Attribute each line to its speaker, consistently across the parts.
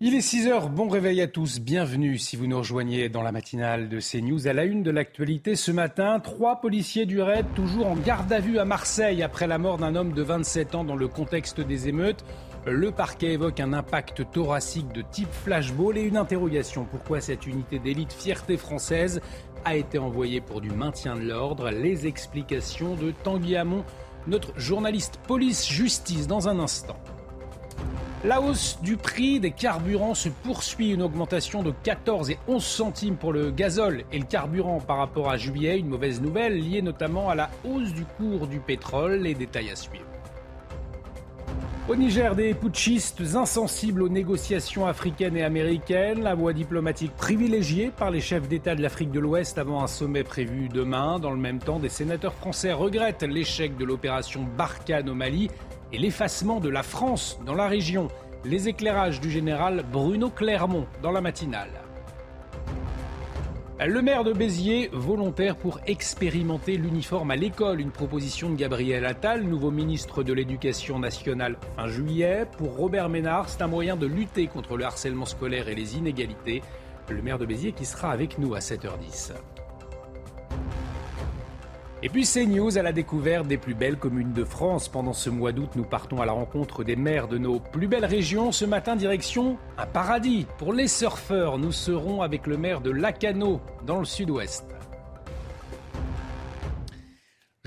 Speaker 1: Il est 6 heures, bon réveil à tous, bienvenue si vous nous rejoignez dans la matinale de CNews. À la une de l'actualité ce matin, trois policiers du raid toujours en garde à vue à Marseille après la mort d'un homme de 27 ans dans le contexte des émeutes. Le parquet évoque un impact thoracique de type flashball et une interrogation. Pourquoi cette unité d'élite fierté française a été envoyée pour du maintien de l'ordre? Les explications de Tanguy Hamon, notre journaliste police-justice dans un instant. La hausse du prix des carburants se poursuit, une augmentation de 14 et 11 centimes pour le gazole et le carburant par rapport à juillet, une mauvaise nouvelle liée notamment à la hausse du cours du pétrole, les détails à suivre. Au Niger, des putschistes insensibles aux négociations africaines et américaines, la voie diplomatique privilégiée par les chefs d'État de l'Afrique de l'Ouest avant un sommet prévu demain. Dans le même temps, des sénateurs français regrettent l'échec de l'opération Barkhane au Mali et l'effacement de la France dans la région. Les éclairages du général Bruno Clermont dans la matinale. Le maire de Béziers, volontaire pour expérimenter l'uniforme à l'école, une proposition de Gabriel Attal, nouveau ministre de l'Éducation nationale fin juillet. Pour Robert Ménard, c'est un moyen de lutter contre le harcèlement scolaire et les inégalités. Le maire de Béziers qui sera avec nous à 7h10. Et puis CNews à la découverte des plus belles communes de France. Pendant ce mois d'août, nous partons à la rencontre des maires de nos plus belles régions. Ce matin, direction un paradis. Pour les surfeurs, nous serons avec le maire de Lacano, dans le sud-ouest.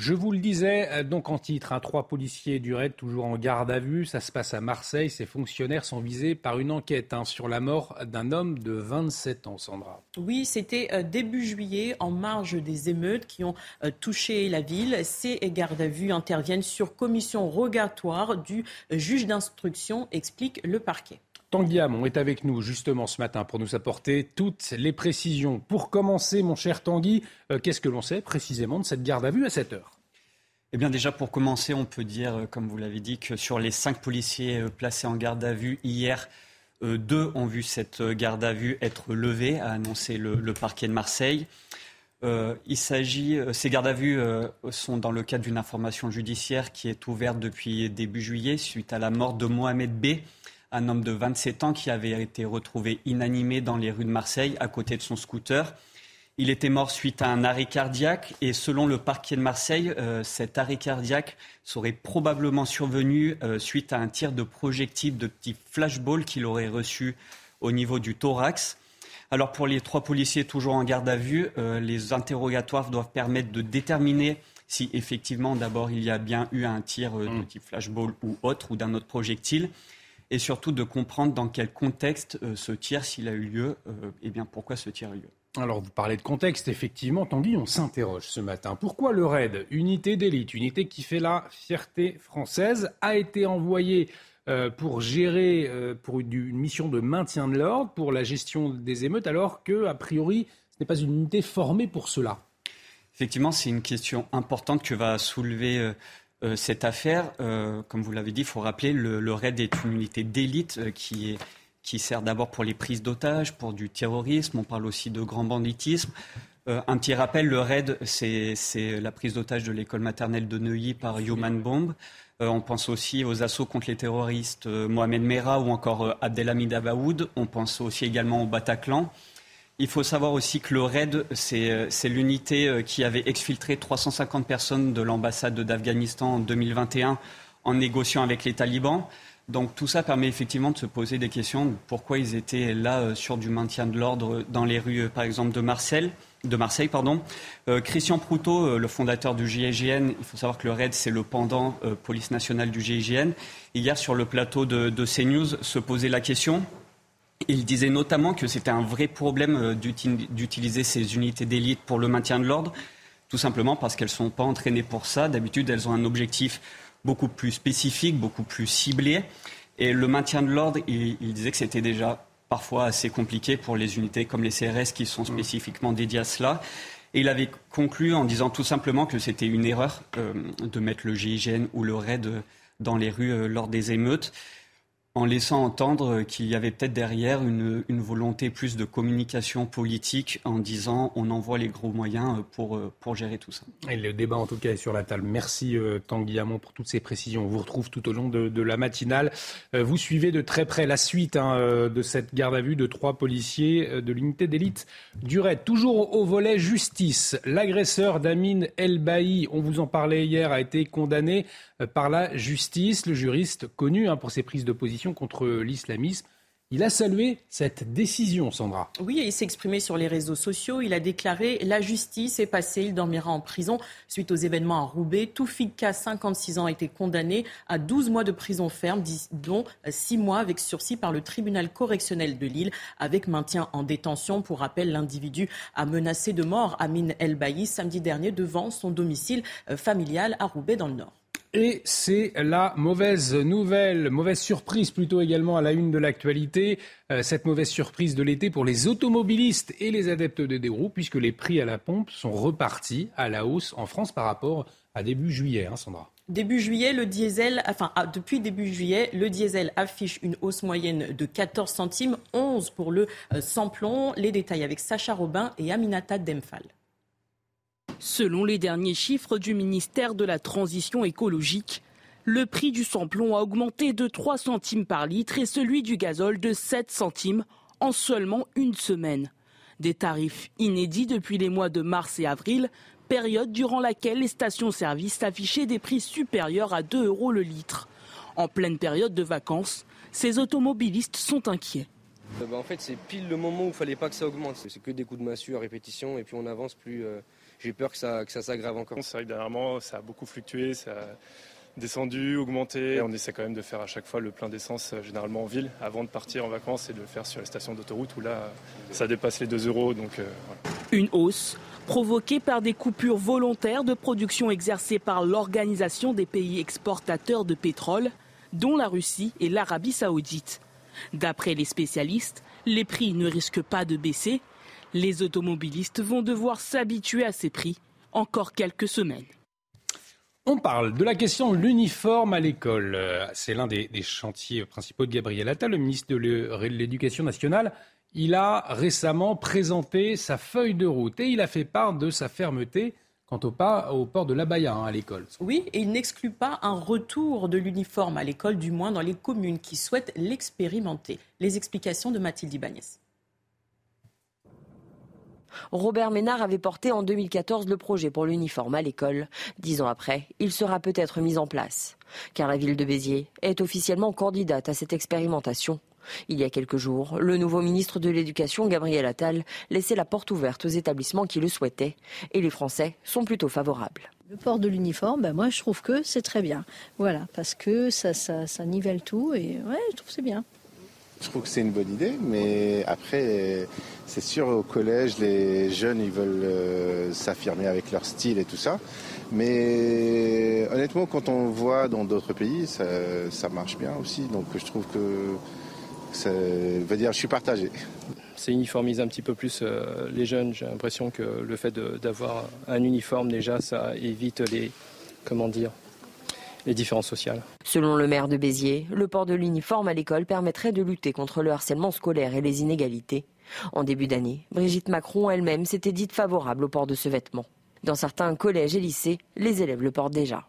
Speaker 1: Je vous le disais, euh, donc en titre, un trois policiers du RAID toujours en garde à vue. Ça se passe à Marseille. Ces fonctionnaires sont visés par une enquête hein, sur la mort d'un homme de 27 ans, Sandra.
Speaker 2: Oui, c'était euh, début juillet, en marge des émeutes qui ont euh, touché la ville. Ces gardes à vue interviennent sur commission rogatoire du juge d'instruction, explique le parquet.
Speaker 1: Tanguy est avec nous justement ce matin pour nous apporter toutes les précisions. Pour commencer, mon cher Tanguy, euh, qu'est-ce que l'on sait précisément de cette garde à vue à cette heure
Speaker 3: eh bien déjà pour commencer, on peut dire, euh, comme vous l'avez dit, que sur les cinq policiers euh, placés en garde à vue hier, deux ont vu cette garde à vue être levée, a annoncé le, parquet de Marseille. il s'agit, ces gardes à vue sont dans le cadre d'une information judiciaire qui est ouverte depuis début juillet suite à la mort de Mohamed B, un homme de 27 ans qui avait été retrouvé inanimé dans les rues de Marseille à côté de son scooter. Il était mort suite à un arrêt cardiaque et selon le parquet de Marseille, euh, cet arrêt cardiaque serait probablement survenu euh, suite à un tir de projectile de type flashball qu'il aurait reçu au niveau du thorax. Alors pour les trois policiers toujours en garde à vue, euh, les interrogatoires doivent permettre de déterminer si effectivement d'abord il y a bien eu un tir de mmh. type flashball ou autre ou d'un autre projectile et surtout de comprendre dans quel contexte euh, ce tir, s'il a eu lieu, euh, et bien pourquoi ce tir a eu lieu.
Speaker 1: Alors, vous parlez de contexte, effectivement, Tanguy, on s'interroge ce matin. Pourquoi le RAID, unité d'élite, unité qui fait la fierté française, a été envoyé euh, pour gérer, pour une, une, mission de maintien de l'ordre, pour la gestion des émeutes, alors que, a priori, ce n'est pas une unité formée pour cela?
Speaker 3: Effectivement, c'est une question importante que va soulever euh, cette affaire, euh, comme vous l'avez dit, il faut rappeler, le, le RAID est une unité d'élite euh, qui, qui sert d'abord pour les prises d'otages, pour du terrorisme, on parle aussi de grand banditisme. un petit rappel, le RAID, c'est la prise d'otage de l'école maternelle de Neuilly par Human Bomb. on pense aussi aux assauts contre les terroristes Mohamed Merah ou encore Abdelhamid Abaoud. On pense aussi également au Bataclan. Il faut savoir aussi que le RAID, c'est l'unité euh, qui avait exfiltré 350 personnes de l'ambassade d'Afghanistan en 2021 en négociant avec les talibans. Donc tout ça permet effectivement de se poser des questions. Pourquoi ils étaient là euh, sur du maintien de l'ordre dans les rues, euh, par exemple, de Marseille de Marseille, pardon. Christian Proutot, le fondateur du GIGN, il faut savoir que le RAID, c'est le pendant police nationale du GIGN. Hier, sur le plateau de, de CNews, se posait la question il disait notamment que c'était un vrai problème euh, d'utiliser ces unités d'élite pour le maintien de l'ordre, tout simplement parce qu'elles ne sont pas entraînées pour ça. D'habitude, elles ont un objectif beaucoup plus spécifique, beaucoup plus ciblé. Et le maintien de l'ordre, il, disait que c'était déjà parfois assez compliqué pour les unités comme les CRS qui sont mmh. spécifiquement dédiées à cela. Et il avait conclu en disant tout simplement que c'était une erreur euh, de mettre le GIGN ou le RAID dans les rues euh, lors des émeutes en laissant entendre qu'il y avait peut-être derrière une, volonté plus de communication politique en disant on envoie les gros moyens pour, pour gérer tout ça.
Speaker 1: Et le débat en tout cas est sur la table. Merci euh, Tanguy pour toutes ces précisions. On vous retrouve tout au long de, la matinale. Euh, vous suivez de très près la suite hein, euh, de cette garde à vue de trois policiers de l'unité d'élite du. Toujours au volet justice, l'agresseur d'Amin El on vous en parlait hier, a été condamné par la justice. Le juriste connu hein, pour ses prises de position contre l'islamisme. Il a salué cette décision, Sandra.
Speaker 2: Oui, il s'est exprimé sur les réseaux sociaux. Il a déclaré La justice est passée, il dormira en prison. Suite aux événements à Roubaix, Toufika, 56 ans, a été condamné à 12 mois de prison ferme, dont 6 mois avec sursis par le tribunal correctionnel de Lille, avec maintien en détention. Pour rappel, l'individu a menacé de mort Amin El Bailly samedi dernier devant son domicile euh, familial à Roubaix, dans le Nord.
Speaker 1: Et c'est la mauvaise nouvelle, mauvaise surprise plutôt également à la une de l'actualité, euh, cette mauvaise surprise de l'été pour les automobilistes et les adeptes des roues, puisque les prix à la pompe sont repartis à la hausse en France par rapport à début juillet, hein, Sandra.
Speaker 2: Début juillet, le diesel, enfin ah, depuis début juillet, le diesel affiche une hausse moyenne de 14 centimes, 11 pour le euh, samplon. Les détails avec Sacha Robin et Aminata Demphal.
Speaker 4: Selon les derniers chiffres du ministère de la Transition écologique, le prix du samplon a augmenté de 3 centimes par litre et celui du gazole de 7 centimes en seulement une semaine. Des tarifs inédits depuis les mois de mars et avril, période durant laquelle les stations-service affichaient des prix supérieurs à 2 euros le litre. En pleine période de vacances, ces automobilistes sont inquiets.
Speaker 5: Euh, bah, en fait, c'est pile le moment où il fallait pas que ça augmente. C'est que des coups de massue à répétition et puis on avance plus. Euh, j'ai peur que ça, que ça s'aggrave encore.
Speaker 6: C'est vrai que dernièrement, ça a beaucoup fluctué, ça a descendu, augmenté. On essaie quand même de faire à chaque fois le plein d'essence, euh, généralement en ville, avant de partir en vacances et de le faire sur les stations d'autoroute où là, ça dépasse les 2 euros. Donc, euh,
Speaker 4: Une hausse provoquée par des coupures volontaires de production exercées par l'Organisation des pays exportateurs de pétrole, dont la Russie et l'Arabie saoudite. D'après les spécialistes, les prix ne risquent pas de baisser les automobilistes vont devoir s'habituer à ces prix encore quelques semaines.
Speaker 1: On parle de la question de l'uniforme à l'école. C'est l'un des, chantiers principaux de Gabriel Attal, le ministre de l'Éducation nationale. Il a récemment présenté sa feuille de route et il a fait part de sa fermeté quant au, pas, au port de l'abaya hein, à l'école.
Speaker 2: Oui, et il n'exclut pas un retour de l'uniforme à l'école, du moins dans les communes qui souhaitent l'expérimenter. Les explications de Mathilde Ibanez.
Speaker 7: Robert Ménard avait porté en 2014 le projet pour l'uniforme à l'école. Dix ans après, il sera peut-être mis en place. Car la ville de Béziers est officiellement candidate à cette expérimentation. Il y a quelques jours, le nouveau ministre de l'Éducation, Gabriel Attal, laissait la porte ouverte aux établissements qui le souhaitaient. Et les Français sont plutôt favorables.
Speaker 8: Le port de l'uniforme, ben moi je trouve que c'est très bien. Voilà, parce que ça, ça, nivelle tout et ouais, je trouve c'est bien.
Speaker 9: Je trouve que c'est une bonne idée, mais après, c'est sûr, au collège, les jeunes, ils veulent euh, s'affirmer avec leur style et tout ça. Mais honnêtement, quand on voit dans d'autres pays, ça, marche bien aussi. Donc je trouve que ça dire, je suis partagé.
Speaker 5: Ça uniformise un petit peu plus euh, les jeunes. J'ai l'impression que le fait d'avoir un uniforme, déjà, ça évite les, comment dire, les différences sociales.
Speaker 7: Selon le maire de Béziers, le port de l'uniforme à l'école permettrait de lutter contre le harcèlement scolaire et les inégalités. En début d'année, Brigitte Macron elle-même s'était dite favorable au port de ce vêtement. Dans certains collèges et lycées, les élèves le portent déjà.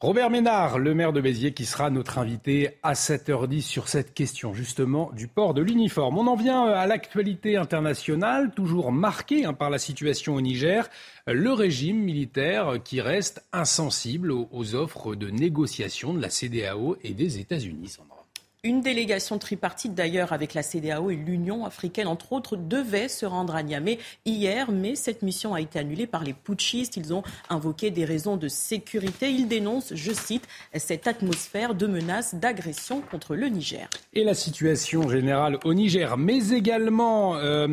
Speaker 1: Robert Ménard, le maire de Béziers, qui sera notre invité à 7h10 sur cette question justement du port de l'uniforme. On en vient à l'actualité internationale, toujours marquée hein, par la situation au Niger, le régime militaire qui reste insensible aux, offres de négociation de la CDAO et des États-Unis.
Speaker 2: Une délégation tripartite d'ailleurs avec la CDAO et l'Union africaine, entre autres, devait se rendre à Niamey hier, mais cette mission a été annulée par les putschistes. Ils ont invoqué des raisons de sécurité. Ils dénoncent, je cite, cette atmosphère de menaces d'agression contre le Niger.
Speaker 1: Et la situation générale au Niger, mais également, euh,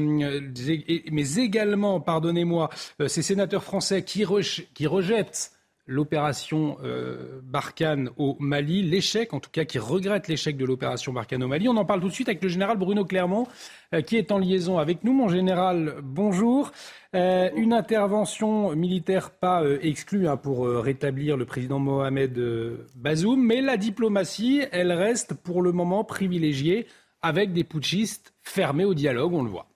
Speaker 1: pardonnez-moi, euh, ces sénateurs français qui rejettent l'opération euh, Barkhane au Mali, l'échec, en tout cas qui regrette l'échec de l'opération Barkhane au Mali. On en parle tout de suite avec le général Bruno Clermont, euh, qui est en liaison avec nous. Mon général, bonjour. Euh, une intervention militaire pas exclue hein, pour rétablir le président Mohamed Bazoum, mais la diplomatie, elle reste pour le moment privilégiée avec des putschistes fermés au dialogue, on le voit.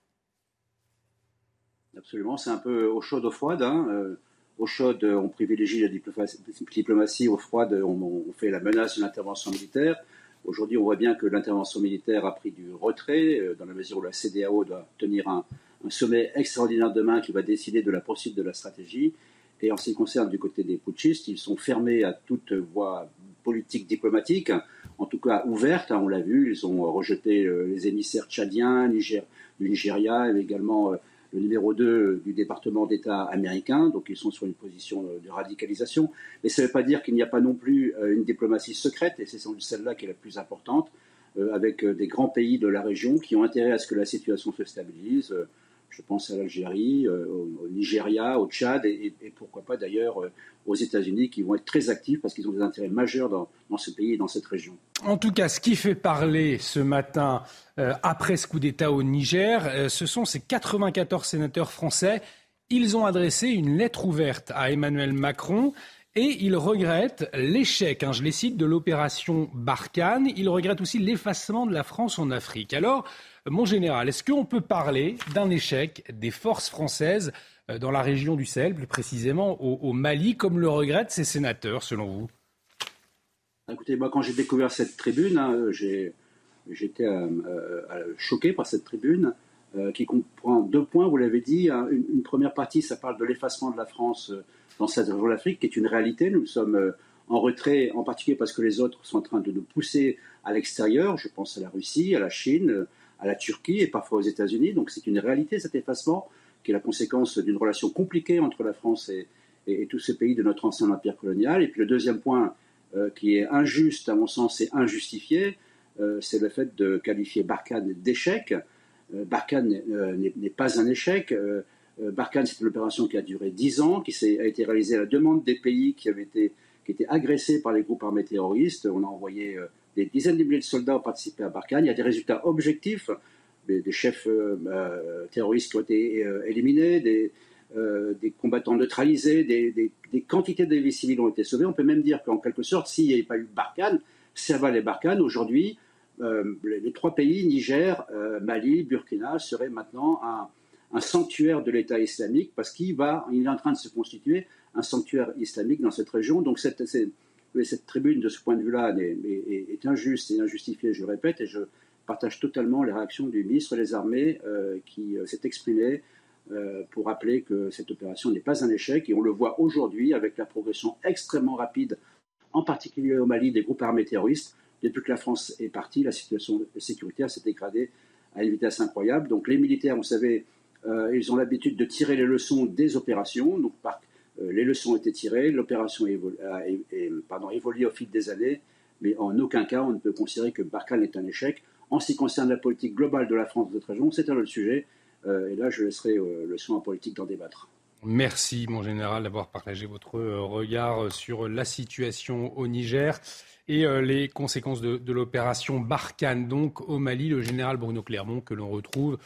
Speaker 10: Absolument, c'est un peu au chaud, au froid. Hein. Au chaud, on privilégie la diplomatie. Au froid, on, fait la menace d'une intervention militaire. Aujourd'hui, on voit bien que l'intervention militaire a pris du retrait, euh, dans la mesure où la CDAO doit tenir un, sommet extraordinaire demain qui va décider de la poursuite de la stratégie. Et en ce qui concerne du côté des putschistes, ils sont fermés à toute voie politique diplomatique, en tout cas ouverte. Hein, on l'a vu, ils ont rejeté euh, les émissaires tchadiens, du Nigeria, mais également euh, le numéro 2 du département d'État américain, donc ils sont sur une position de radicalisation. Mais ça ne veut pas dire qu'il n'y a pas non plus euh, une diplomatie secrète, et c'est celle-là qui est la plus importante, euh, avec euh, des grands pays de la région qui ont intérêt à ce que la situation se stabilise. Je pense à l'Algérie, au, Nigeria, au Tchad et, pourquoi pas d'ailleurs aux États-Unis qui vont être très actifs parce qu'ils ont des intérêts majeurs dans, ce pays et dans cette région.
Speaker 1: En tout cas, ce qui fait parler ce matin euh, après ce coup d'État au Niger, euh, ce sont ces 94 sénateurs français. Ils ont adressé une lettre ouverte à Emmanuel Macron et ils regrettent l'échec, hein, je les cite, de l'opération Barkhane. Ils regrettent aussi l'effacement de la France en Afrique. Alors, mon général, est-ce qu'on peut parler d'un échec des forces françaises euh, dans la région du Sahel, plus précisément au Mali, comme le regrettent ces sénateurs, selon vous?
Speaker 10: Écoutez, moi, quand j'ai découvert cette tribune, hein, j'étais euh, euh, choqué par cette tribune euh, qui comprend deux points, vous l'avez dit. Hein. une, première partie, ça parle de l'effacement de la France dans cette région d'Afrique, qui est une réalité. Nous sommes en retrait, en particulier parce que les autres sont en train de nous pousser à l'extérieur. Je pense à la Russie, à la Chine, à la Turquie et parfois aux États-Unis. Donc c'est une réalité cet effacement qui est la conséquence d'une relation compliquée entre la France et, tous ces pays de notre ancien empire colonial. Et puis le deuxième point qui est injuste, à mon sens, et injustifié, euh, c'est le fait de qualifier Barkhane d'échec. Euh, Barkhane euh, n'est pas un échec. Barkhane, c'est une opération qui a duré dix ans, qui a été réalisée à la demande des pays qui avaient été qui étaient agressés par les groupes armés terroristes. On a envoyé des dizaines de milliers de soldats pour participer à Barkhane. Il y a des résultats objectifs, des, chefs terroristes qui ont été éliminés, des, combattants neutralisés, des, quantités de vies civiles ont été sauvées. On peut même dire qu'en quelque sorte, s'il n'y avait pas eu Barkhane, Serval et Barkhane, aujourd'hui, euh, les, trois pays, Niger, euh, Mali, Burkina, seraient maintenant un, sanctuaire de l'État islamique parce qu'il il est en train de se constituer un sanctuaire islamique dans cette région. Donc tribune, de ce point de vue-là, est, injuste et injustifiée, je répète, et je partage totalement les réactions du ministre des Armées euh, qui s'est exprimé pour rappeler que cette opération n'est pas un échec. Et on le voit aujourd'hui avec la progression extrêmement rapide, en particulier au Mali, des groupes armés terroristes depuis que la France est partie, la situation sécuritaire s'est dégradée à une vitesse incroyable. Donc les militaires, vous savez, euh, ils ont l'habitude de tirer les leçons des opérations. Donc euh, les leçons ont été tirées, l'opération a, évolué au fil des années, mais en aucun cas on ne peut considérer que Barkhane est un échec. En ce qui concerne la politique globale de la France dans cette région, c'est un autre sujet. Euh, et là, je laisserai le soin en politique d'en débattre.
Speaker 1: Merci, mon général, d'avoir partagé votre regard sur la situation au Niger et euh, les conséquences de, l'opération Barkhane, donc au Mali, le général Bruno Clermont, que l'on retrouve euh,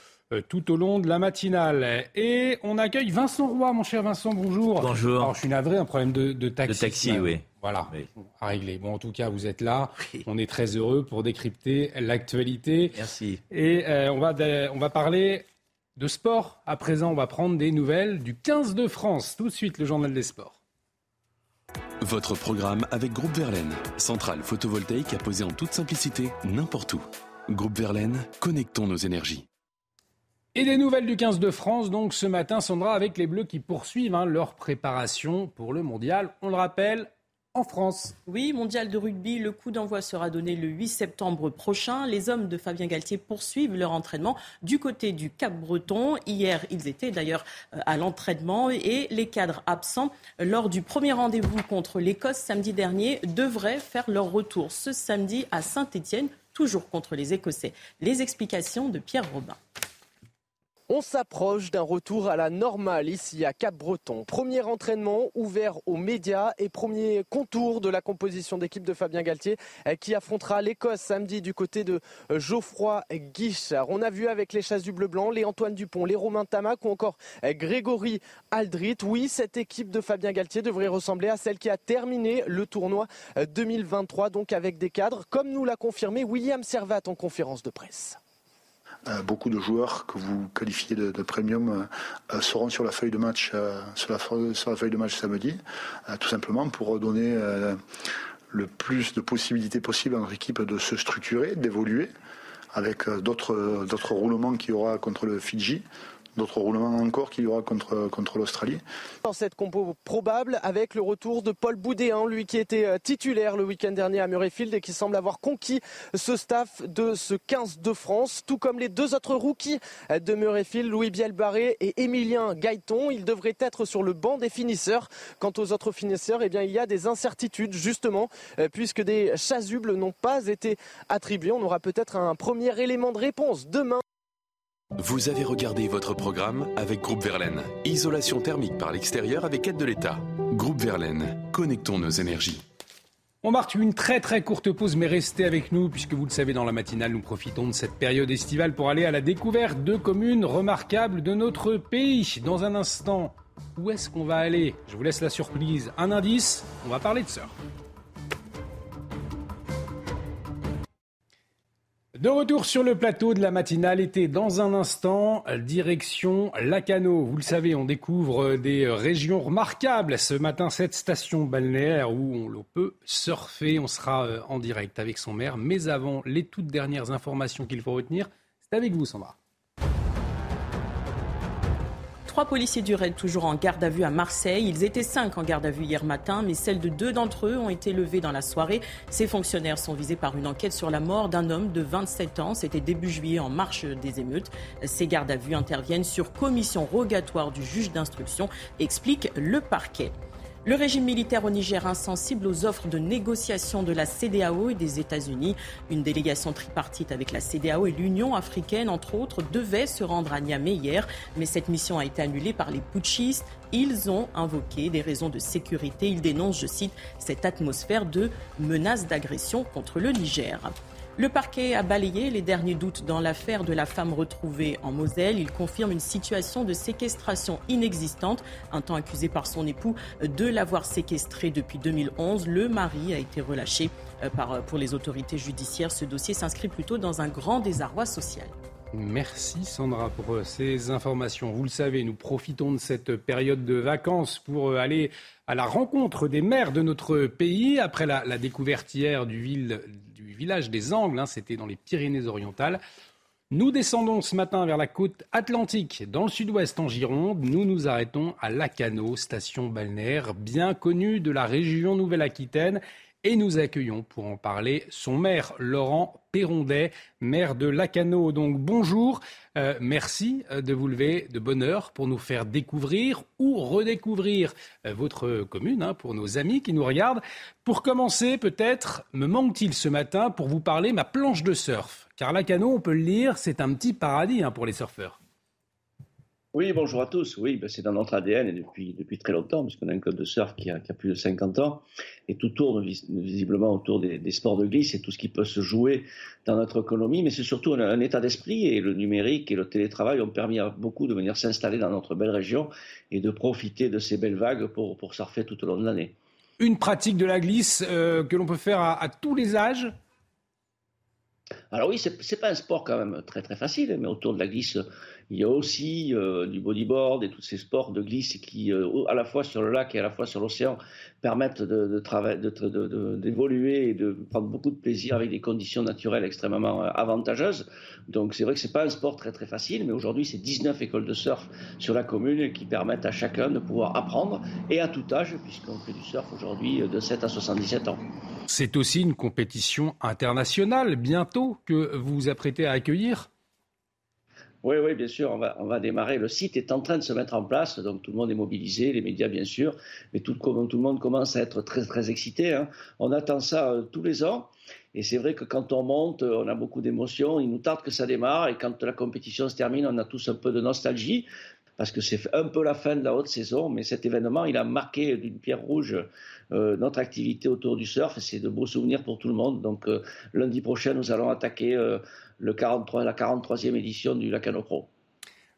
Speaker 1: tout au long de la matinale. Et on accueille Vincent Roy, mon cher Vincent, bonjour.
Speaker 11: Bonjour.
Speaker 1: Alors, je suis navré, un problème de, de taxi.
Speaker 11: De taxi, oui.
Speaker 1: Voilà, à régler. Bon, en tout cas, vous êtes là. On est très heureux pour décrypter l'actualité.
Speaker 11: Merci.
Speaker 1: Et euh, on, va, on va parler de sport. À présent, on va prendre des nouvelles du 15 de France. Tout de suite, le journal des sports.
Speaker 12: Votre programme avec Groupe Verlaine, centrale photovoltaïque à poser en toute simplicité n'importe où. Groupe Verlaine, connectons nos énergies.
Speaker 1: Et des nouvelles du 15 de France, donc ce matin, Sandra, avec les Bleus qui poursuivent hein, leur préparation pour le mondial. On le rappelle, en France.
Speaker 2: Oui, mondial de rugby, le coup d'envoi sera donné le 8 septembre prochain. Les hommes de Fabien Galtier poursuivent leur entraînement du côté du Cap Breton. Hier, ils étaient d'ailleurs euh, à l'entraînement et les cadres absents lors du premier rendez-vous contre l'Écosse samedi dernier devraient faire leur retour ce samedi à Saint-Étienne, toujours contre les Écossais. Les explications de Pierre Robin.
Speaker 13: On s'approche d'un retour à la normale ici à Cap-Breton. Premier entraînement ouvert aux médias et premier contour de la composition d'équipe de Fabien Galtier euh, qui affrontera l'Écosse samedi du côté de euh, Geoffroy Guichard. On a vu avec les chasses du bleu-blanc les Antoine Dupont, les Romain Tamac ou encore euh, Grégory Aldrit. Oui, cette équipe de Fabien Galtier devrait ressembler à celle qui a terminé le tournoi 2023, donc avec des cadres, comme nous l'a confirmé William Servat en conférence de presse.
Speaker 14: Euh, beaucoup de joueurs que vous qualifiez de, premium euh, seront sur la feuille de match euh, sur la, feuille de match samedi, tout simplement pour donner le plus de possibilités possibles à notre équipe de se structurer, d'évoluer avec d'autres roulements qu'il y aura contre le Fidji d'autres roulements encore qu'il y aura contre, contre l'Australie.
Speaker 13: Dans cette compo probable, avec le retour de Paul Boudéan, lui qui était euh, titulaire le week-end dernier à Murrayfield et qui semble avoir conquis ce staff de ce 15 de France, tout comme les deux autres rookies euh, de Murrayfield, Louis Bielbarré et Émilien Gaëton. Ils devraient être sur le banc des finisseurs. Quant aux autres finisseurs, eh bien, il y a des incertitudes justement, euh, puisque des chasubles n'ont pas été attribués. On aura peut-être un premier élément de réponse demain.
Speaker 12: Vous avez regardé votre programme avec Groupe Verlaine. Isolation thermique par l'extérieur avec aide de l'État. Groupe Verlaine, connectons nos énergies.
Speaker 1: On marque une très très courte pause, mais restez avec nous, puisque vous le savez, dans la matinale, nous profitons de cette période estivale pour aller à la découverte de communes remarquables de notre pays. Dans un instant, où est-ce qu'on va aller? Je vous laisse la surprise. Un indice, on va parler de ça. De retour sur le plateau de la matinale était dans un instant, direction Lacano. Vous le savez, on découvre des régions remarquables. Ce matin, cette station balnéaire où on peut surfer. On sera euh, en direct avec son maire. Mais avant, les toutes dernières informations qu'il faut retenir, c'est avec vous, Sandra.
Speaker 2: Trois policiers du RAID toujours en garde à vue à Marseille. Ils étaient cinq en garde à vue hier matin, mais celles de deux d'entre eux ont été levées dans la soirée. Ces fonctionnaires sont visés par une enquête sur la mort d'un homme de 27 ans. C'était début juillet en marche des émeutes. Ces gardes à vue interviennent sur commission rogatoire du juge d'instruction, explique le parquet. Le régime militaire au Niger insensible aux offres de négociation de la CDAO et des États-Unis. Une délégation tripartite avec la CDAO et l'Union africaine, entre autres, devait se rendre à Niamey hier, mais cette mission a été annulée par les putschistes. Ils ont invoqué des raisons de sécurité. Ils dénoncent, je cite, cette atmosphère de menace d'agression contre le Niger. Le parquet a balayé les derniers doutes dans l'affaire de la femme retrouvée en Moselle. Il confirme une situation de séquestration inexistante. Un temps accusé par son époux de l'avoir séquestrée depuis 2011, le mari a été relâché euh, par, pour les autorités judiciaires. Ce dossier s'inscrit plutôt dans un grand désarroi social.
Speaker 1: Merci Sandra pour euh, ces informations. Vous le savez, nous profitons de cette période de vacances pour euh, aller à la rencontre des maires de notre pays après la, découverte hier du, village des Angles, hein, c'était dans les Pyrénées-Orientales. Nous descendons ce matin vers la côte atlantique, dans le sud-ouest en Gironde. Nous nous arrêtons à Lacano, station balnéaire bien connue de la région Nouvelle-Aquitaine et nous accueillons pour en parler son maire, Laurent Perrondet, maire de Lacano. Donc bonjour, euh, merci euh, de vous lever de bonne heure pour nous faire découvrir ou redécouvrir euh, votre commune, hein, pour nos amis qui nous regardent. Pour commencer, peut-être, me manque-t-il ce matin pour vous parler ma planche de surf Car Lacano, on peut le lire, c'est un petit paradis hein, pour les surfeurs.
Speaker 15: Oui, bonjour à tous. Oui, ben c'est dans notre ADN et depuis, depuis très longtemps, puisqu'on a un club de surf qui a, qui a, plus de 50 ans. Et tout tourne visiblement autour des, des, sports de glisse et tout ce qui peut se jouer dans notre économie. Mais c'est surtout un, état d'esprit et le numérique et le télétravail ont permis à beaucoup de venir s'installer dans notre belle région et de profiter de ces belles vagues pour, pour surfer tout au long de l'année.
Speaker 1: Une pratique de la glisse euh, que l'on peut faire à, à tous les âges?
Speaker 15: Alors oui, c'est n'est pas un sport quand même très très facile, mais autour de la glisse, il y a aussi euh, du bodyboard et tous ces sports de glisse qui, euh, à la fois sur le lac et à la fois sur l'océan, permettent d'évoluer de, de, et de prendre beaucoup de plaisir avec des conditions naturelles extrêmement euh, avantageuses. Donc c'est vrai que c'est pas un sport très très facile, mais aujourd'hui c'est 19 écoles de surf sur la commune qui permettent à chacun de pouvoir apprendre et à tout âge, puisqu'on fait du surf aujourd'hui de 7 à 77 ans.
Speaker 1: C'est aussi une compétition internationale bientôt que vous vous apprêtez à accueillir
Speaker 15: oui, oui, bien sûr, on va, démarrer. Le site est en train de se mettre en place, donc tout le monde est mobilisé, les médias bien sûr, mais tout, le monde commence à être très, très excité. Hein. On attend ça euh, tous les ans. Et c'est vrai que quand on monte, on a beaucoup d'émotions, il nous tarde que ça démarre, et quand la compétition se termine, on a tous un peu de nostalgie, parce que c'est un peu la fin de la haute saison, mais cet événement, il a marqué d'une pierre rouge euh, notre activité autour du surf, c'est de beaux souvenirs pour tout le monde. Donc euh, lundi prochain, nous allons attaquer euh, le 43, la 43e édition du Lacano Pro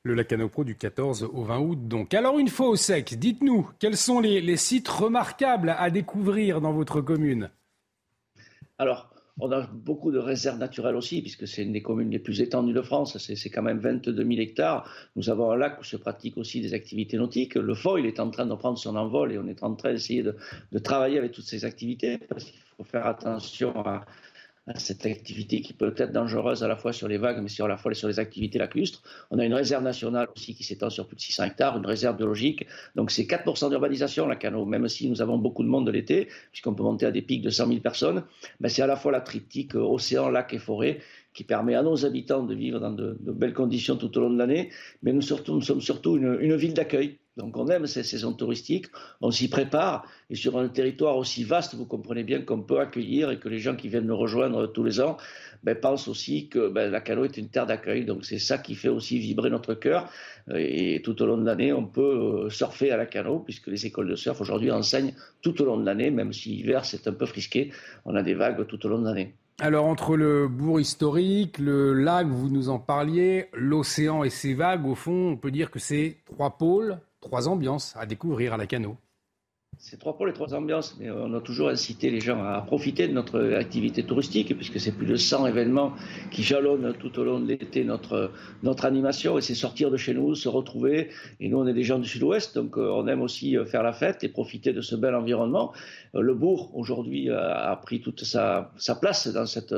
Speaker 1: le Lacano Pro du 14 au 20 août. Donc, alors une fois au sec, dites-nous quels sont les, les, sites remarquables à découvrir dans votre commune?
Speaker 15: Alors, on a beaucoup de réserves naturelles aussi, puisque c'est une des communes les plus étendues de France. C'est quand même 22 000 hectares. Nous avons un lac où se pratiquent aussi des activités nautiques. Le foil est en train de prendre son envol et on est en train d'essayer de, de, travailler avec toutes ces activités, parce qu'il faut faire attention à, cette activité qui peut être dangereuse à la fois sur les vagues, mais sur la fois sur les activités lacustres. On a une réserve nationale aussi qui s'étend sur plus de 600 hectares, une réserve biologique. Donc c'est 4% d'urbanisation, la canot, même si nous avons beaucoup de monde de l'été, puisqu'on peut monter à des pics de 100 000 personnes. Ben c'est à la fois la triptyque euh, océan, lac et forêt qui permet à nos habitants de vivre dans de, belles conditions tout au long de l'année, mais nous sommes surtout une ville d'accueil donc on aime ces saisons touristiques, on s'y prépare, et sur un territoire aussi vaste, vous comprenez bien qu'on peut accueillir et que les gens qui viennent nous rejoindre tous les ans ben, pensent aussi que ben, la Cano est une terre d'accueil. Donc c'est ça qui fait aussi vibrer notre cœur. Et tout au long de l'année, on peut euh, surfer à la Cano, puisque les écoles de surf aujourd'hui enseignent tout au long de l'année, même si l'hiver c'est un peu frisqué, on a des vagues tout au long de l'année.
Speaker 1: Alors entre le bourg historique, le lac, vous nous en parliez, l'océan et ses vagues, au fond, on peut dire que c'est trois pôles trois ambiances à découvrir à la Cano.
Speaker 15: C'est trois pôles et trois ambiances, mais on a toujours incité les gens à profiter de notre activité touristique, puisque c'est plus de 100 événements qui jalonnent tout au long de l'été notre, notre animation, et c'est sortir de chez nous, se retrouver. Et nous, on est des gens du sud-ouest, donc euh, on aime aussi euh, faire la fête et profiter de ce bel environnement. Euh, le bourg, aujourd'hui, a pris toute sa place dans cette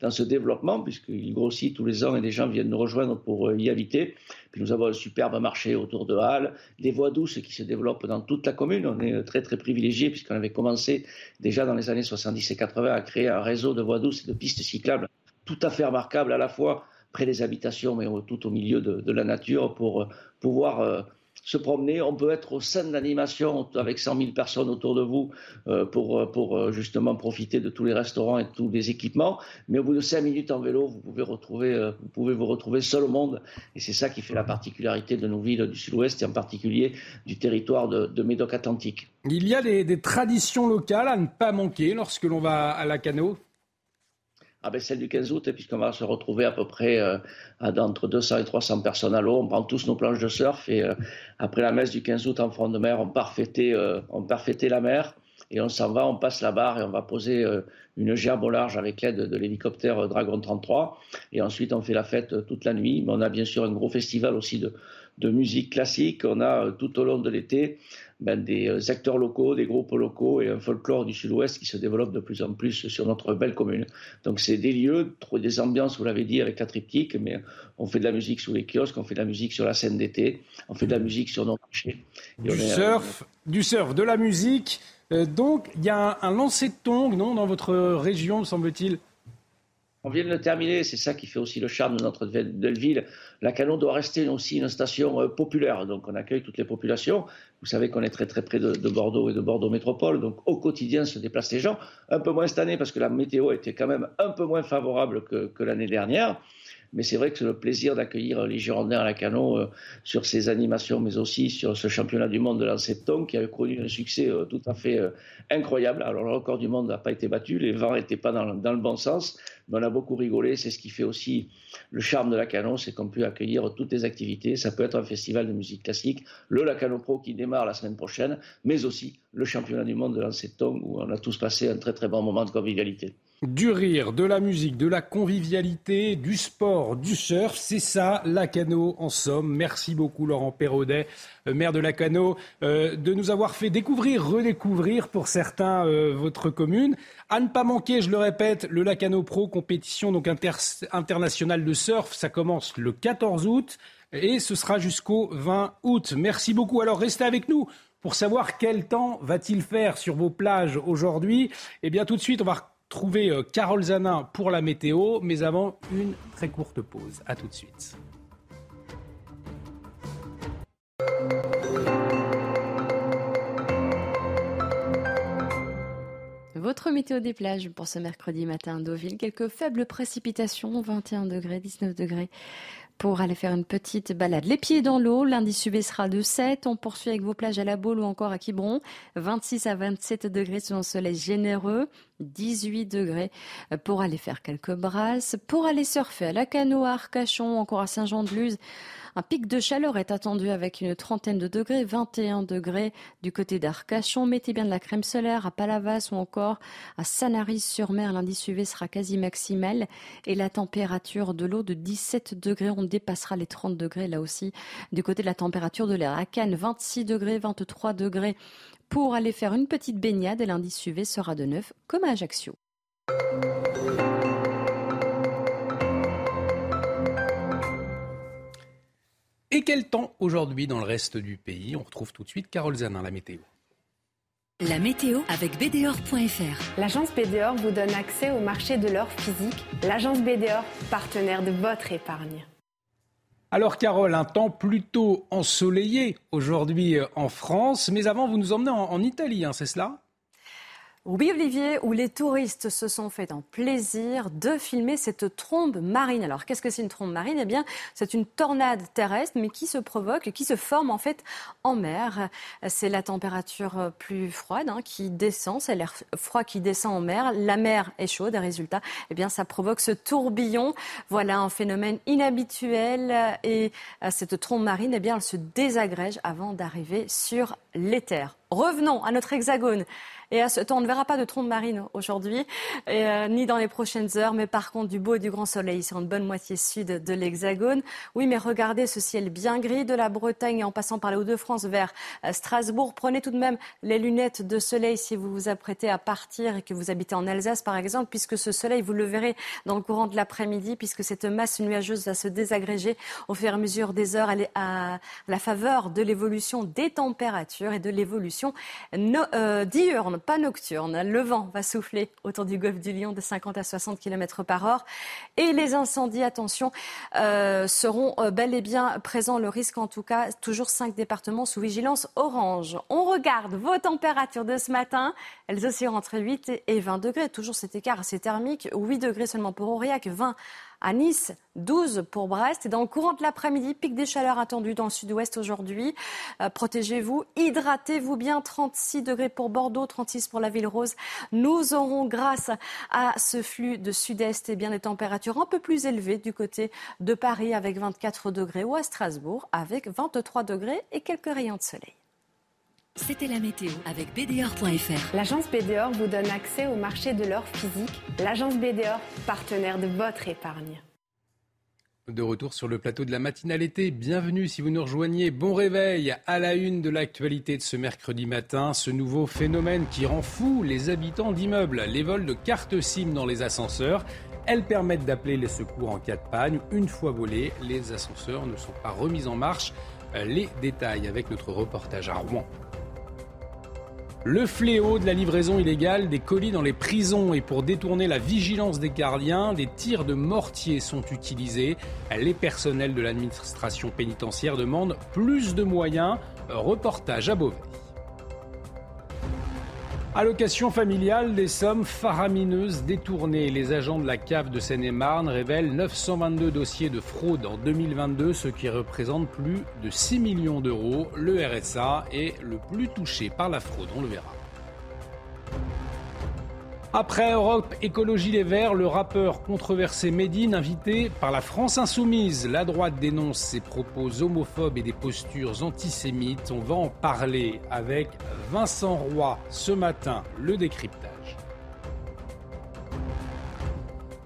Speaker 15: dans ce développement, puisqu'il grossit tous les ans et les gens viennent nous rejoindre pour euh, y habiter. Puis nous avons un superbe marché autour de Halle, des voies douces qui se développent dans toute la commune. On est très très privilégiés puisqu'on avait commencé déjà dans les années 70 et 80 à créer un réseau de voies douces et de pistes cyclables tout à fait remarquable à la fois près des habitations mais tout au milieu de, la nature pour euh, pouvoir euh, se promener. On peut être au sein d'animation avec 100 000 personnes autour de vous euh, pour, euh, euh, justement profiter de tous les restaurants et tous les équipements. Mais au bout de 5 minutes en vélo, vous pouvez, vous retrouver seul au monde. Et c'est ça qui fait la particularité de nos villes du sud-ouest et en particulier du territoire de, de Médoc-Atlantique.
Speaker 1: Il y a des, des traditions locales à ne pas manquer lorsque l'on va à la Cano?
Speaker 15: Ah ben celle du 15 août, puisqu'on va se retrouver à peu près euh, à, entre 200 et 300 personnes à l'eau. On prend tous nos planches de surf et euh, après la messe du 15 août en front de mer, on part euh, on part la mer et on s'en va, on passe la barre et on va poser une gerbe au large avec l'aide de l'hélicoptère Dragon 33. Et ensuite, on fait la fête toute la nuit. Mais on a bien sûr un gros festival aussi de, de musique classique. On a tout au long de l'été ben, des euh, acteurs locaux, des groupes locaux et un folklore du sud-ouest qui se développe de plus en plus sur notre belle commune. Donc c'est des lieux, des ambiances, vous l'avez dit, avec la triptyque, mais on fait de la musique sous les kiosques, on fait de la musique sur la scène d'été, on fait de la musique sur nos marchés.
Speaker 1: Du surf, du surf, de la musique. Euh, donc il y a un, un lancer de tongs, non, dans votre région, semble-t-il?
Speaker 15: On vient de le terminer, c'est ça qui fait aussi le charme de notre ville. La Canon doit rester aussi une station euh, populaire, donc on accueille toutes les populations. Vous savez qu'on est très très près de, Bordeaux et de Bordeaux Métropole, donc au quotidien se déplacent les gens. Un peu moins cette année parce que la météo était quand même un peu moins favorable que l'année dernière. Mais c'est vrai que c'est le plaisir d'accueillir les Girondins à la Canon euh, sur ces animations, mais aussi sur ce championnat du monde de de tongs qui a connu un succès euh, tout à fait euh, incroyable. Alors le record du monde n'a pas été battu, les vents n'étaient pas dans, le bon sens, mais on a beaucoup rigolé. C'est ce qui fait aussi le charme de la Canon, c'est qu'on peut accueillir toutes les activités. Ça peut être un festival de musique classique, le Lacano Pro qui démarre la semaine prochaine, mais aussi le championnat du monde de de tongs où on a tous passé un très très bon moment de convivialité.
Speaker 1: Du rire, de la musique, de la convivialité, du sport, du surf, c'est ça, Lacano en somme. Merci beaucoup Laurent Perraudet, euh, maire de Lacano, euh, de nous avoir fait découvrir, redécouvrir pour certains euh, votre commune. À ne pas manquer, je le répète, le Lacano Pro, compétition donc internationale de surf, ça commence le 14 août et ce sera jusqu'au 20 août. Merci beaucoup. Alors restez avec nous pour savoir quel temps va-t-il faire sur vos plages aujourd'hui. Eh bien tout de suite, on va trouver euh, Carole Zanin pour la météo, mais avant une très courte pause. A tout de suite.
Speaker 2: Votre
Speaker 16: Votre météo des plages pour ce mercredi matin à Deauville, quelques faibles précipitations, 21 degrés, 19 degrés pour aller faire une petite balade. Les pieds dans l'eau, l'indice UV sera de 7. On poursuit avec vos plages à La Baule ou encore à Quiberon. 26 à 27 degrés sous un soleil généreux. 18 degrés pour aller faire quelques brasses. Pour aller surfer à la Cano, à Arcachon, encore à Saint-Jean-de-Luz. Un pic de chaleur est attendu avec une trentaine de degrés, 21 degrés du côté d'Arcachon. Mettez bien de la crème solaire à Palavas ou encore à Sanary-sur-Mer. L'indice UV sera quasi maximal et la température de l'eau de 17 degrés. On dépassera les 30 degrés là aussi du côté de la température de l'air. À Cannes, 26 degrés, 23 degrés pour aller faire une petite baignade et l'indice UV sera de 9 comme à Ajaccio.
Speaker 1: Et quel temps aujourd'hui dans le reste du pays? On retrouve tout de suite Carole Zanin, la météo.
Speaker 17: La météo avec BDOR.fr.
Speaker 18: L'agence BDOR vous donne accès au marché de l'or physique. L'agence BDOR, partenaire de votre épargne.
Speaker 1: Alors Carole, un temps plutôt ensoleillé aujourd'hui euh, en France, mais avant vous nous emmenez en, Italie, hein, c'est cela?
Speaker 19: Oui, Olivier, où les touristes se sont fait un plaisir de filmer cette trombe marine. Alors, qu'est-ce que c'est une trombe marine? Eh bien, c'est une tornade terrestre, mais qui se provoque, qui se forme en fait en mer. C'est la température plus froide hein, qui descend, c'est l'air froid qui descend en mer. La mer est chaude, et résultat, eh bien, ça provoque ce tourbillon. Voilà un phénomène inhabituel. Et euh, cette trombe marine, eh bien, elle se désagrège avant d'arriver sur les terres. Revenons à notre hexagone. Et à ce temps, on ne verra pas de trompe marine aujourd'hui, euh, ni dans les prochaines heures, mais par contre du beau et du grand soleil sur une bonne moitié sud de l'Hexagone. Oui, mais regardez ce ciel bien gris de la Bretagne en passant par les Hauts-de-France vers euh, Strasbourg. Prenez tout de même les lunettes de soleil si vous vous apprêtez à partir et que vous habitez en Alsace, par exemple, puisque ce soleil, vous le verrez dans le courant de l'après-midi, puisque cette masse nuageuse va se désagréger au fur et à mesure des heures à la faveur de l'évolution des températures et de l'évolution euh, diurne pas nocturne. Le vent va souffler autour du golfe du Lion de 50 à 60 km par heure. Et les incendies, attention, euh, seront euh, bel et bien présents. Le risque, en tout cas, toujours 5 départements sous vigilance orange. On regarde vos températures de ce matin. Elles oscillent entre 8 et 20 degrés. Toujours cet écart assez thermique. 8 degrés seulement pour Aurillac, 20 à Nice, 12 pour Brest. Et dans le courant de l'après-midi, pic des chaleurs attendu dans le sud-ouest aujourd'hui. Euh, protégez-vous, hydratez-vous bien. 36 degrés pour Bordeaux, 36 pour la ville rose. Nous aurons, grâce à ce flux de sud-est, et eh bien des températures un peu plus élevées du côté de Paris avec 24 degrés ou à Strasbourg avec 23 degrés et quelques rayons de soleil.
Speaker 17: C'était la météo avec BDOR.fr.
Speaker 18: L'agence BDOR vous donne accès au marché de l'or physique. L'agence BDOR, partenaire de votre épargne.
Speaker 1: De retour sur le plateau de la matinale été. Bienvenue si vous nous rejoignez. Bon réveil à la une de l'actualité de ce mercredi matin. Ce nouveau phénomène qui rend fou les habitants d'immeubles. Les vols de cartes SIM dans les ascenseurs. Elles permettent d'appeler les secours en cas de panne. Une fois volés, les ascenseurs ne sont pas remis en marche. Les détails avec notre reportage à Rouen. Le fléau de la livraison illégale des colis dans les prisons et pour détourner la vigilance des gardiens, des tirs de mortier sont utilisés. Les personnels de l'administration pénitentiaire demandent plus de moyens. Reportage à Beauvais. Allocation familiale, des sommes faramineuses détournées. Les agents de la CAF de Seine-et-Marne révèlent 922 dossiers de fraude en 2022, ce qui représente plus de 6 millions d'euros. Le RSA est le plus touché par la fraude, on le verra. Après Europe Écologie Les Verts, le rappeur controversé Médine, invité par la France Insoumise. La droite dénonce ses propos homophobes et des postures antisémites. On va en parler avec Vincent Roy ce matin, le décryptage.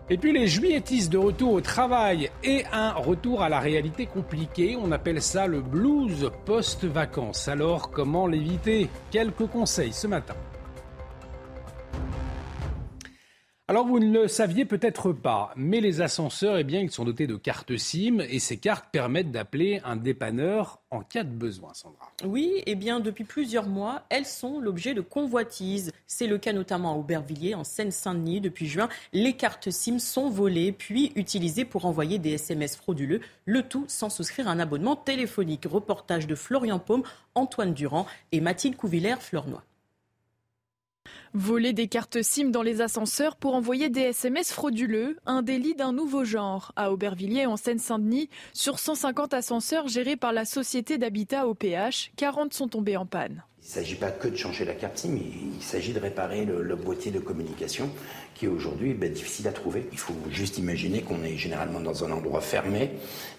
Speaker 1: Et puis les juilletistes de retour au travail et un retour à la réalité compliquée, on appelle ça le blues post-vacances. Alors comment l'éviter? Quelques conseils ce matin. Alors vous ne le saviez peut-être pas, mais les ascenseurs, eh bien, ils sont dotés de cartes SIM et ces cartes permettent d'appeler un dépanneur en cas de besoin, Sandra.
Speaker 2: Oui, eh bien, depuis plusieurs mois, elles sont l'objet de convoitises. C'est le cas notamment à Aubervilliers, en Seine-Saint-Denis. Depuis juin, les cartes SIM sont volées puis utilisées pour envoyer des SMS frauduleux, le tout sans souscrire un abonnement téléphonique. Reportage de Florian Paume, Antoine Durand et Mathilde Couvillère-Fleurnoy.
Speaker 20: Voler des cartes SIM dans les ascenseurs pour envoyer des SMS frauduleux, un délit d'un nouveau genre. À Aubervilliers, en Seine-Saint-Denis, sur 150 ascenseurs gérés par la société d'habitat OPH, 40 sont tombés en panne.
Speaker 21: Il ne s'agit pas que de changer la carte SIM, il s'agit de réparer le, boîtier de communication qui est aujourd'hui ben, difficile à trouver. Il faut juste imaginer qu'on est généralement dans un endroit fermé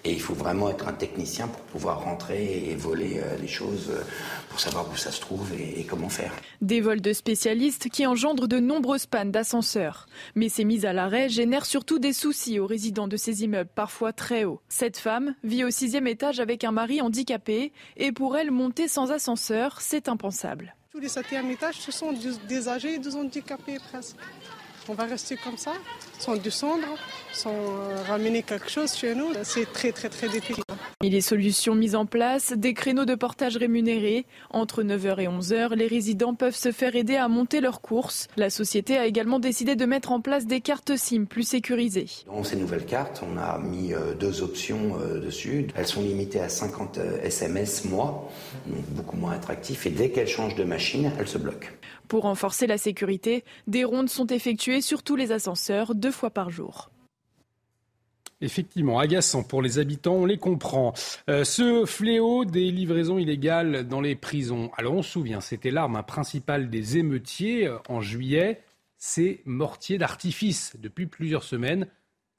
Speaker 21: et il faut vraiment être un technicien pour pouvoir rentrer et voler euh, les choses euh, pour savoir où ça se trouve et, comment faire.
Speaker 20: Des vols de spécialistes qui engendrent de nombreuses pannes d'ascenseurs. Mais ces mises à l'arrêt génèrent surtout des soucis aux résidents de ces immeubles parfois très hauts. Cette femme vit au sixième étage avec un mari handicapé et pour elle, monter sans ascenseur, c'est impensable.
Speaker 22: Tous les septièmes étages, ce sont des âgés et des handicapés presque. On va rester comme ça, sans descendre, sans euh, ramener quelque chose chez nous. C'est très très très difficile.
Speaker 20: Et les solutions mises en place, des créneaux de portage rémunérés. Entre 9h et 11h, les résidents peuvent se faire aider à monter leurs courses. La société a également décidé de mettre en place des cartes SIM plus sécurisées.
Speaker 21: Dans ces nouvelles cartes, on a mis euh, deux options euh, dessus. Elles sont limitées à 50 SMS mois, donc beaucoup moins attractif. Et dès qu'elles changent de machine, elles se bloquent.
Speaker 20: Pour renforcer la sécurité, des rondes sont effectuées sur tous les ascenseurs deux fois par jour.
Speaker 1: Effectivement, agaçant pour les habitants, on les comprend. Euh, ce fléau des livraisons illégales dans les prisons. Alors on se souvient, c'était l'arme principale des émeutiers euh, en juillet, ces mortiers d'artifice. Depuis plusieurs semaines,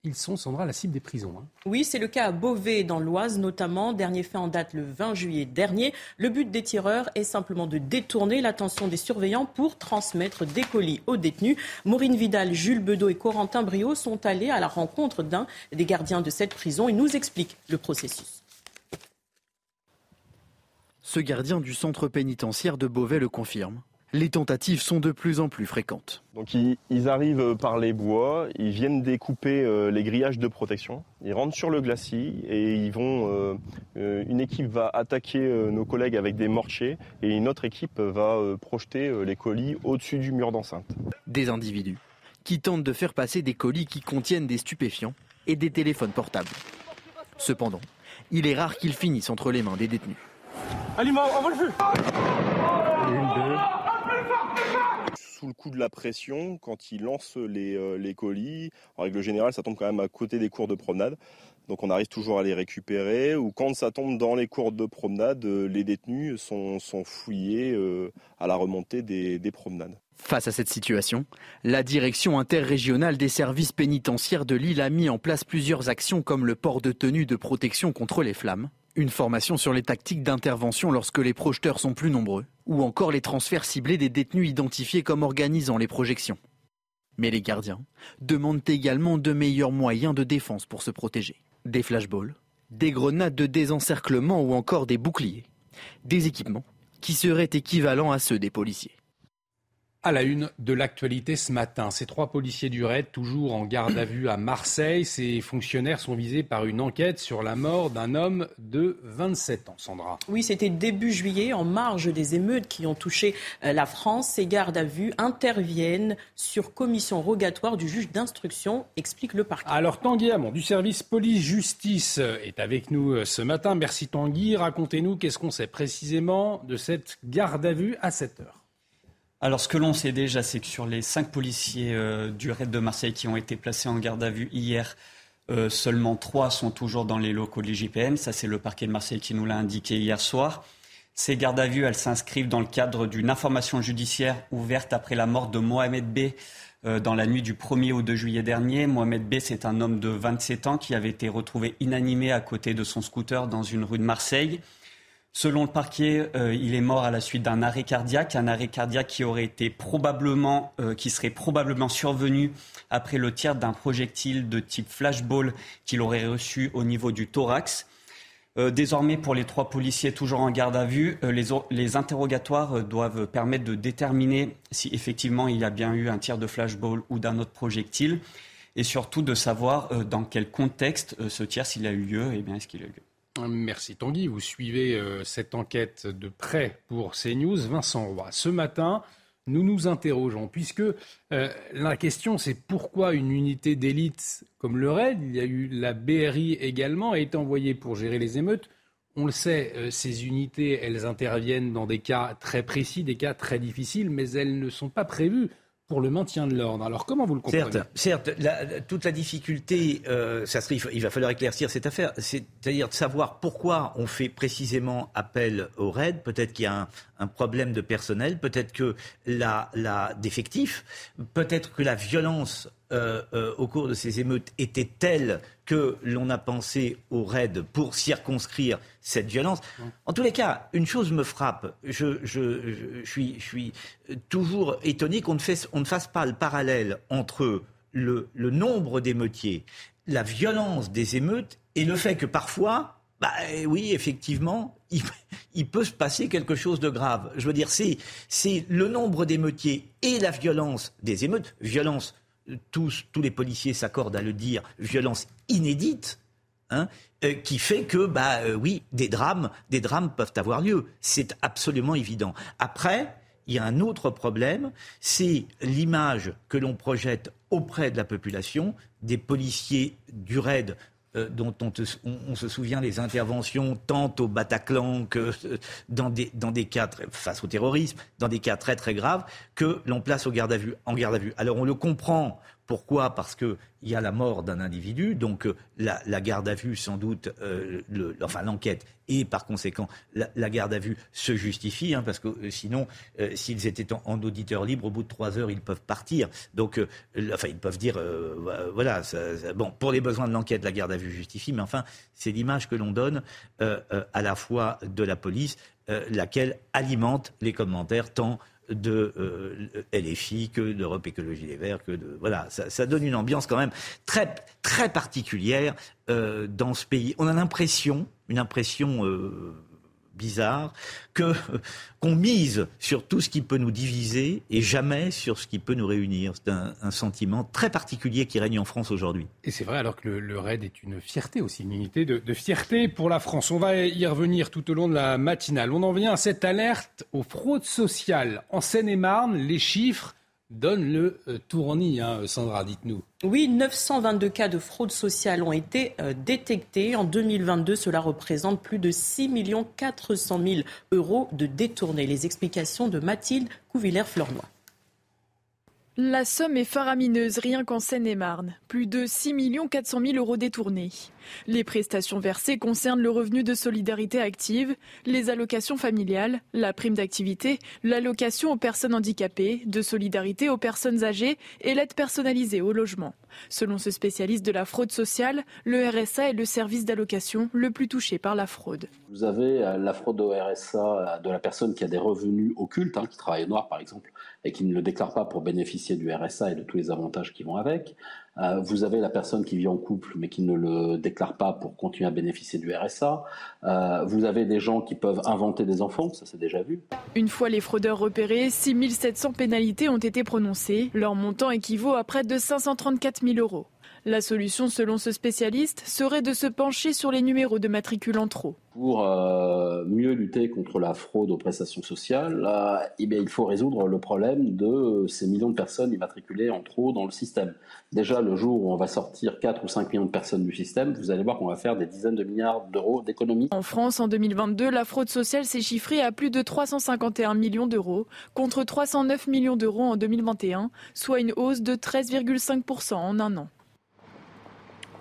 Speaker 1: ils sont, Sandra, la cible des prisons. Hein.
Speaker 2: Oui, c'est le cas à Beauvais, dans l'Oise notamment. Dernier fait en date le 20 juillet dernier. Le but des tireurs est simplement de détourner l'attention des surveillants pour transmettre des colis aux détenus. Maureen Vidal, Jules Bedeau et Corentin Brio sont allés à la rencontre d'un des gardiens de cette prison. Ils nous expliquent le processus.
Speaker 23: Ce gardien du centre pénitentiaire de Beauvais le confirme les tentatives sont de plus en plus fréquentes.
Speaker 24: Donc ils, arrivent par les bois, ils viennent découper euh, les grillages de protection, ils rentrent sur le glacis et ils vont. Euh, euh, une équipe va attaquer nos collègues avec des mortiers et une autre équipe va projeter les colis au-dessus du mur d'enceinte.
Speaker 23: Des individus qui tentent de faire passer des colis qui contiennent des stupéfiants et des téléphones portables. Cependant, il est rare qu'ils finissent entre les mains des détenus.
Speaker 24: Aliment, on le feu le coup de la pression, quand ils lancent les, euh, les, colis, en règle générale, ça tombe quand même à côté des cours de promenade. Donc on arrive toujours à les récupérer. Ou quand ça tombe dans les cours de promenade, euh, les détenus sont, sont fouillés euh, à la remontée des, des promenades.
Speaker 23: Face à cette situation, la direction interrégionale des services pénitentiaires de Lille a mis en place plusieurs actions comme le port de tenue de protection contre les flammes, une formation sur les tactiques d'intervention lorsque les projeteurs sont plus nombreux, ou encore les transferts ciblés des détenus identifiés comme organisant les projections. Mais les gardiens demandent également de meilleurs moyens de défense pour se protéger. Des flashballs, des grenades de désencerclement ou encore des boucliers. Des équipements qui seraient équivalents à ceux des policiers.
Speaker 1: À la une de l'actualité ce matin, ces trois policiers du RAID, toujours en garde à vue à Marseille, ces fonctionnaires sont visés par une enquête sur la mort d'un homme de 27 ans. Sandra.
Speaker 2: Oui, c'était début juillet, en marge des émeutes qui ont touché euh, la France. Ces gardes à vue interviennent sur commission rogatoire du juge d'instruction, explique le parquet.
Speaker 1: Alors Tanguy Hamon, du service police-justice, est avec nous euh, ce matin. Merci Tanguy. Racontez-nous qu'est-ce qu'on sait précisément de cette garde à vue à 7 heures?
Speaker 3: Alors, ce que l'on sait déjà, c'est que sur les cinq policiers euh, du raid de Marseille qui ont été placés en garde à vue hier, euh, seulement trois sont toujours dans les locaux de l'IGPN. Ça, c'est le parquet de Marseille qui nous l'a indiqué hier soir. Ces gardes à vue, elles s'inscrivent dans le cadre d'une information judiciaire ouverte après la mort de Mohamed B. Euh, dans la nuit du 1er au 2 juillet dernier. Mohamed B, c'est un homme de 27 ans qui avait été retrouvé inanimé à côté de son scooter dans une rue de Marseille. Selon le parquet, euh, il est mort à la suite d'un arrêt cardiaque, un arrêt cardiaque qui aurait été probablement, euh, qui serait probablement survenu après le tir d'un projectile de type flashball qu'il aurait reçu au niveau du thorax. Euh, désormais, pour les trois policiers toujours en garde à vue, les, les, interrogatoires doivent permettre de déterminer si effectivement il y a bien eu un tir de flashball ou d'un autre projectile, et surtout de savoir dans quel contexte ce tir, s'il a eu lieu, et bien est-ce qu'il a eu lieu.
Speaker 1: Merci Tanguy. Vous suivez euh, cette enquête de près pour CNews. Vincent Roy. Ce matin, nous nous interrogeons, puisque euh, la question c'est pourquoi une unité d'élite comme le RAID, il y a eu la BRI également, a été envoyée pour gérer les émeutes. on le sait, euh, ces unités, elles interviennent dans des cas très précis, des cas très difficiles, mais elles ne sont pas prévues pour le maintien de l'ordre. Alors comment vous le comprenez?
Speaker 11: Certes, certes toute la difficulté, euh, ça serait, il va falloir éclaircir cette affaire, c'est-à-dire de savoir pourquoi on fait précisément appel au RAID. Peut-être qu'il y a un, problème de personnel, peut-être que la, la d'effectifs, peut-être que la violence euh, euh, au cours de ces émeutes était telle que l'on a pensé au raid pour circonscrire cette violence. En tous les cas, une chose me frappe. Je, suis, toujours étonné qu'on ne, fasse pas le parallèle entre le, nombre d'émeutiers, la violence des émeutes et le fait que parfois, bah, oui, effectivement, il, il, peut se passer quelque chose de grave. Je veux dire, c'est le nombre d'émeutiers et la violence des émeutes, violence tous, les policiers s'accordent à le dire, violence inédite, hein, euh, qui fait que, bah euh, oui, des drames, des drames peuvent avoir lieu. C'est absolument évident. Après, il y a un autre problème, c'est l'image que l'on projette auprès de la population des policiers du raid euh, dont on, se souvient les interventions tant au Bataclan que dans des, dans des cas face au terrorisme, dans des cas très très graves, que l'on place au garde à vue, en garde à vue. Alors on le comprend pourquoi? Parce qu'il y a la mort d'un individu, donc euh, la, garde à vue, sans doute, euh, enfin l'enquête et par conséquent la, garde à vue se justifie, hein, parce que euh, sinon, s'ils étaient en, auditeur libre, au bout de trois heures, ils peuvent partir. Donc, enfin, ils peuvent dire, voilà, bon, pour les besoins de l'enquête, la garde à vue justifie, mais enfin, c'est l'image que l'on donne à la fois de la police, laquelle alimente les commentaires tant de euh, LFI que d'Europe Écologie Les Verts, que de voilà, ça, donne une ambiance quand même très très particulière euh, dans ce pays. On a l'impression, une impression euh, bizarre qu'on mise sur tout ce qui peut nous diviser et jamais sur ce qui peut nous réunir. C'est un, sentiment très particulier qui règne en France aujourd'hui.
Speaker 1: Et c'est vrai alors que le, RAID est une fierté aussi, une unité de, de, fierté pour la France. On va y revenir tout au long de la matinale. On en vient à cette alerte aux fraudes sociales. En Seine-et-Marne, les chiffres donne le euh, tournis, hein, Sandra, dites-nous.
Speaker 2: Oui, 922 cas de fraude sociale ont été euh, détectés. En 2022, cela représente plus de 6 400 000 euros de détournés. Les explications de Mathilde Couvillère-Fleurnois.
Speaker 20: La somme est faramineuse rien qu'en Seine-et-Marne. Plus de 6 400 000 euros détournés. Les prestations versées concernent le revenu de solidarité active, les allocations familiales, la prime d'activité, l'allocation aux personnes handicapées, de solidarité aux personnes âgées et l'aide personnalisée au logement. Selon ce spécialiste de la fraude sociale, le RSA est le service d'allocation le plus touché par la fraude.
Speaker 25: Vous avez euh, la fraude au RSA de la personne qui a des revenus occultes, hein, qui travaille au noir par exemple, et qui ne le déclare pas pour bénéficier du RSA et de tous les avantages qui vont avec. Euh, vous avez la personne qui vit en couple mais qui ne le déclare pas pour continuer à bénéficier du RSA. Euh, vous avez des gens qui peuvent inventer des enfants, ça c'est déjà vu.
Speaker 20: Une fois les fraudeurs repérés, 6700 pénalités ont été prononcées. Leur montant équivaut à près de 534 000 euros. La solution, selon ce spécialiste, serait de se pencher sur les numéros de matricule en trop.
Speaker 25: Pour euh, mieux lutter contre la fraude aux prestations sociales, eh bien, il faut résoudre le problème de ces millions de personnes immatriculées en trop dans le système. Déjà, le jour où on va sortir 4 ou 5 millions de personnes du système, vous allez voir qu'on va faire des dizaines de milliards d'euros d'économies.
Speaker 20: En France, en 2022, la fraude sociale s'est chiffrée à plus de 351 millions d'euros, contre 309 millions d'euros en 2021, soit une hausse de 13,5% en un an.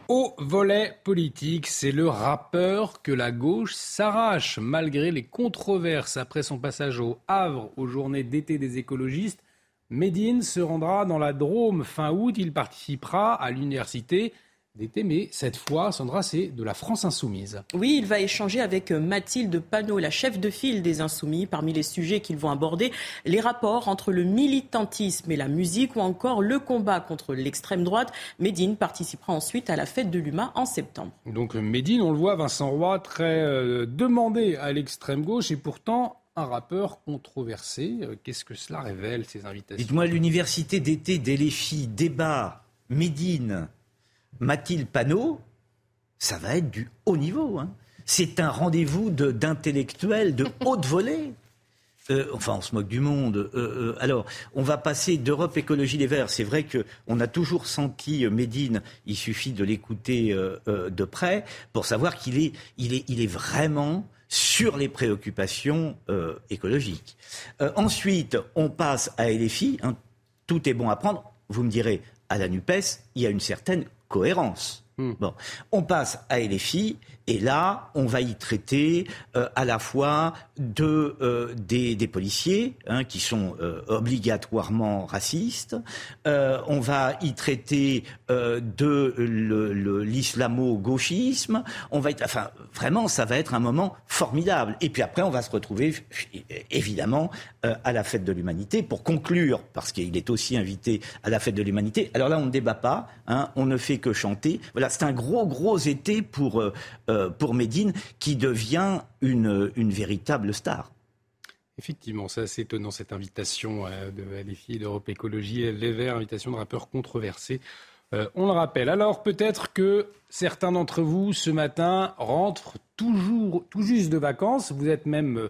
Speaker 1: Au volet politique, c'est le rappeur que la gauche s'arrache malgré les controverses après son passage au Havre aux journées d'été des écologistes. Médine se rendra dans la Drôme fin août. Il participera à l'université d'été, mais cette fois, Sandra, c'est de la France insoumise.
Speaker 2: Oui, il va échanger avec Mathilde Panot, la chef de file des Insoumis. Parmi les sujets qu'ils vont aborder, les rapports entre le militantisme et la musique ou encore le combat contre l'extrême droite. Médine participera ensuite à la fête de l'UMA en septembre.
Speaker 1: Donc Médine, on le voit, Vincent Roy, très euh, demandé à l'extrême gauche et pourtant un rappeur controversé. Euh, qu'est-ce que cela révèle, ces invitations?
Speaker 11: Dites-moi, l'université d'été d'Eléfi débat Médine Mathilde Panot, ça va être du haut niveau. Hein. C'est un rendez-vous d'intellectuels de, haute volée. Euh, enfin, on se moque du monde. Euh, euh, alors, on va passer d'Europe Écologie Les Verts. C'est vrai qu'on a toujours senti Médine, il suffit de l'écouter de près pour savoir qu'il est, il est, il est vraiment sur les préoccupations écologiques. ensuite, on passe à LFI. Hein. tout est bon à prendre. Vous me direz, à la NUPES, il y a une certaine cohérence. Hmm. Bon, on passe à LFI. Et là, on va y traiter euh, à la fois de, euh, des, policiers hein, qui sont euh, obligatoirement racistes. on va y traiter de l'islamo-gauchisme. On va, enfin, vraiment, ça va être un moment formidable. Et puis après, on va se retrouver évidemment à la fête de l'humanité pour conclure, parce qu'il est aussi invité à la fête de l'humanité. Alors là, on ne débat pas, hein, on ne fait que chanter. Voilà, c'est un gros, gros été pour euh, pour Médine, qui devient une, véritable star.
Speaker 1: Effectivement, c'est assez étonnant cette invitation euh, de LFI d'Europe Écologie, Les Verts, invitation de rappeurs controversés. Euh, on le rappelle. Alors peut-être que certains d'entre vous ce matin rentrent toujours, tout juste de vacances. Vous êtes même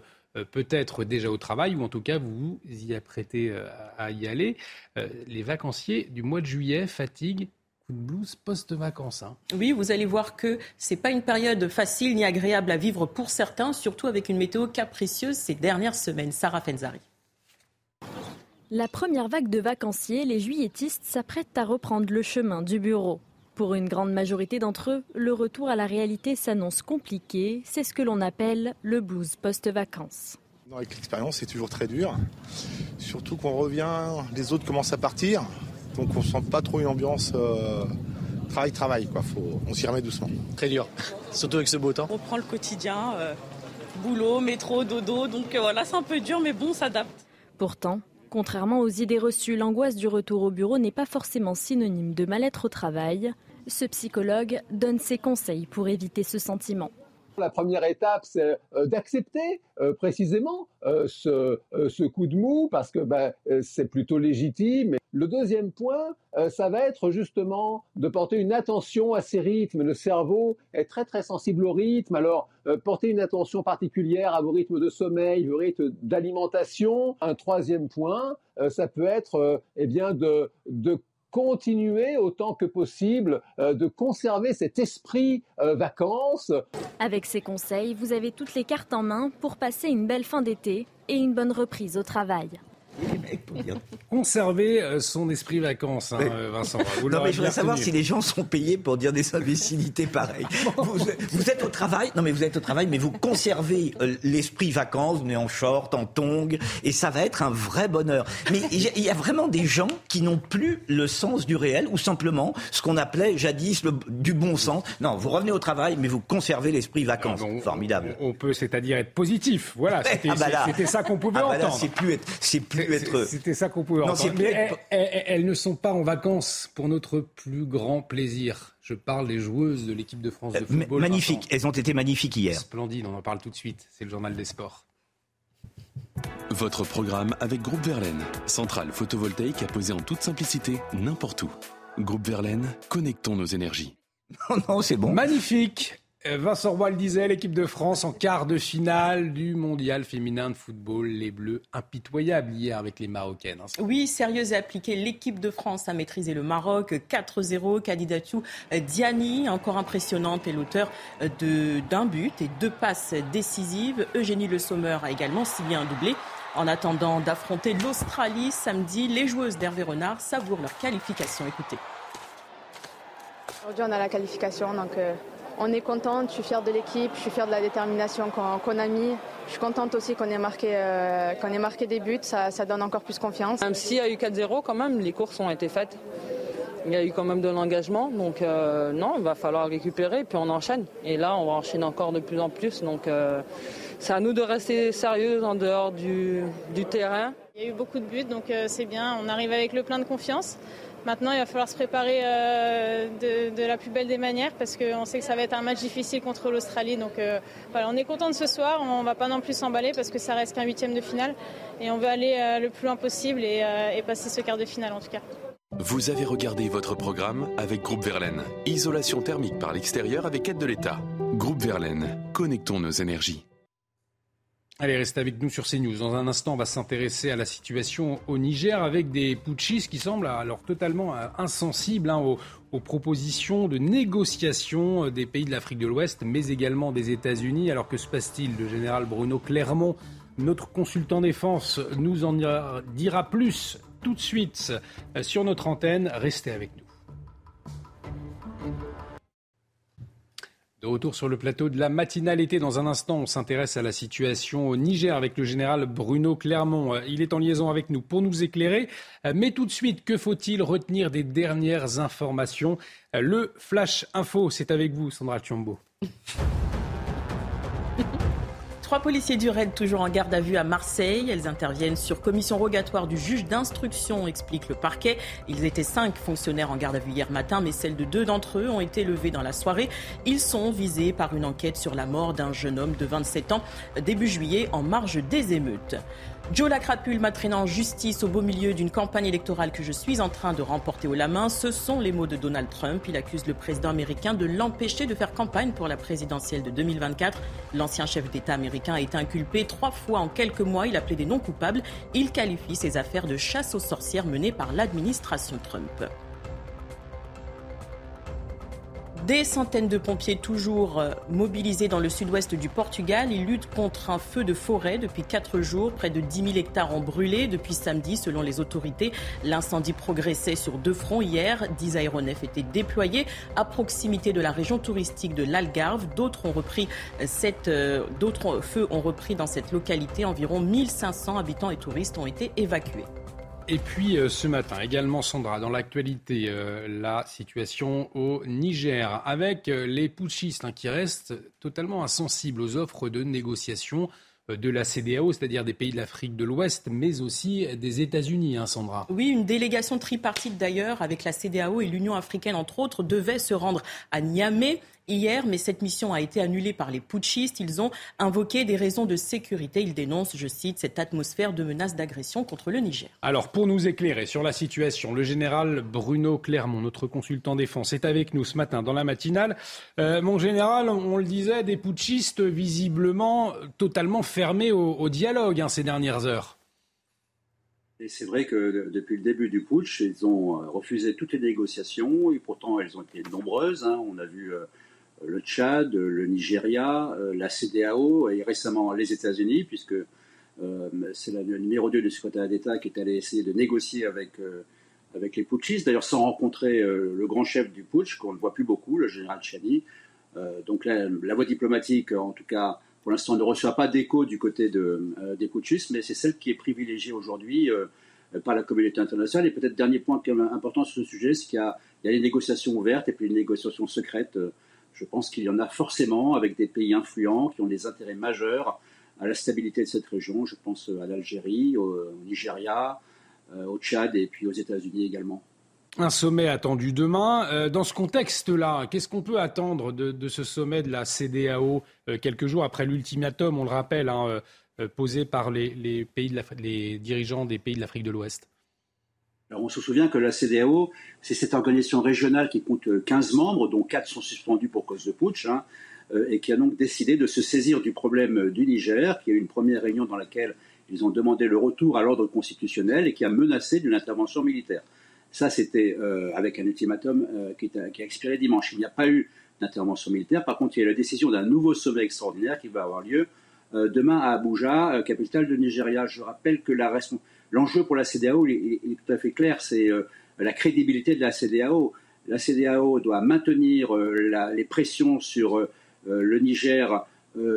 Speaker 1: peut-être déjà au travail ou en tout cas vous vous y apprêtez à y aller. les vacanciers du mois de juillet fatiguent coup de blues post-vacances. Hein.
Speaker 2: Oui, vous allez voir que ce n'est pas une période facile ni agréable à vivre pour certains, surtout avec une météo capricieuse ces dernières semaines. Sarah Fenzari.
Speaker 17: La première vague de vacanciers, les juilletistes s'apprêtent à reprendre le chemin du bureau. Pour une grande majorité d'entre eux, le retour à la réalité s'annonce compliqué. C'est ce que l'on appelle le blues post-vacances.
Speaker 9: Avec l'expérience, c'est toujours très dur. Surtout qu'on revient, les autres commencent à partir. Donc on sent pas trop une ambiance travail-travail. Euh, Faut, on s'y remet doucement.
Speaker 26: Très dur, surtout avec ce beau temps.
Speaker 2: On prend le quotidien, euh, boulot, métro, dodo. Donc euh, voilà, c'est un peu dur, mais bon, on s'adapte.
Speaker 17: Pourtant, contrairement aux idées reçues, l'angoisse du retour au bureau n'est pas forcément synonyme de mal-être au travail. Ce psychologue donne ses conseils pour éviter ce sentiment.
Speaker 27: La première étape, c'est euh, d'accepter euh, précisément euh, ce, coup de mou parce que ben, c'est plutôt légitime. Le deuxième point, ça va être justement de porter une attention à ces rythmes. Le cerveau est très très sensible au rythme. Alors, porter une attention particulière à vos rythmes de sommeil, vos rythmes d'alimentation. Un troisième point, ça peut être eh bien de, de continuer autant que possible euh, de conserver cet esprit euh, vacances.
Speaker 17: Avec ces conseils, vous avez toutes les cartes en main pour passer une belle fin d'été et une bonne reprise au travail.
Speaker 1: Conserver euh, son esprit vacances, hein, Vincent.
Speaker 11: non, mais je voudrais savoir si les gens sont payés pour dire des imbécilités pareilles. vous, êtes au travail, non mais vous êtes au travail, mais vous conservez euh, l'esprit vacances, vous en short, en tongs, et ça va être un vrai bonheur. Mais il y, a vraiment des gens qui n'ont plus le sens du réel, ou simplement ce qu'on appelait jadis le, du bon sens. Non, vous revenez au travail, mais vous conservez l'esprit vacances. Ah, Formidable.
Speaker 1: On, peut, c'est-à-dire être positif. Voilà, ah, bah c'était ça qu'on pouvait ah, bah entendre.
Speaker 11: C'est plus être,
Speaker 1: c'était ça qu'on pouvait entendre. Mais elles, ne sont pas en vacances pour notre plus grand plaisir. Je parle des joueuses de l'équipe de France de euh, football.
Speaker 11: Magnifique, elles ont été magnifiques hier.
Speaker 1: Splendide, on en parle tout de suite. C'est le journal des sports.
Speaker 12: Votre programme avec Groupe Verlaine, centrale photovoltaïque à poser en toute simplicité n'importe où. Groupe Verlaine, connectons nos énergies.
Speaker 11: Non, non, c'est bon.
Speaker 1: Magnifique. Euh, Vincent Roy le disait, l'équipe de France en quart de finale du mondial féminin de football. Les Bleus impitoyables hier avec les Marocaines. Hein.
Speaker 2: Oui, sérieuse et appliquée. L'équipe de France a maîtrisé le Maroc 4-0. Kadidatou Diani, encore impressionnante, est l'auteur d'un but et deux passes décisives. Eugénie Le Sommer a également signé un doublé. En attendant d'affronter l'Australie samedi, les joueuses d'Hervé Renard savourent leur qualification. Écoutez.
Speaker 28: Aujourd'hui, on a la qualification, donc euh, on est contente, je suis fière de l'équipe, je suis fière de la détermination qu'on a mis. Je suis contente aussi qu'on ait, marqué, euh, ait marqué des buts, ça, donne encore plus confiance.
Speaker 29: Même s'il y a eu 4-0 quand même, les courses ont été faites. Il y a eu quand même de l'engagement, donc euh, non, il va falloir récupérer, puis on enchaîne. Et là, on va enchaîner encore de plus en plus, donc euh, c'est à nous de rester sérieux en dehors du, du terrain.
Speaker 28: Il y a eu beaucoup de buts, donc c'est bien, on arrive avec le plein de confiance. Maintenant, il va falloir se préparer euh, de, la plus belle des manières parce qu'on sait que ça va être un match difficile contre l'Australie. Donc euh, voilà, on est content de ce soir. On ne va pas non plus s'emballer parce que ça reste qu'un huitième de finale. Et on veut aller euh, le plus loin possible et, et passer ce quart de finale en tout cas.
Speaker 12: Vous avez regardé votre programme avec Groupe Verlaine. Isolation thermique par l'extérieur avec aide de l'État. Groupe Verlaine, connectons nos énergies.
Speaker 1: Allez, restez avec nous sur CNews. Dans un instant, on va s'intéresser à la situation au Niger avec des putschistes qui semblent alors totalement euh, insensibles hein, aux, propositions de négociation euh, des pays de l'Afrique de l'Ouest, mais également des États-Unis. Alors que se passe-t-il? Le général Bruno Clermont, notre consultant défense, nous en dira plus tout de suite euh, sur notre antenne. Restez avec nous. Retour sur le plateau de la matinalité. Dans un instant, on s'intéresse à la situation au Niger avec le général Bruno Clermont. Il est en liaison avec nous pour nous éclairer. Mais tout de suite, que faut-il retenir des dernières informations? Le Flash Info, c'est avec vous, Sandra Chiombo.
Speaker 2: Trois policiers du RAID toujours en garde à vue à Marseille. Elles interviennent sur commission rogatoire du juge d'instruction, explique le parquet. Ils étaient cinq fonctionnaires en garde à vue hier matin, mais celles de deux d'entre eux ont été levées dans la soirée. Ils sont visés par une enquête sur la mort d'un jeune homme de 27 ans début juillet en marge des émeutes. Joe Lacrapule m'a traîné en justice au beau milieu d'une campagne électorale que je suis en train de remporter au la main. Ce sont les mots de Donald Trump. Il accuse le président américain de l'empêcher de faire campagne pour la présidentielle de 2024. L'ancien chef d'État américain a été inculpé trois fois en quelques mois. Il a plaidé non coupable. Il qualifie ces affaires de chasse aux sorcières menées par l'administration Trump. Des centaines de pompiers toujours euh, mobilisés dans le sud-ouest du Portugal. Ils luttent contre un feu de forêt depuis quatre jours. Près de 10 000 hectares ont brûlé depuis samedi, selon les autorités. L'incendie progressait sur deux fronts hier. Dix aéronefs étaient déployés à proximité de la région touristique de l'Algarve. D'autres ont repris euh, euh, d'autres feux ont repris dans cette localité. Environ 1500 habitants et touristes ont été évacués.
Speaker 1: Et puis euh, ce matin également, Sandra, dans l'actualité, euh, la situation au Niger, avec euh, les putschistes hein, qui restent totalement insensibles aux offres de négociation de la CDAO, c'est-à-dire des pays de l'Afrique de l'Ouest, mais aussi des États-Unis, hein, Sandra.
Speaker 2: Oui, une délégation tripartite d'ailleurs, avec la CDAO et l'Union africaine, entre autres, devait se rendre à Niamey hier, mais cette mission a été annulée par les putschistes. Ils ont invoqué des raisons de sécurité. Ils dénoncent, je cite, cette atmosphère de menace d'agression contre le Niger.
Speaker 1: Alors, pour nous éclairer sur la situation, le général Bruno Clermont, notre consultant défense, est avec nous ce matin dans la matinale. Euh, mon général, on le disait, des putschistes visiblement totalement fermés au, dialogue hein, ces dernières heures.
Speaker 10: Et c'est vrai que depuis le début du putsch, ils ont euh, refusé toutes les négociations, et pourtant elles ont été nombreuses. Hein. On a vu euh, le Tchad, le Nigeria, euh, la CDAO et récemment les États-Unis, puisque euh, c'est le numéro 2 du secrétaire d'État qui est allé essayer de négocier avec, euh, avec les putschistes, d'ailleurs sans rencontrer le grand chef du putsch, qu'on ne voit plus beaucoup, le général Chani. donc la, la, voie diplomatique, en tout cas pour l'instant, ne reçoit pas d'écho du côté de, des putschistes, mais c'est celle qui est privilégiée aujourd'hui par la communauté internationale. Et peut-être dernier point important sur ce sujet, c'est qu'il y, y, a les négociations ouvertes et puis les négociations secrètes je pense qu'il y en a forcément avec des pays influents qui ont des intérêts majeurs à la stabilité de cette région. Je pense à l'Algérie, au, Nigeria, euh, au Tchad et puis aux États-Unis également.
Speaker 1: Un sommet attendu demain. Euh, dans ce contexte-là, qu'est-ce qu'on peut attendre de, ce sommet de la CDAO euh, quelques jours après l'ultimatum, on le rappelle, hein, posé par les, pays les dirigeants des pays de l'Afrique de l'Ouest?
Speaker 10: On se souvient que la CDAO, c'est cette organisation régionale qui compte 15 membres, dont 4 sont suspendus pour cause de putsch, hein, euh, et qui a donc décidé de se saisir du problème du Niger, qui a eu une première réunion dans laquelle ils ont demandé le retour à l'ordre constitutionnel et qui a menacé d'une intervention militaire. Ça, c'était euh, avec un ultimatum euh, qui, a, expiré dimanche. Il n'y a pas eu d'intervention militaire. Par contre, il y a la décision d'un nouveau sommet extraordinaire qui va avoir lieu demain à Abuja, capitale du Nigeria. Je rappelle que la responsabilité L'enjeu pour la CDAO est, tout à fait clair, c'est euh, la crédibilité de la CDAO. La CDAO doit maintenir euh, les pressions sur euh, le Niger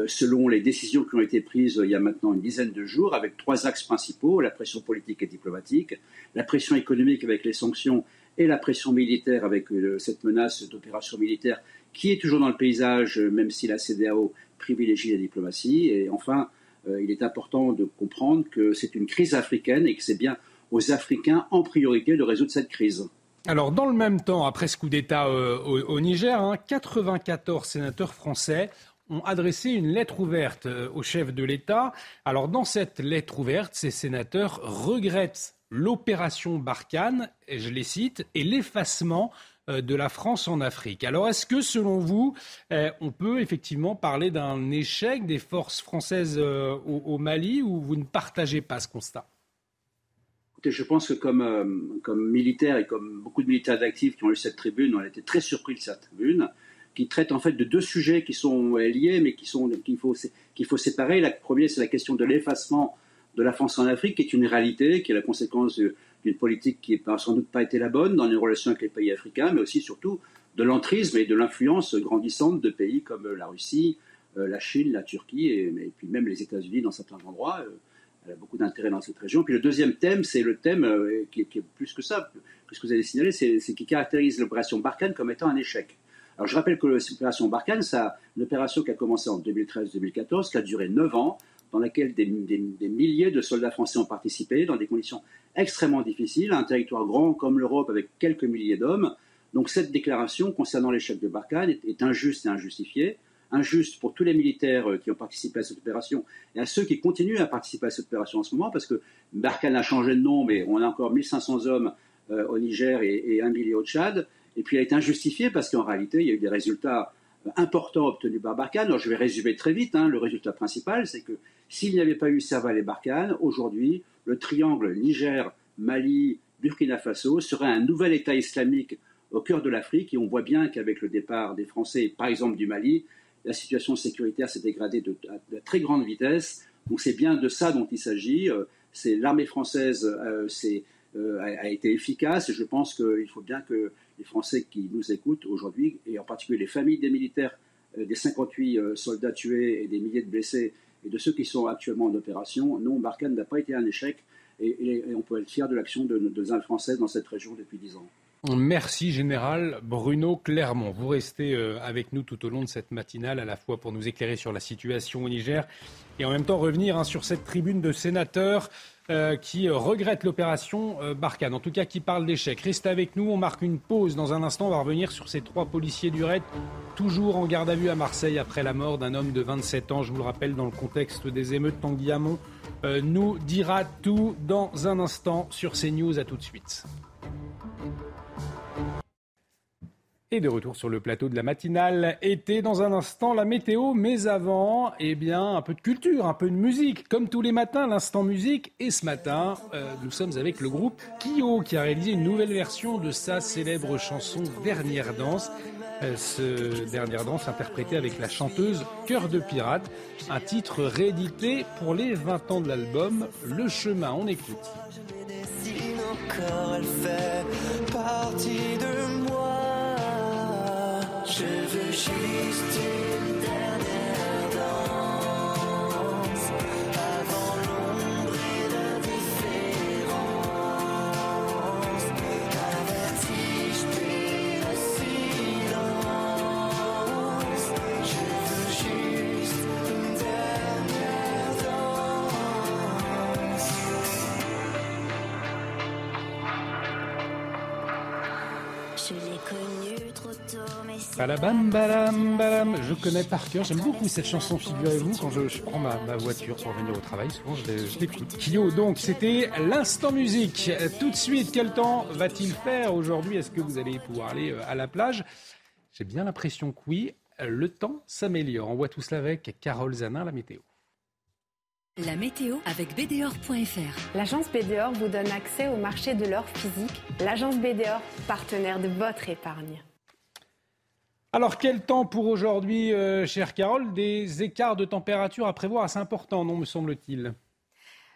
Speaker 10: selon les décisions qui ont été prises il y a maintenant une dizaine de jours, avec trois axes principaux, la pression politique et diplomatique, la pression économique avec les sanctions et la pression militaire avec cette menace d'opération militaire qui est toujours dans le paysage, même si la CDAO privilégie la diplomatie. Et enfin, il est important de comprendre que c'est une crise africaine et que c'est bien aux Africains en priorité de résoudre cette crise.
Speaker 1: Alors, dans le même temps, après ce coup d'État euh, au, Niger, 94 hein, sénateurs français ont adressé une lettre ouverte euh, au chef de l'État. Alors, dans cette lettre ouverte, ces sénateurs regrettent l'opération Barkhane, et je les cite, et l'effacement de la France en Afrique. Alors est-ce que selon vous, on peut effectivement parler d'un échec des forces françaises au, Mali ou vous ne partagez pas ce constat?
Speaker 10: Je pense que comme, militaire et comme beaucoup de militaires d'actifs qui ont eu cette tribune, on a été très surpris de cette tribune qui traite en fait de deux sujets qui sont liés, mais qui sont qu'il faut qu'il faut séparer. Le premier, c'est la question de l'effacement de la France en Afrique, qui est une réalité, qui est la conséquence d'une politique qui n'a sans doute pas été la bonne dans les relations avec les pays africains, mais aussi surtout de l'entrisme et de l'influence grandissante de pays comme la Russie, euh, la Chine, la Turquie et, puis même les États-Unis dans certains endroits. Euh, elle a beaucoup d'intérêt dans cette région. Puis le deuxième thème, c'est le thème euh, qui, est plus que ça, que ce que vous avez signalé, c'est qui caractérise l'opération Barkhane comme étant un échec. Alors je rappelle que l'opération Barkhane, c'est une opération qui a commencé en 2013-2014, qui a duré 9 ans, dans laquelle des, milliers de soldats français ont participé, dans des conditions extrêmement difficiles, un territoire grand comme l'Europe avec quelques milliers d'hommes. Donc cette déclaration concernant l'échec de Barkhane est, injuste et injustifiée. Injuste pour tous les militaires euh, qui ont participé à cette opération et à ceux qui continuent à participer à cette opération en ce moment, parce que Barkhane a changé de nom, mais on a encore 1500 hommes euh, au Niger et, et un millier au Tchad. Et puis elle est injustifiée parce qu'en réalité, il y a eu des résultats euh, importants obtenus par Barkhane. Alors je vais résumer très vite. Hein. Le résultat principal, c'est que s'il n'y avait pas eu Serval et Barkhane, aujourd'hui, le triangle Niger, Mali, Burkina Faso serait un nouvel État islamique au cœur de l'Afrique. Et on voit bien qu'avec le départ des Français, par exemple du Mali, la situation sécuritaire s'est dégradée de, de, très grande vitesse. Donc c'est bien de ça dont il s'agit. Euh, c'est l'armée française euh, a, été efficace et je pense qu'il faut bien que les Français qui nous écoutent aujourd'hui, et en particulier les familles des militaires, euh, des 58 euh, soldats tués et des milliers de blessés, et de ceux qui sont actuellement en opération, non, Barkhane n'a pas été un échec, et, on peut être fier de l'action de, nos armées françaises dans cette région depuis 10 ans.
Speaker 1: Merci Général Bruno Clermont. Vous restez euh, avec nous tout au long de cette matinale, à la fois pour nous éclairer sur la situation au Niger et en même temps revenir hein, sur cette tribune de sénateurs euh, qui regrette l'opération euh, Barkhane, en tout cas qui parle d'échec. Restez avec nous, on marque une pause. Dans un instant, on va revenir sur ces trois policiers du RAID, toujours en garde à vue à Marseille après la mort d'un homme de 27 ans. Je vous le rappelle, dans le contexte des émeutes, Tanguy Hamon euh, nous dira tout dans un instant sur CNews. À tout de suite. Et de retour sur le plateau de la matinale été dans un instant la météo, mais avant, eh bien, un peu de culture, un peu de musique, comme tous les matins, l'instant musique. Et ce matin, euh, nous sommes avec le groupe Kyo qui a réalisé une nouvelle version de sa célèbre chanson Dernière danse. Euh, ce Dernière danse interprétée avec la chanteuse Cœur de pirate, un titre réédité pour les 20 ans de l'album Le chemin. On écoute. moi. Je veux juste Balabam, balam, balam. Je connais par cœur. J'aime beaucoup cette chanson, figurez-vous. Quand je, prends ma, voiture pour venir au travail, souvent je, l'écoute. Kyo, donc c'était l'instant musique. Tout de suite, quel temps va-t-il faire aujourd'hui? Est-ce que vous allez pouvoir aller euh, à la plage? J'ai bien l'impression que oui. Le temps s'améliore. On voit tout cela avec Carole Zanin, la météo.
Speaker 30: La météo avec BDOR.fr.
Speaker 18: L'agence BDOR vous donne accès au marché de l'or physique. L'agence BDOR, partenaire de votre épargne.
Speaker 1: Alors, quel temps pour aujourd'hui, euh, chère Carole? Des écarts de température à prévoir assez importants, non, me semble-t-il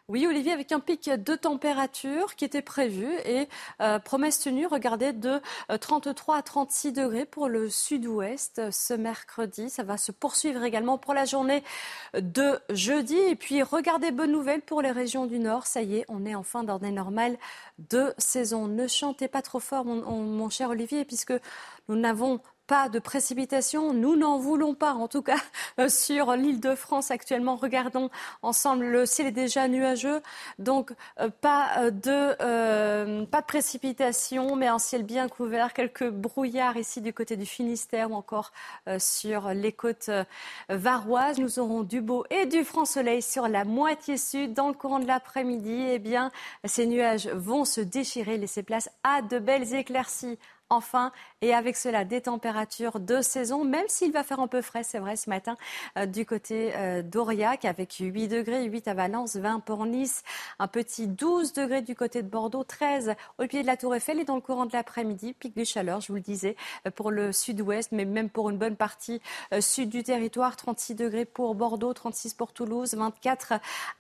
Speaker 19: oui, Olivier, avec un pic de température qui était prévu et euh, promesse tenue, regardez, de 33 euh, à 36 degrés pour le sud-ouest ce mercredi. Ça va se poursuivre également pour la journée de jeudi. Et puis, regardez, bonne nouvelle pour les régions du nord. Ça y est, on est en fin d'année normale de saison. Ne chantez pas trop fort, mon cher Olivier, puisque nous n'avons pas de précipitations. Nous n'en voulons pas, en tout cas euh, sur l'île de France actuellement. Regardons ensemble, le ciel est déjà nuageux, donc euh, pas euh, de pas de précipitations, mais un ciel bien couvert. Quelques brouillards ici du côté du Finistère ou encore sur les côtes varoises. Nous aurons du beau et du franc soleil sur la moitié sud. Dans le courant de l'après-midi, eh bien, ces nuages vont se déchirer, laisser place à de belles éclaircies enfin. Et avec cela, des températures de saison, même s'il va faire un peu frais, c'est vrai, ce matin, euh, du côté euh, d'Aurillac, avec 8 degrés, 8 à Valence, 20 pour Nice, un petit 12 degrés du côté de Bordeaux, 13 au pied de la Tour Eiffel et dans le courant de l'après-midi, pic de chaleur, je vous le disais, euh, pour le sud-ouest, mais même pour une bonne partie sud du territoire, 36 degrés pour Bordeaux, 36 pour Toulouse, 24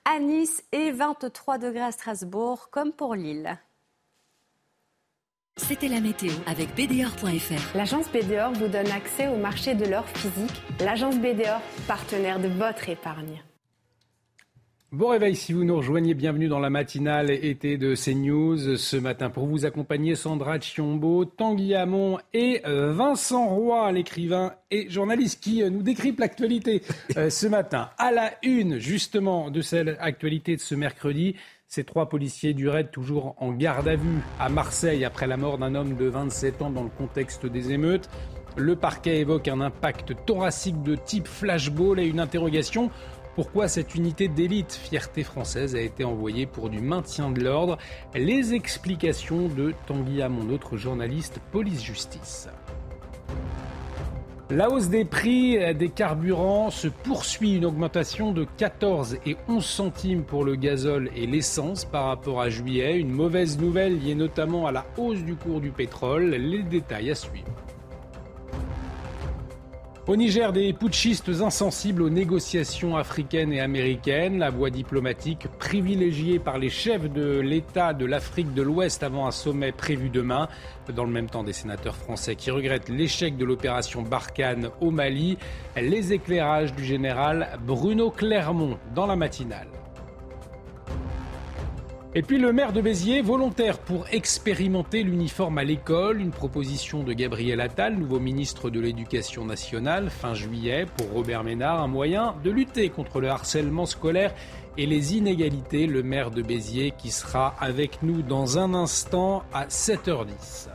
Speaker 19: à Nice et 23 degrés à Strasbourg, comme pour Lille.
Speaker 30: C'était la météo avec BDOR.fr.
Speaker 18: L'agence BDOR vous donne accès au marché de l'or physique. L'agence BDOR, partenaire de votre épargne.
Speaker 1: Bon réveil si vous nous rejoignez, bienvenue dans la matinale été de CNews. Ce matin pour vous accompagner Sandra Chiombo, Tanguy Hamon et euh, Vincent Roy, l'écrivain et journaliste qui euh, nous décrypte l'actualité euh, ce matin. À la une justement de cette actualité de ce mercredi, ces trois policiers du RAID toujours en garde à vue à Marseille après la mort d'un homme de 27 ans dans le contexte des émeutes. Le parquet évoque un impact thoracique de type flashball et une interrogation. Pourquoi cette unité d'élite fierté française a été envoyée pour du maintien de l'ordre? Les explications de Tanguy mon autre journaliste police-justice. La hausse des prix des carburants se poursuit. Une augmentation de 14 et 11 centimes pour le gazole et l'essence par rapport à juillet. Une mauvaise nouvelle liée notamment à la hausse du cours du pétrole. Les détails à suivre. Au Niger, des putschistes insensibles aux négociations africaines et américaines, la voie diplomatique privilégiée par les chefs de l'État de l'Afrique de l'Ouest avant un sommet prévu demain. Dans le même temps, des sénateurs français qui regrettent l'échec de l'opération Barkhane au Mali. Les éclairages du général Bruno Clermont dans la matinale. Et puis le maire de Béziers, volontaire pour expérimenter l'uniforme à l'école, une proposition de Gabriel Attal, nouveau ministre de l'Éducation nationale, fin juillet, pour Robert Ménard, un moyen de lutter contre le harcèlement scolaire et les inégalités. Le maire de Béziers qui sera avec nous dans un instant à 7h10.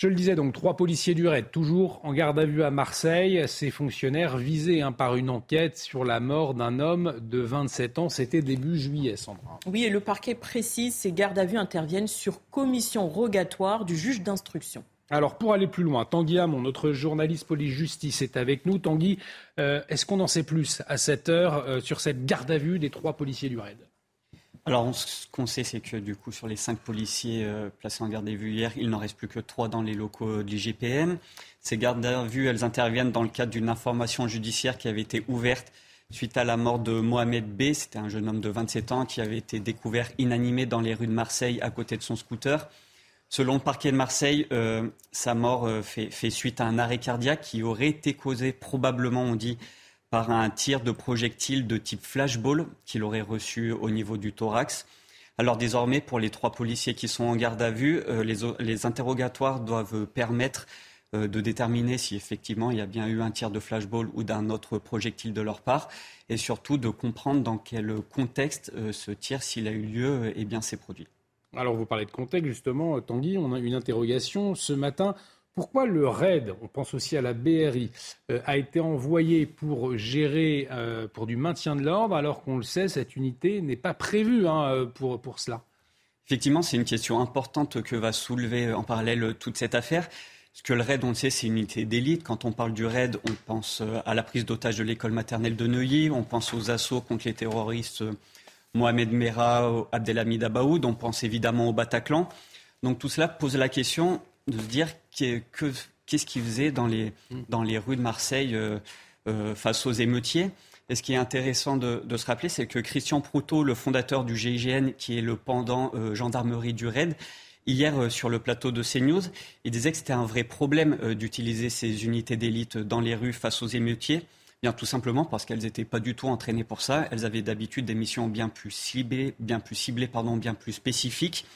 Speaker 1: Je le disais donc, trois policiers du RAID, toujours en garde à vue à Marseille. Ces fonctionnaires visés hein, par une enquête sur la mort d'un homme de 27 ans. C'était début juillet, Sandra.
Speaker 2: Oui, et le parquet précise, ces gardes à vue interviennent sur commission rogatoire du juge d'instruction.
Speaker 1: Alors pour aller plus loin, Tanguy Hamon, notre journaliste police-justice, est avec nous. Tanguy, euh, est-ce qu'on en sait plus à cette heure euh, sur cette garde à vue des trois policiers du RAID?
Speaker 3: Alors, ce qu'on sait, c'est que du coup, sur les cinq policiers euh, placés en garde à vue hier, il n'en reste plus que trois dans les locaux du GPM. Ces gardes à vue, elles interviennent dans le cadre d'une information judiciaire qui avait été ouverte suite à la mort de Mohamed B. C'était un jeune homme de 27 ans qui avait été découvert inanimé dans les rues de Marseille à côté de son scooter. Selon le parquet de Marseille, euh, sa mort euh, fait, suite à un arrêt cardiaque qui aurait été causé probablement, on dit, par un tir de projectile de type flashball qu'il aurait reçu au niveau du thorax. Alors désormais, pour les trois policiers qui sont en garde à vue, euh, les, interrogatoires doivent permettre euh, de déterminer si effectivement il y a bien eu un tir de flashball ou d'un autre projectile de leur part, et surtout de comprendre dans quel contexte euh, ce tir, s'il a eu lieu, eh bien s'est produit.
Speaker 1: Alors vous parlez de contexte justement, Tanguy, on a une interrogation ce matin pourquoi le RAID, on pense aussi à la BRI, euh, a été envoyé pour gérer, euh, pour du maintien de l'ordre, alors qu'on le sait, cette unité n'est pas prévue hein, euh, pour, pour cela?
Speaker 3: Effectivement, c'est une question importante que va soulever en parallèle toute cette affaire. Parce que le RAID, on le sait, c'est une unité d'élite. Quand on parle du RAID, on pense à la prise d'otage de l'école maternelle de Neuilly, on pense aux assauts contre les terroristes Mohamed Merah, Abdelhamid Abaoud, on pense évidemment au Bataclan. Donc tout cela pose la question de se dire qu'est-ce qu'il faisait dans les, dans les rues de Marseille euh, euh, face aux émeutiers. Et ce qui est intéressant de, se rappeler, c'est que Christian Proutot, le fondateur du GIGN, qui est le pendant euh, gendarmerie du RAID, hier sur le plateau de CNews, il disait que c'était un vrai problème d'utiliser ces unités d'élite dans les rues face aux émeutiers. Bien tout simplement parce qu'elles n'étaient pas du tout entraînées pour ça. Elles avaient d'habitude des missions bien plus ciblées, bien plus ciblées, pardon, bien plus spécifiques.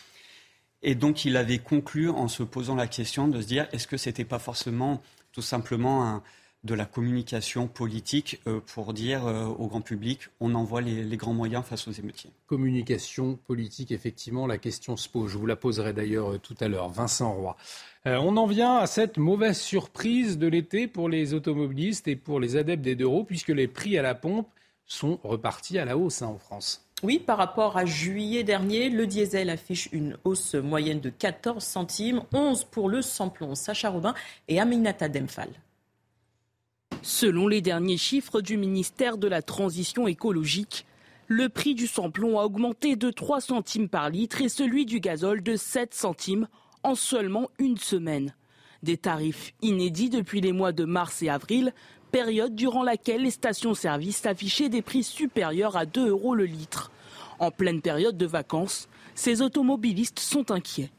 Speaker 3: Et donc il avait conclu en se posant la question de se dire est-ce que ce n'était pas forcément tout simplement de la communication politique euh, pour dire euh, au grand public on envoie les, grands moyens face aux émeutiers?
Speaker 1: Communication politique, effectivement, la question se pose. Je vous la poserai d'ailleurs euh, tout à l'heure. Vincent Roy. on en vient à cette mauvaise surprise de l'été pour les automobilistes et pour les adeptes des deux roues, puisque les prix à la pompe sont repartis à la hausse hein, en France.
Speaker 2: Oui, par rapport à juillet dernier, le diesel affiche une hausse moyenne de 14 centimes, 11 pour le samplon. Sacha Robin et Aminata Demphal.
Speaker 4: Selon les derniers chiffres du ministère de la Transition écologique, le prix du samplon a augmenté de 3 centimes par litre et celui du gazole de 7 centimes en seulement une semaine. Des tarifs inédits depuis les mois de mars et avril, période durant laquelle les stations-service affichaient des prix supérieurs à 2 euros le litre. En pleine période de vacances, ces automobilistes sont inquiets.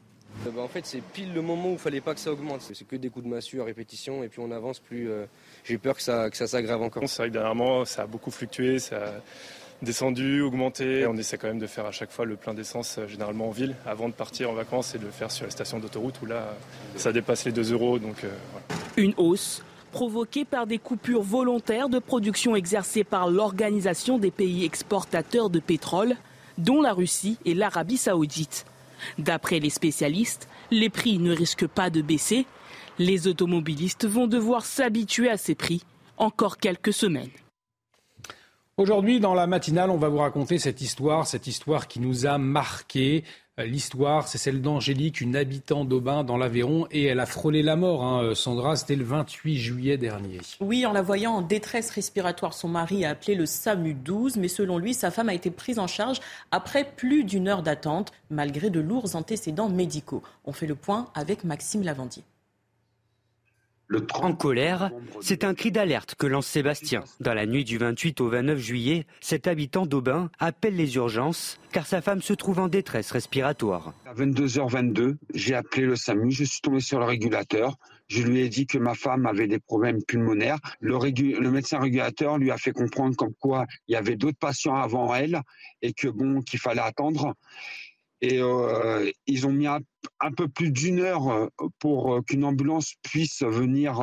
Speaker 31: Euh, bah, en fait, c'est pile le moment où il fallait pas que ça augmente. C'est que des coups de massue à répétition et puis on avance plus. Euh, j'ai peur que ça, que ça s'aggrave encore.
Speaker 6: C'est vrai que dernièrement, ça a beaucoup fluctué, ça a descendu, augmenté. On essaie quand même de faire à chaque fois le plein d'essence, euh, généralement en ville, avant de partir en vacances et de le faire sur les stations d'autoroute où là, ça dépasse les 2 euros. Donc,
Speaker 4: Une hausse provoquée par des coupures volontaires de production exercées par l'Organisation des pays exportateurs de pétrole, dont la Russie et l'Arabie saoudite. D'après les spécialistes, les prix ne risquent pas de baisser. Les automobilistes vont devoir s'habituer à ces prix encore quelques semaines.
Speaker 1: Aujourd'hui, dans la matinale, on va vous raconter cette histoire, cette histoire qui nous a marqués. Euh, l'histoire, c'est celle d'Angélique, une habitante d'Aubin dans l'Aveyron, et elle a frôlé la mort, hein, euh, Sandra, c'était le 28 juillet dernier.
Speaker 2: Oui, en la voyant en détresse respiratoire, son mari a appelé le SAMU 12, mais selon lui, sa femme a été prise en charge après plus d'une heure d'attente, malgré de lourds antécédents médicaux. On fait le point avec Maxime Lavandier.
Speaker 32: En colère, c'est un cri d'alerte que lance Sébastien. Dans la nuit du 28 au 29 juillet, cet habitant d'Aubin appelle les urgences car sa femme se trouve en détresse respiratoire.
Speaker 33: À 22h22, j'ai appelé le SAMU, je suis tombé sur le régulateur. Je lui ai dit que ma femme avait des problèmes pulmonaires. Le, le médecin régulateur lui a fait comprendre comme quoi il y avait d'autres patients avant elle et que bon, qu'il fallait attendre. Et euh, ils ont mis un, peu plus d'une heure euh, pour euh, qu'une ambulance puisse venir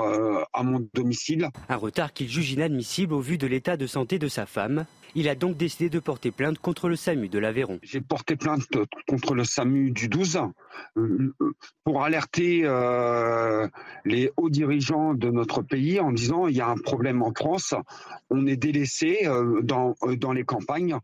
Speaker 33: à mon domicile.
Speaker 32: Un retard qu'il juge inadmissible au vu de l'état de santé de sa femme. Il a donc décidé de porter plainte contre le SAMU de l'Aveyron.
Speaker 33: J'ai porté plainte contre le SAMU du 12 pour alerter les hauts dirigeants de notre pays en disant il y a un problème en France, on est délaissé dans, dans les campagnes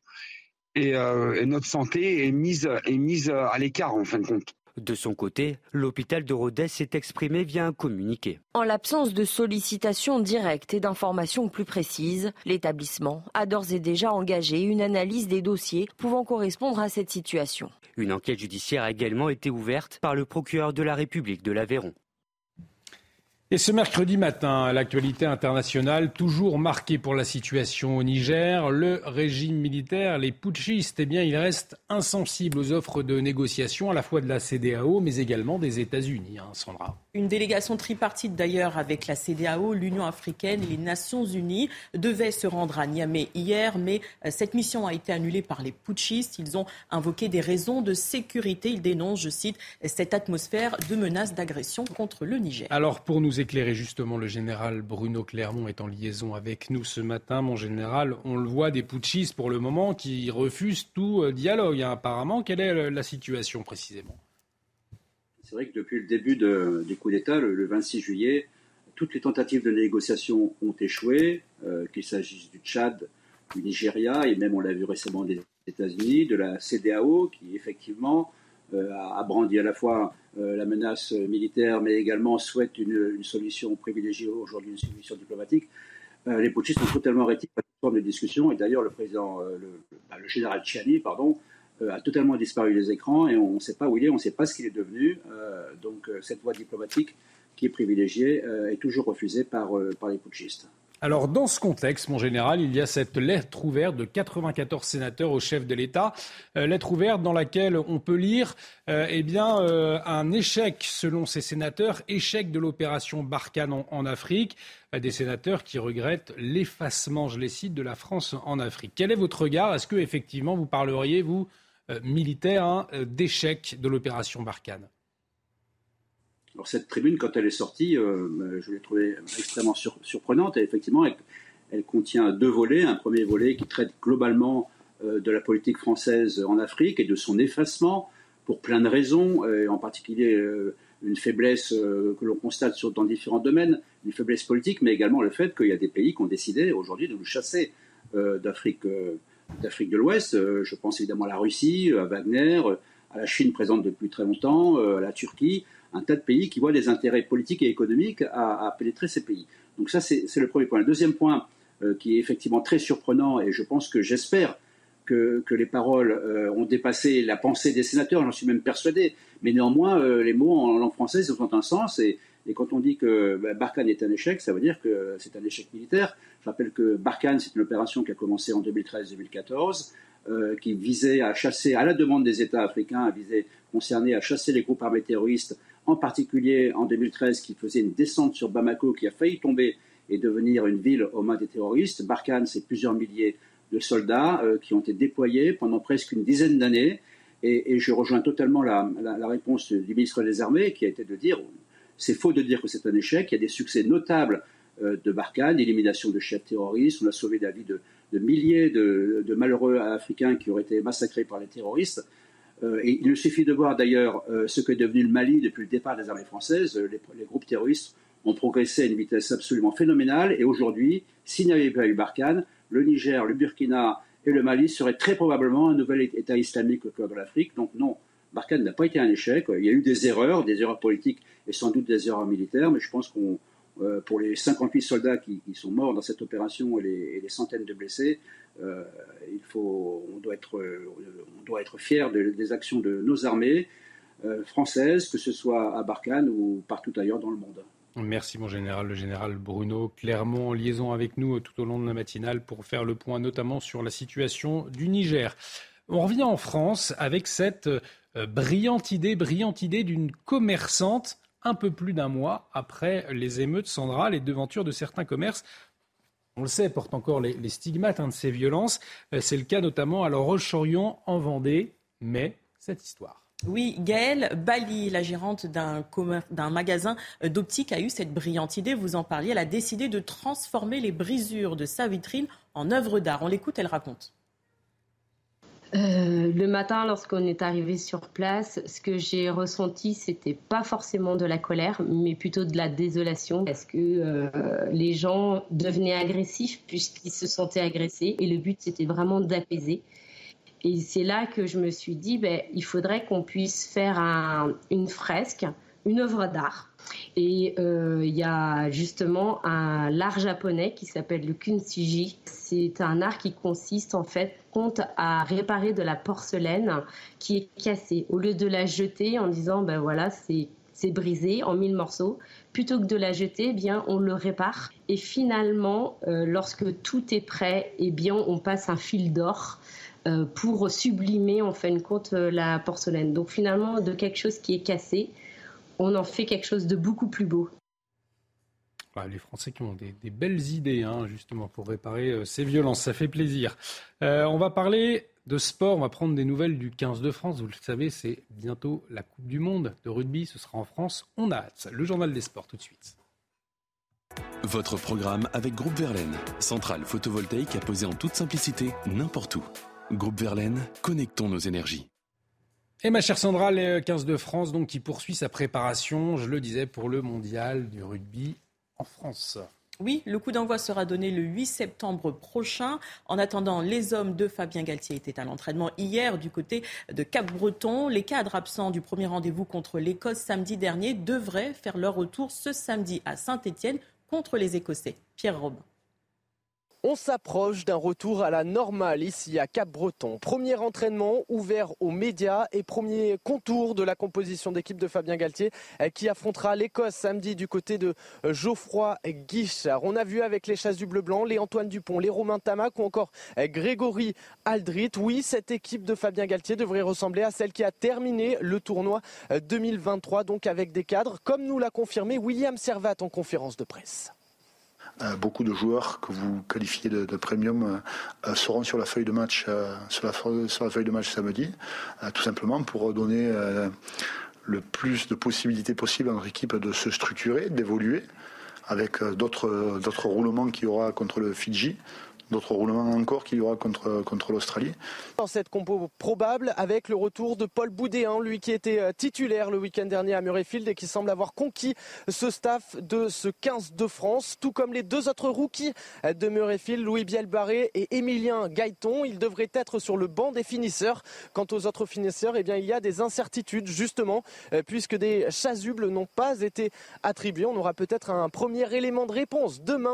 Speaker 33: euh, et, notre santé est mise, est mise à l'écart en fin de compte.
Speaker 32: De son côté, l'hôpital de Rodez s'est exprimé via un communiqué.
Speaker 7: En l'absence de sollicitations directes et d'informations plus précises, l'établissement a d'ores et déjà engagé une analyse des dossiers pouvant correspondre à cette situation.
Speaker 32: Une enquête judiciaire a également été ouverte par le procureur de la République de l'Aveyron.
Speaker 1: Et ce mercredi matin, l'actualité internationale, toujours marquée pour la situation au Niger, le régime militaire, les putschistes, eh bien, ils restent insensibles aux offres de négociation à la fois de la CDAO, mais également des États-Unis, hein, Sandra.
Speaker 2: Une délégation tripartite d'ailleurs avec la CDAO, l'Union africaine et les Nations unies devait se rendre à Niamey hier, mais euh, cette mission a été annulée par les putschistes. Ils ont invoqué des raisons de sécurité. Ils dénoncent, je cite, cette atmosphère de menace d'agression contre le Niger.
Speaker 1: Alors pour nous éclairer justement, le général Bruno Clermont est en liaison avec nous ce matin. Mon général, on le voit des putschistes pour le moment qui refusent tout euh, dialogue. Hein, apparemment, quelle est la situation précisément?
Speaker 10: C'est vrai que depuis le début du coup d'État, le, 26 juillet, toutes les tentatives de négociation ont échoué, euh, qu'il s'agisse du Tchad, du Nigeria, et même on l'a vu récemment des États-Unis, de la CDAO, qui effectivement euh, a brandi à la fois euh, la menace militaire, mais également souhaite une, solution privilégiée aujourd'hui, une solution diplomatique. Euh, les putschistes sont totalement rétifs à toute forme de discussion, et d'ailleurs le bah, le, général Chiani, pardon, a totalement disparu des écrans et on ne sait pas où il est, on ne sait pas ce qu'il est devenu. donc cette voie diplomatique qui est privilégiée est toujours refusée par, par les putschistes.
Speaker 1: Alors, dans ce contexte, mon général, il y a cette lettre ouverte de 94 sénateurs au chef de l'État, euh, lettre ouverte dans laquelle on peut lire euh, eh bien, euh, un échec, selon ces sénateurs, échec de l'opération Barkhane en, Afrique, des sénateurs qui regrettent l'effacement, je les cite, de la France en Afrique. Quel est votre regard? Est-ce que effectivement vous parleriez, vous, militaire, hein, d'échec de l'opération Barkhane?
Speaker 10: Alors cette tribune, quand elle est sortie, euh, euh, je l'ai trouvée extrêmement surprenante. Et effectivement, elle, contient deux volets. Un premier volet qui traite globalement euh, de la politique française en Afrique et de son effacement pour plein de raisons, et en particulier une faiblesse que l'on constate dans différents domaines, une faiblesse politique, mais également le fait qu'il y a des pays qui ont décidé aujourd'hui de nous chasser d'Afrique d'Afrique de l'Ouest. je pense évidemment à la Russie, à Wagner, à la Chine présente depuis très longtemps, à la Turquie, un tas de pays qui voient des intérêts politiques et économiques à, pénétrer ces pays. Donc ça, c'est le premier point. Le deuxième point, qui est effectivement très surprenant, et je pense que j'espère que, les paroles ont dépassé la pensée des sénateurs, j'en suis même persuadé, mais néanmoins, les mots en langue française ont un sens, et, quand on dit que bah, Barkhane est un échec, ça veut dire que c'est un échec militaire. Je rappelle que Barkhane, c'est une opération qui a commencé en 2013-2014, euh, qui visait à chasser, à la demande des États africains, à viser, concerné à chasser les groupes armés terroristes, en particulier en 2013, qui faisait une descente sur Bamako, qui a failli tomber et devenir une ville aux mains des terroristes. Barkhane, c'est plusieurs milliers de soldats euh, qui ont été déployés pendant presque une dizaine d'années. Et, je rejoins totalement la, réponse du ministre des Armées, qui a été de dire c'est faux de dire que c'est un échec. Il y a des succès notables euh, de Barkhane, l'élimination de chefs terroristes. On a sauvé la vie de, milliers de, malheureux africains qui auraient été massacrés par les terroristes. Euh, il suffit de voir d'ailleurs euh, ce qu'est devenu le Mali depuis le départ des armées françaises. Les, les, groupes terroristes ont progressé à une vitesse absolument phénoménale. Et aujourd'hui, s'il n'y avait pas eu Barkhane, le Niger, le Burkina et le Mali seraient très probablement un nouvel État islamique au cœur de l'Afrique. Donc non, Barkhane n'a pas été un échec. Il y a eu des erreurs, des erreurs politiques et sans doute des erreurs militaires, mais je pense qu'on, euh, pour les 58 soldats qui, sont morts dans cette opération et les, centaines de blessés, euh, il faut, on doit être, on doit être fier des actions de nos armées euh, françaises, que ce soit à Barkhane ou partout ailleurs dans le monde.
Speaker 1: Merci mon général, le général Bruno Clermont en liaison avec nous tout au long de la matinale pour faire le point notamment sur la situation du Niger. On revient en France avec cette brillante idée, brillante idée d'une commerçante un peu plus d'un mois après les émeutes Sandra, les devantures de certains commerces on le sait, portent encore les, stigmates hein, de ces violences. Euh, c'est le cas notamment à La Roche-Orient en Vendée. Mais cette histoire.
Speaker 2: Oui, Gaëlle Bali, la gérante d'un, magasin d'optique, a eu cette brillante idée, vous en parliez. Elle a décidé de transformer les brisures de sa vitrine en œuvre d'art. On l'écoute, elle raconte.
Speaker 34: Euh, le matin, lorsqu'on est arrivé sur place, ce que j'ai ressenti, c'était pas forcément de la colère, mais plutôt de la désolation, parce que euh, les gens devenaient agressifs puisqu'ils se sentaient agressés, et le but c'était vraiment d'apaiser. Et c'est là que je me suis dit, ben, il faudrait qu'on puisse faire une fresque, une œuvre d'art et euh, il y a justement un art japonais qui s'appelle le kunsiji. C'est un art qui consiste en fait compte à réparer de la porcelaine qui est cassée. Au lieu de la jeter en disant ben voilà c'est c'est brisé en mille morceaux. Plutôt que de la jeter, eh bien on le répare. Et finalement, euh, lorsque tout est prêt, eh bien on passe un fil d'or euh, pour sublimer en fin de compte la porcelaine. Donc finalement, de quelque chose qui est cassé, on en fait quelque chose de beaucoup plus beau.
Speaker 1: les Français qui ont des, belles idées, hein, justement, pour réparer euh, ces violences. Ça fait plaisir. Euh, on va parler de sport. On va prendre des nouvelles du 15 de France. Vous le savez, c'est bientôt la Coupe du Monde de rugby. Ce sera en France. On a hâte. Le journal des sports, tout de suite.
Speaker 12: Votre programme avec Groupe Verlaine, centrale photovoltaïque à poser en toute simplicité n'importe où. Groupe Verlaine, connectons nos énergies.
Speaker 1: Et ma chère Sandra, le 15 de France, donc, qui poursuit sa préparation, je le disais, pour le mondial du rugby en France.
Speaker 2: Oui, le coup d'envoi sera donné le 8 septembre prochain. En attendant, les hommes de Fabien Galtier étaient à l'entraînement hier du côté de Cap-Breton. Les cadres absents du premier rendez-vous contre l'Écosse samedi dernier devraient faire leur retour ce samedi à Saint-Étienne contre les Écossais. Pierre Robin.
Speaker 13: On s'approche d'un retour à la normale ici à Cap-Breton. Premier entraînement ouvert aux médias et premier contour de la composition d'équipe de Fabien Galtier euh, qui affrontera l'Écosse samedi du côté de euh, Geoffroy Guichard. On a vu avec les chasses du bleu-blanc les Antoine Dupont, les Romain Tamac ou encore euh, Grégory Aldrit. Oui, cette équipe de Fabien Galtier devrait ressembler à celle qui a terminé le tournoi 2023, donc avec des cadres, comme nous l'a confirmé William Servat en conférence de presse.
Speaker 35: Euh, beaucoup de joueurs que vous qualifiez de, premium euh, seront sur la feuille de match euh, sur la, feuille de match samedi, tout simplement pour donner le plus de possibilités possibles à notre équipe de se structurer, d'évoluer, avec d'autres roulements qu'il y aura contre le Fidji. D'autres roulements encore qu'il y aura contre, contre l'Australie.
Speaker 13: Dans cette compo probable, avec le retour de Paul Boudéan, lui qui était euh, titulaire le week-end dernier à Murrayfield et qui semble avoir conquis ce staff de ce 15 de France, tout comme les deux autres rookies de Murrayfield, Louis Bielbarré et Émilien Gaëton. Ils devraient être sur le banc des finisseurs. Quant aux autres finisseurs, eh bien, il y a des incertitudes justement, euh, puisque des chasubles n'ont pas été attribués. On aura peut-être un premier élément de réponse demain.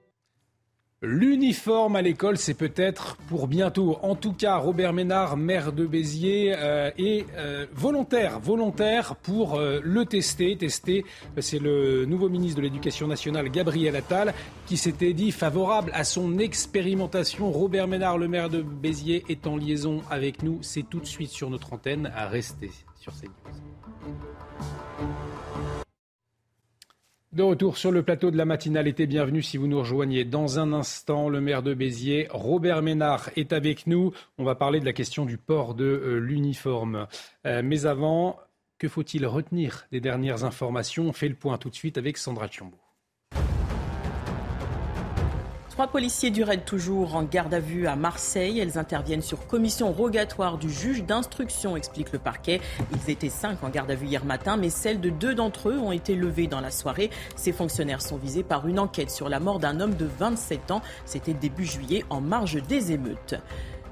Speaker 1: L'uniforme à l'école, c'est peut-être pour bientôt. En tout cas, Robert Ménard, maire de Béziers, euh, est euh, volontaire, volontaire pour euh, le tester. Tester, c'est le nouveau ministre de l'Éducation nationale, Gabriel Attal, qui s'était dit favorable à son expérimentation. Robert Ménard, le maire de Béziers, est en liaison avec nous. C'est tout de suite sur notre antenne. À rester sur CNews. De retour sur le plateau de la matinalité, bienvenue si vous nous rejoignez. Dans un instant, le maire de Béziers, Robert Ménard, est avec nous. On va parler de la question du port de euh, l'uniforme. Euh, mais avant, que faut-il retenir des dernières informations? On fait le point tout de suite avec Sandra Chiombo.
Speaker 2: Trois policiers du raid toujours en garde à vue à Marseille. Elles interviennent sur commission rogatoire du juge d'instruction, explique le parquet. Ils étaient cinq en garde à vue hier matin, mais celles de deux d'entre eux ont été levées dans la soirée. Ces fonctionnaires sont visés par une enquête sur la mort d'un homme de 27 ans. C'était début juillet en marge des émeutes.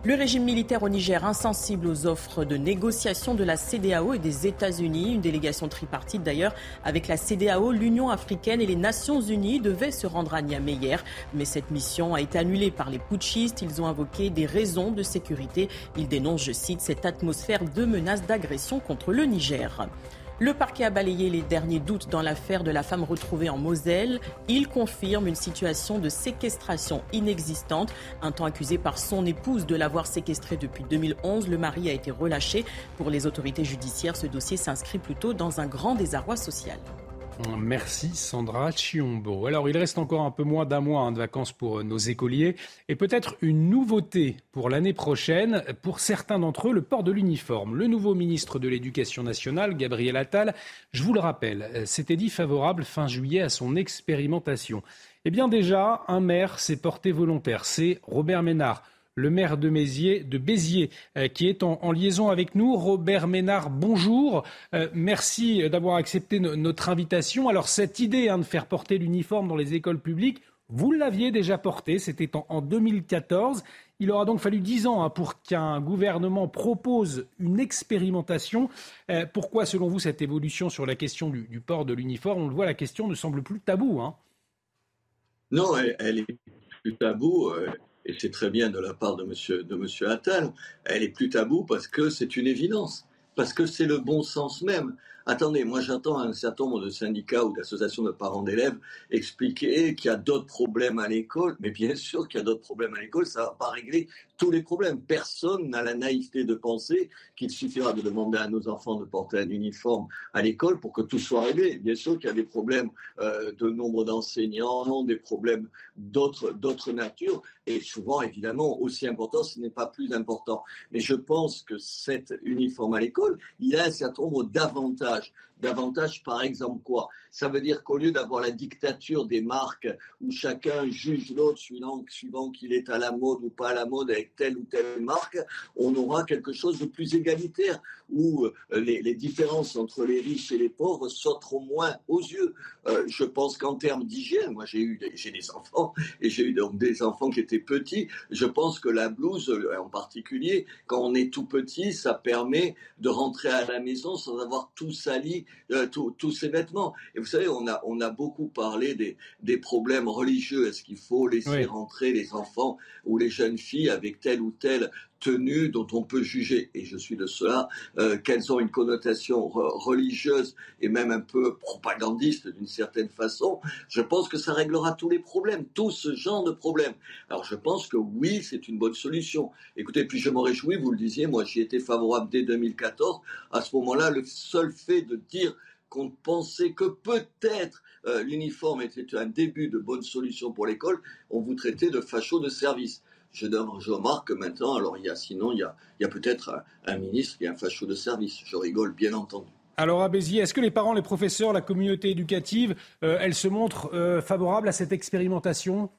Speaker 2: Le régime militaire au Niger insensible aux offres de négociation de la CDAO et des États-Unis. Une délégation tripartite d'ailleurs avec la CDAO, l'Union africaine et les Nations unies devait se rendre à Niamey hier. Mais cette mission a été annulée par les putschistes. Ils ont invoqué des raisons de sécurité. Ils dénoncent, je cite, cette atmosphère de menaces d'agression contre le Niger. Le parquet a balayé les derniers doutes dans l'affaire de la femme retrouvée en Moselle. Il confirme une situation de séquestration inexistante. Un temps accusé par son épouse de l'avoir séquestrée depuis 2011, le mari a été relâché. Pour les autorités judiciaires, ce dossier s'inscrit plutôt dans un grand désarroi social.
Speaker 1: Merci Sandra Chiombo. Alors il reste encore un peu moins d'un mois hein, de vacances pour euh, nos écoliers et peut-être une nouveauté pour l'année prochaine. Pour certains d'entre eux, le port de l'uniforme. Le nouveau ministre de l'Éducation nationale, Gabriel Attal, je vous le rappelle, euh, s'était dit favorable fin juillet à son expérimentation. Eh bien déjà, un maire s'est porté volontaire, c'est Robert Ménard le maire de, de Béziers, euh, qui est en, liaison avec nous. Robert Ménard, bonjour. Euh, merci d'avoir accepté notre invitation. Alors, cette idée hein, de faire porter l'uniforme dans les écoles publiques, vous l'aviez déjà porté, c'était en, 2014. Il aura donc fallu dix ans hein, pour qu'un gouvernement propose une expérimentation. Euh, pourquoi, selon vous, cette évolution sur la question du, port de l'uniforme? On le voit, la question ne semble plus tabou. Hein.
Speaker 36: Non, elle, est plus tabou et c'est très bien de la part de monsieur, de Attal, elle est plus tabou parce que c'est une évidence, parce que c'est le bon sens même. Attendez, moi j'entends un certain nombre de syndicats ou d'associations de parents d'élèves expliquer qu'il y a d'autres problèmes à l'école, mais bien sûr qu'il y a d'autres problèmes à l'école, ça ne va pas régler tous les problèmes. Personne n'a la naïveté de penser qu'il suffira de demander à nos enfants de porter un uniforme à l'école pour que tout soit réglé. Bien sûr qu'il y a des problèmes euh, de nombre d'enseignants, des problèmes d'autres, natures, et souvent, évidemment, aussi important, ce n'est pas plus important. Mais je pense que cet uniforme à l'école, il a un certain nombre d'avantages davantage, par exemple, quoi? Ça veut dire qu'au lieu d'avoir la dictature des marques où chacun juge l'autre suivant, suivant qu'il est à la mode ou pas à la mode avec telle ou telle marque, on aura quelque chose de plus égalitaire où euh, les, différences entre les riches et les pauvres sauteront moins aux yeux. Euh, je pense qu'en termes d'hygiène, moi j'ai eu j'ai des enfants et j'ai eu donc des enfants qui étaient petits. Je pense que la blouse, euh, en particulier, quand on est tout petit, ça permet de rentrer à la maison sans avoir tout sali euh, tous ces vêtements. Et vous savez, on a, on a beaucoup parlé des, des problèmes religieux. Est-ce qu'il faut laisser rentrer les enfants ou les jeunes filles avec telle ou telle tenue dont on peut juger, et je suis de cela, euh, qu'elles ont une connotation religieuse et même un peu propagandiste d'une certaine façon, je pense que ça réglera tous les problèmes, tout ce genre de problèmes. Alors je pense que oui, c'est une bonne solution. Écoutez, puis je m'en réjouis, vous le disiez, moi j'y étais favorable dès 2014. À ce moment-là, le seul fait de dire qu'on pensait que peut-être euh, l'uniforme était un début de bonne solution pour l'école, on vous traitait de facho de service. Je, je remarque que maintenant, alors il y a sinon, il y a, peut-être un, ministre qui est un facho de service. Je rigole, bien entendu.
Speaker 1: Alors à est-ce que les parents, les professeurs, la communauté éducative, euh, elles se montrent euh, favorables à cette expérimentation?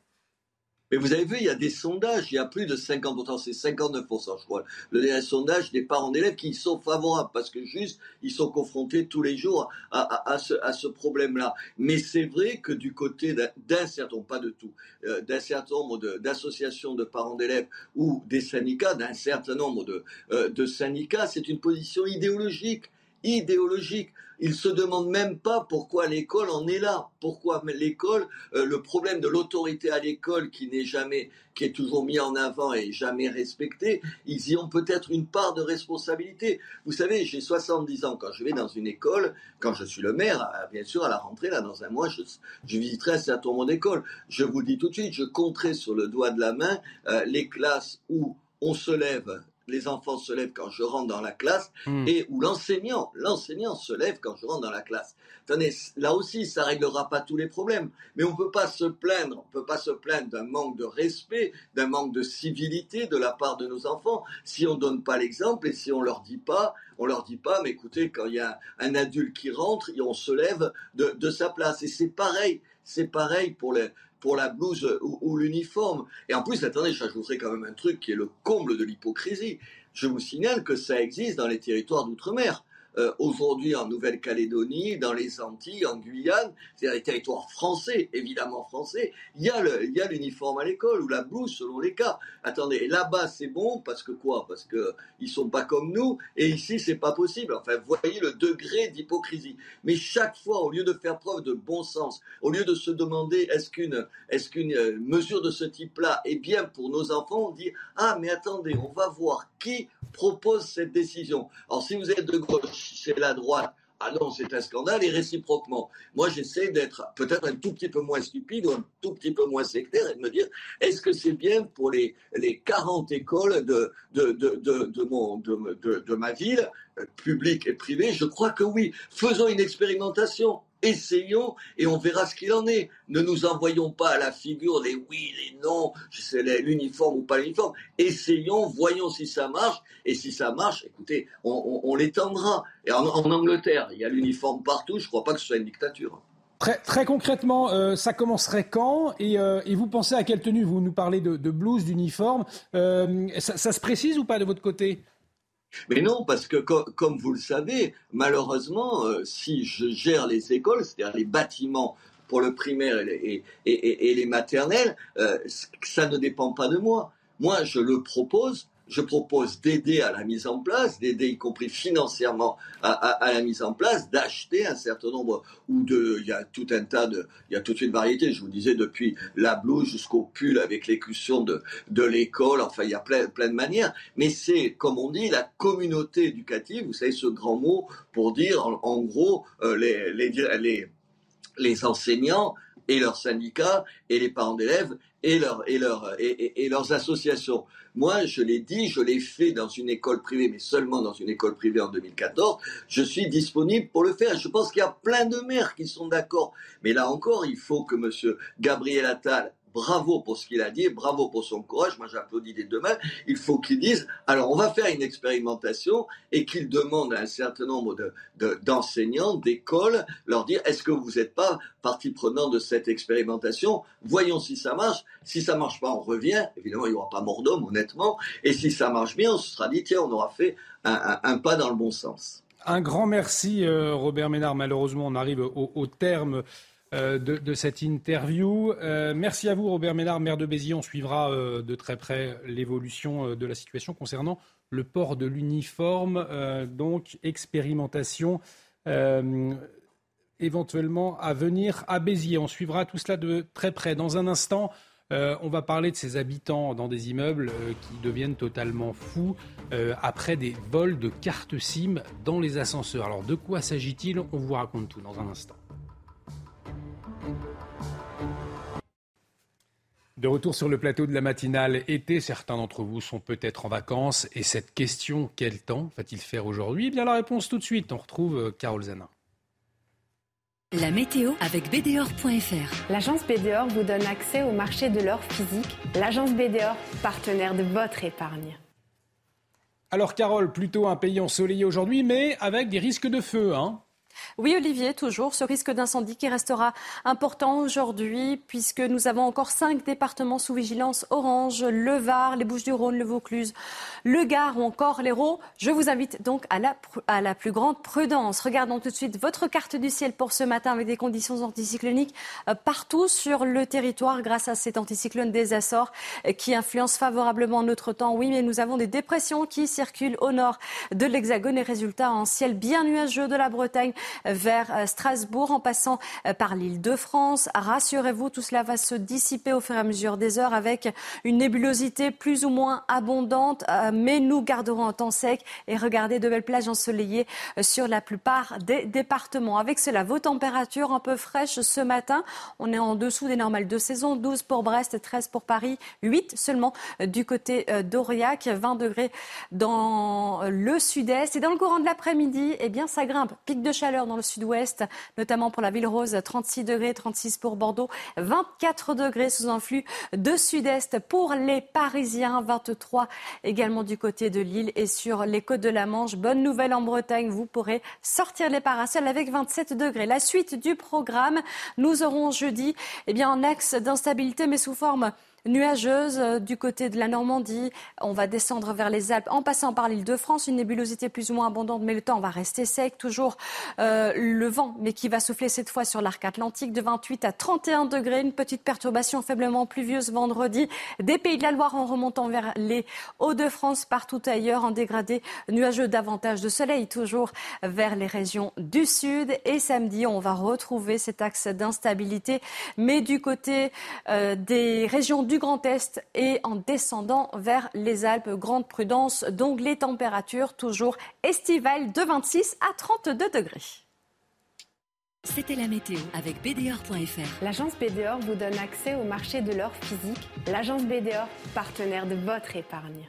Speaker 36: Mais vous avez vu, il y a des sondages, il y a plus de 50%, c'est 59%, je crois. Le sondage des parents d'élèves qui sont favorables parce que juste, ils sont confrontés tous les jours à, ce, problème-là. Mais c'est vrai que du côté d'un certain nombre, pas de tout, euh, d'un certain nombre d'associations de, parents d'élèves ou des syndicats, d'un certain nombre de, euh, de syndicats, c'est une position idéologique idéologique. Ils se demandent même pas pourquoi l'école en est là. Pourquoi l'école, euh, le problème de l'autorité à l'école qui n'est jamais, qui est toujours mis en avant et jamais respecté, ils y ont peut-être une part de responsabilité. Vous savez, j'ai 70 ans. Quand je vais dans une école, quand je suis le maire, euh, bien sûr, à la rentrée, là, dans un mois, je, visiterai un certain nombre d'écoles. Je vous dis tout de suite, je compterai sur le doigt de la main euh, les classes où on se lève les enfants se lèvent quand je rentre dans la classe hmm. et où l'enseignant, l'enseignant se lève quand je rentre dans la classe. Attendez, là aussi, ça réglera pas tous les problèmes, mais on peut pas se plaindre, on peut pas se plaindre d'un manque de respect, d'un manque de civilité de la part de nos enfants si on donne pas l'exemple et si on leur dit pas, on leur dit pas, mais écoutez, quand il y a un adulte qui rentre, on se lève de, de sa place et c'est pareil, c'est pareil pour les pour la blouse ou, l'uniforme. Et en plus, attendez, j'ajouterai quand même un truc qui est le comble de l'hypocrisie. Je vous signale que ça existe dans les territoires d'outre-mer. Euh, aujourd'hui en Nouvelle-Calédonie, dans les Antilles, en Guyane, c'est-à-dire les territoires français, évidemment français, il y a l'uniforme à l'école ou la blouse selon les cas. Attendez, là-bas c'est bon parce que quoi? Parce que ils sont pas comme nous et ici c'est pas possible. Enfin, voyez le degré d'hypocrisie. Mais chaque fois, au lieu de faire preuve de bon sens, au lieu de se demander est-ce qu'une est-ce qu'une euh, mesure de ce type-là est bien pour nos enfants, on dit ah mais attendez, on va voir qui propose cette décision. Alors si vous êtes de gauche, c'est la droite. Ah non, c'est un scandale et réciproquement. Moi, j'essaie d'être peut-être un tout petit peu moins stupide ou un tout petit peu moins sectaire et de me dire est-ce que c'est bien pour les, les 40 écoles de, de, de, ma ville, euh, publiques et privées Je crois que oui. Faisons une expérimentation essayons et on verra ce qu'il en est. Ne nous envoyons pas à la figure les oui, les non, c'est l'uniforme ou pas l'uniforme. Essayons, voyons si ça marche. Et si ça marche, écoutez, on, l'étendra. Et en, Angleterre, il y a l'uniforme partout. Je ne crois pas que ce soit une dictature.
Speaker 1: Très, concrètement, euh, ça commencerait quand? Euh, et, vous pensez à quelle tenue? Vous nous parlez de, blouse, d'uniforme. Euh, ça se précise ou pas de votre côté?
Speaker 36: Mais non, parce que comme vous le savez, malheureusement, euh, si je gère les écoles, c'est-à-dire les bâtiments pour le primaire et les, maternelles, euh, ça ne dépend pas de moi. Moi, je le propose je propose d'aider à la mise en place, d'aider y compris financièrement à, la mise en place, d'acheter un certain nombre ou de, il y a tout un tas de, il y a toute une variété. Je vous disais depuis la blouse jusqu'au pull avec l'écussion de de l'école. Enfin, il y a plein plein de manières. Mais c'est comme on dit la communauté éducative. Vous savez ce grand mot pour dire en, gros euh, les, les les les enseignants et leurs syndicats et les parents d'élèves et, et, et, leurs associations. Moi, je l'ai dit, je l'ai fait dans une école privée, mais seulement dans une école privée en 2014. Je suis disponible pour le faire. Je pense qu'il y a plein de maires qui sont d'accord. Mais là encore, il faut que M. Gabriel Attal bravo pour ce qu'il a dit, bravo pour son courage. Moi, j'applaudis les deux mains. Il faut qu'il dise, alors on va faire une expérimentation et qu'il demande à un certain nombre d'enseignants, d'écoles, leur dire, est-ce que vous n'êtes pas partie prenante de cette expérimentation? Voyons si ça marche. Si ça marche pas, on revient. Évidemment, il n'y aura pas mort d'homme, honnêtement. Et si ça marche bien, on se sera dit, tiens, on aura fait un, pas dans le bon sens.
Speaker 1: Un grand merci, euh, Robert Ménard. Malheureusement, on arrive au terme euh, de, cette interview. Euh, merci à vous, Robert Ménard, maire de Béziers. On suivra euh, de très près l'évolution de la situation concernant le port de l'uniforme. donc, expérimentation éventuellement à venir à Béziers. On suivra tout cela de très près. Dans un instant, on va parler de ces habitants dans des immeubles qui deviennent totalement fous après des vols de cartes SIM dans les ascenseurs. Alors de quoi s'agit-il? On vous raconte tout dans un instant. De retour sur le plateau de la matinale été, certains d'entre vous sont peut-être en vacances et cette question, quel temps va-t-il faire aujourd'hui? Eh bien la réponse tout de suite, on retrouve euh, Carole Zanin.
Speaker 30: La météo avec BDOR.fr.
Speaker 18: L'agence BDOR vous donne accès au marché de l'or physique. L'agence BDOR, partenaire de votre épargne.
Speaker 1: Alors Carole, plutôt un pays ensoleillé aujourd'hui, mais avec des risques de feu. Hein
Speaker 19: oui, Olivier, toujours ce risque d'incendie qui restera important aujourd'hui puisque nous avons encore cinq départements sous vigilance orange, le Var, les Bouches-du-Rhône, le Vaucluse, le Gard ou encore l'Hérault. Je vous invite donc à la, plus grande prudence. Regardons tout de suite votre carte du ciel pour ce matin avec des conditions anticycloniques euh, partout sur le territoire grâce à cet anticyclone des Açores euh, qui influence favorablement notre temps. Oui, mais nous avons des dépressions qui circulent au nord de l'Hexagone et résultat en ciel bien nuageux de la Bretagne vers euh, Strasbourg en passant euh, par l'île de France. Rassurez-vous, tout cela va se dissiper au fur et à mesure des heures avec une nébulosité plus ou moins abondante, euh, mais nous garderons un temps sec et regardez de belles plages ensoleillées sur la plupart des départements. Avec cela, vos températures un peu fraîches ce matin. On est en dessous des normales de saison. 12 pour Brest, 13 pour Paris, 8 seulement du côté d'Aurillac, 20 degrés dans le sud-est. Et dans le courant de l'après-midi, eh bien, ça grimpe. Pic de chaleur dans le sud-ouest, notamment pour la ville rose, 36 degrés, 36 pour Bordeaux, 24 degrés sous un flux de sud-est pour les Parisiens, 23 également du côté de Lille et sur les côtes de la Manche. Bonne nouvelle en Bretagne, vous pourrez sortir les parasols avec 27 degrés. La suite du programme, nous aurons jeudi eh bien, un axe d'instabilité mais sous forme nuageuse euh, du côté de la Normandie. On va descendre vers les Alpes en passant par l'île de France. Une nébulosité plus ou moins abondante, mais le temps va rester sec. Toujours euh, le vent, mais qui va souffler cette fois sur l'arc atlantique de 28 à 31 degrés. Une petite perturbation faiblement pluvieuse vendredi. Des pays de la Loire en remontant vers les Hauts-de-France, partout ailleurs en dégradé nuageux davantage de soleil, toujours vers les régions du sud. Et samedi, on va retrouver cet axe d'instabilité, mais du côté euh, des régions Grand Est et en descendant vers les Alpes. Grande prudence, donc les températures toujours estivales de 26 à 32 degrés.
Speaker 17: C'était la météo avec BDOR.fr.
Speaker 18: L'agence BDOR vous donne accès au marché de l'or physique. L'agence BDOR, partenaire de votre épargne.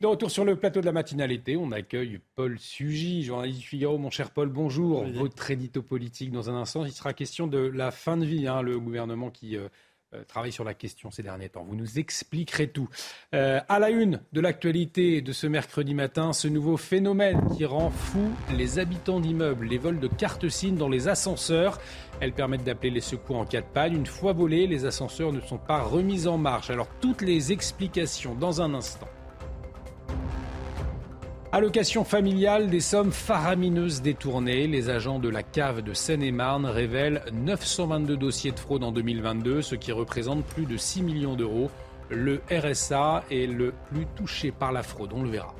Speaker 1: De retour sur le plateau de la matinalité, on accueille Paul Sugy, journaliste du Figaro. Mon cher Paul, bonjour. Votre édito politique dans un instant. Il sera question de la fin de vie, hein, le gouvernement qui euh, travaille sur la question ces derniers temps. Vous nous expliquerez tout. Euh, à la une de l'actualité de ce mercredi matin, ce nouveau phénomène qui rend fou les habitants d'immeubles, les vols de cartes SIM dans les ascenseurs. Elles permettent d'appeler les secours en cas de panne. Une fois volés, les ascenseurs ne sont pas remis en marche. Alors toutes les explications dans un instant. Allocation familiale, des sommes faramineuses détournées. Les agents de la cave de Seine-et-Marne révèlent 922 dossiers de fraude en 2022, ce qui représente plus de 6 millions d'euros. Le RSA est le plus touché par la fraude, on le verra.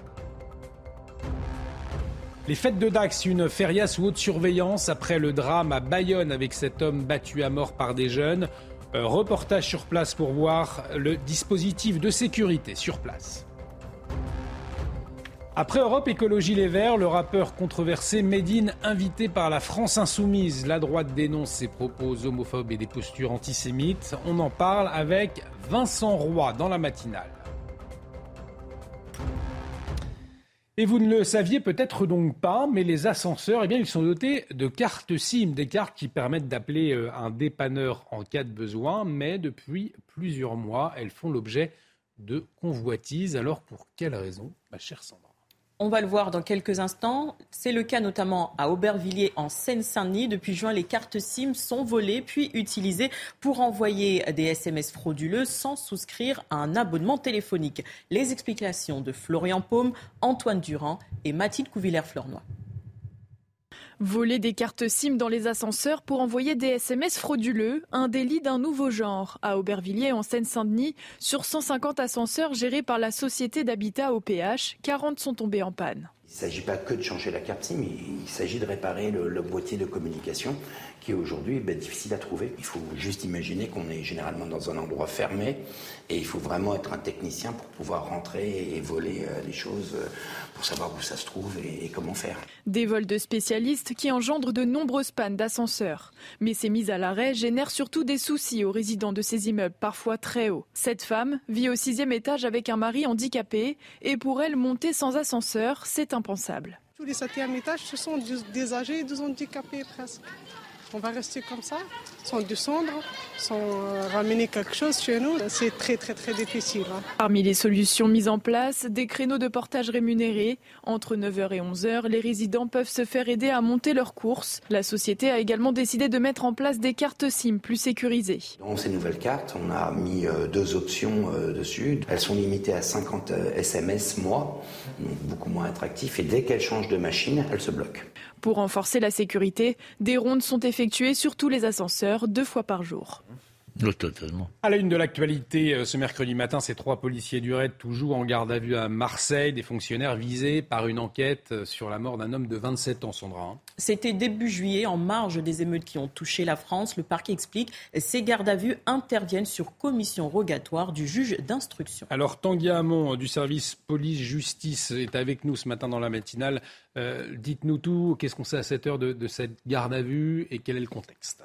Speaker 1: Les fêtes de Dax, une feria sous haute surveillance après le drame à Bayonne avec cet homme battu à mort par des jeunes. Euh, reportage sur place pour voir le dispositif de sécurité sur place. Après Europe Écologie Les Verts, le rappeur controversé Medine, invité par la France Insoumise. La droite dénonce ses propos homophobes et des postures antisémites. On en parle avec Vincent Roy dans la matinale. Et vous ne le saviez peut-être donc pas, mais les ascenseurs, eh bien, ils sont dotés de cartes SIM, des cartes qui permettent d'appeler euh, un dépanneur en cas de besoin, mais depuis plusieurs mois, elles font l'objet de convoitises. Alors pour quelle raison, ma chère Sandra?
Speaker 2: On va le voir dans quelques instants. C'est le cas notamment à Aubervilliers en Seine-Saint-Denis. Depuis juin, les cartes SIM sont volées puis utilisées pour envoyer des SMS frauduleux sans souscrire à un abonnement téléphonique. Les explications de Florian Paume, Antoine Durand et Mathilde Couvillère-Fleurnoy.
Speaker 20: Voler des cartes SIM dans les ascenseurs pour envoyer des SMS frauduleux, un délit d'un nouveau genre. À Aubervilliers, en Seine-Saint-Denis, sur 150 ascenseurs gérés par la société d'habitat OPH, 40 sont tombés en panne.
Speaker 21: Il ne s'agit pas que de changer la carte SIM, il s'agit de réparer le, boîtier de communication qui aujourd'hui ben, difficile à trouver. Il faut juste imaginer qu'on est généralement dans un endroit fermé et il faut vraiment être un technicien pour pouvoir rentrer et voler euh, les choses euh, pour savoir où ça se trouve et, comment faire.
Speaker 20: Des vols de spécialistes qui engendrent de nombreuses pannes d'ascenseurs. Mais ces mises à l'arrêt génèrent surtout des soucis aux résidents de ces immeubles parfois très hauts. Cette femme vit au sixième étage avec un mari handicapé et pour elle, monter sans ascenseur, c'est impensable.
Speaker 22: Tous les septièmes étages, ce sont des âgés des handicapés presque. On va rester comme ça, sans descendre, sans euh, ramener quelque chose chez nous. C'est très très très difficile. Hein.
Speaker 20: Parmi les solutions mises en place, des créneaux de portage rémunérés. Entre 9h et 11h, les résidents peuvent se faire aider à monter leurs courses. La société a également décidé de mettre en place des cartes SIM plus sécurisées.
Speaker 21: Dans ces nouvelles cartes, on a mis euh, deux options euh, dessus. Elles sont limitées à 50 SMS mois, beaucoup moins attractif. Et dès qu'elles changent de machine, elles se bloquent.
Speaker 20: Pour renforcer la sécurité, des rondes sont effectuées sur tous les ascenseurs deux fois par jour.
Speaker 1: Totalement. À la une de l'actualité, euh, ce mercredi matin, ces trois policiers du RAID, toujours en garde à vue à Marseille, des fonctionnaires visés par une enquête euh, sur la mort d'un homme de 27 ans, Sandra. Hein.
Speaker 2: C'était début juillet, en marge des émeutes qui ont touché la France. Le parquet explique ces gardes à vue interviennent sur commission rogatoire du juge d'instruction.
Speaker 1: Alors, Tanguy Hamon du service police-justice est avec nous ce matin dans la matinale. Euh, dites-nous tout, qu'est-ce qu'on sait à cette heure de, cette garde à vue et quel est le contexte?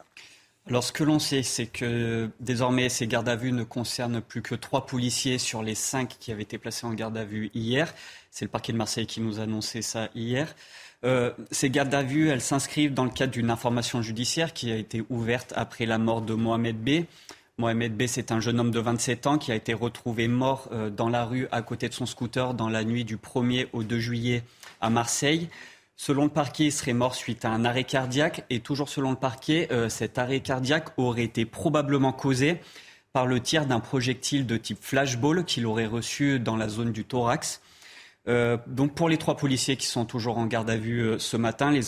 Speaker 3: Alors ce que l'on sait, c'est que désormais ces gardes à vue ne concernent plus que trois policiers sur les cinq qui avaient été placés en garde à vue hier. C'est le parquet de Marseille qui nous a annoncé ça hier. Euh, ces gardes à vue, elles s'inscrivent dans le cadre d'une information judiciaire qui a été ouverte après la mort de Mohamed B. Mohamed B, c'est un jeune homme de 27 ans qui a été retrouvé mort euh, dans la rue à côté de son scooter dans la nuit du 1er au 2 juillet à Marseille. Selon le parquet, il serait mort suite à un arrêt cardiaque. Et toujours selon le parquet, euh, cet arrêt cardiaque aurait été probablement causé par le tir d'un projectile de type flashball qu'il aurait reçu dans la zone du thorax. Euh, donc pour les trois policiers qui sont toujours en garde à vue ce matin, les,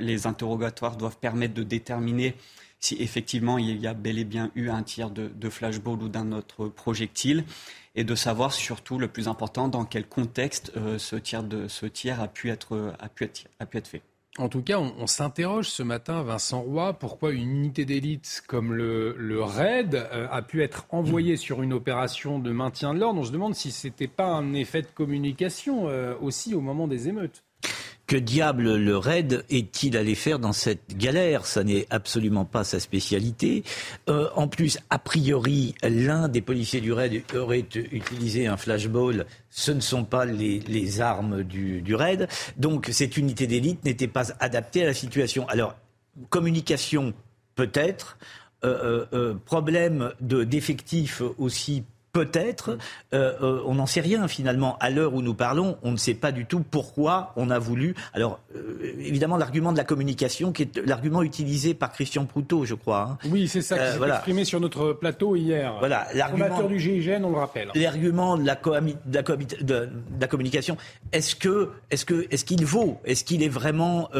Speaker 3: les interrogatoires doivent permettre de déterminer si effectivement il y a bel et bien eu un tir de, flashball ou d'un autre projectile, et de savoir surtout le plus important dans quel contexte euh, ce, tir a pu être, a pu être, a pu être fait.
Speaker 1: En tout cas, on, s'interroge ce matin, Vincent Roy, pourquoi une unité d'élite comme le, le RAID euh, a pu être envoyée sur une opération de maintien de l'ordre. On se demande si ce n'était pas un effet de communication euh, aussi au moment des émeutes
Speaker 11: que diable le raid est-il allé faire dans cette galère? Ça n'est absolument pas sa spécialité. Euh, en plus, a priori, l'un des policiers du raid aurait utilisé un flashball. Ce ne sont pas les, armes du, raid. Donc cette unité d'élite n'était pas adaptée à la situation. Alors, communication, peut-être. Euh, euh, problème d'effectifs aussi Peut-être, euh, euh, on n'en sait rien finalement. À l'heure où nous parlons, on ne sait pas du tout pourquoi on a voulu. Alors, euh, évidemment, l'argument de la communication, qui est l'argument utilisé par Christian Proutot, je crois.
Speaker 1: Hein. Oui, c'est ça qui s'est exprimé sur notre plateau hier.
Speaker 11: Voilà,
Speaker 1: l'argument du GIGN, on le rappelle.
Speaker 11: L'argument de la, de la, communication. Est-ce que, est-ce que, est-ce qu'il vaut? Est-ce qu'il est vraiment,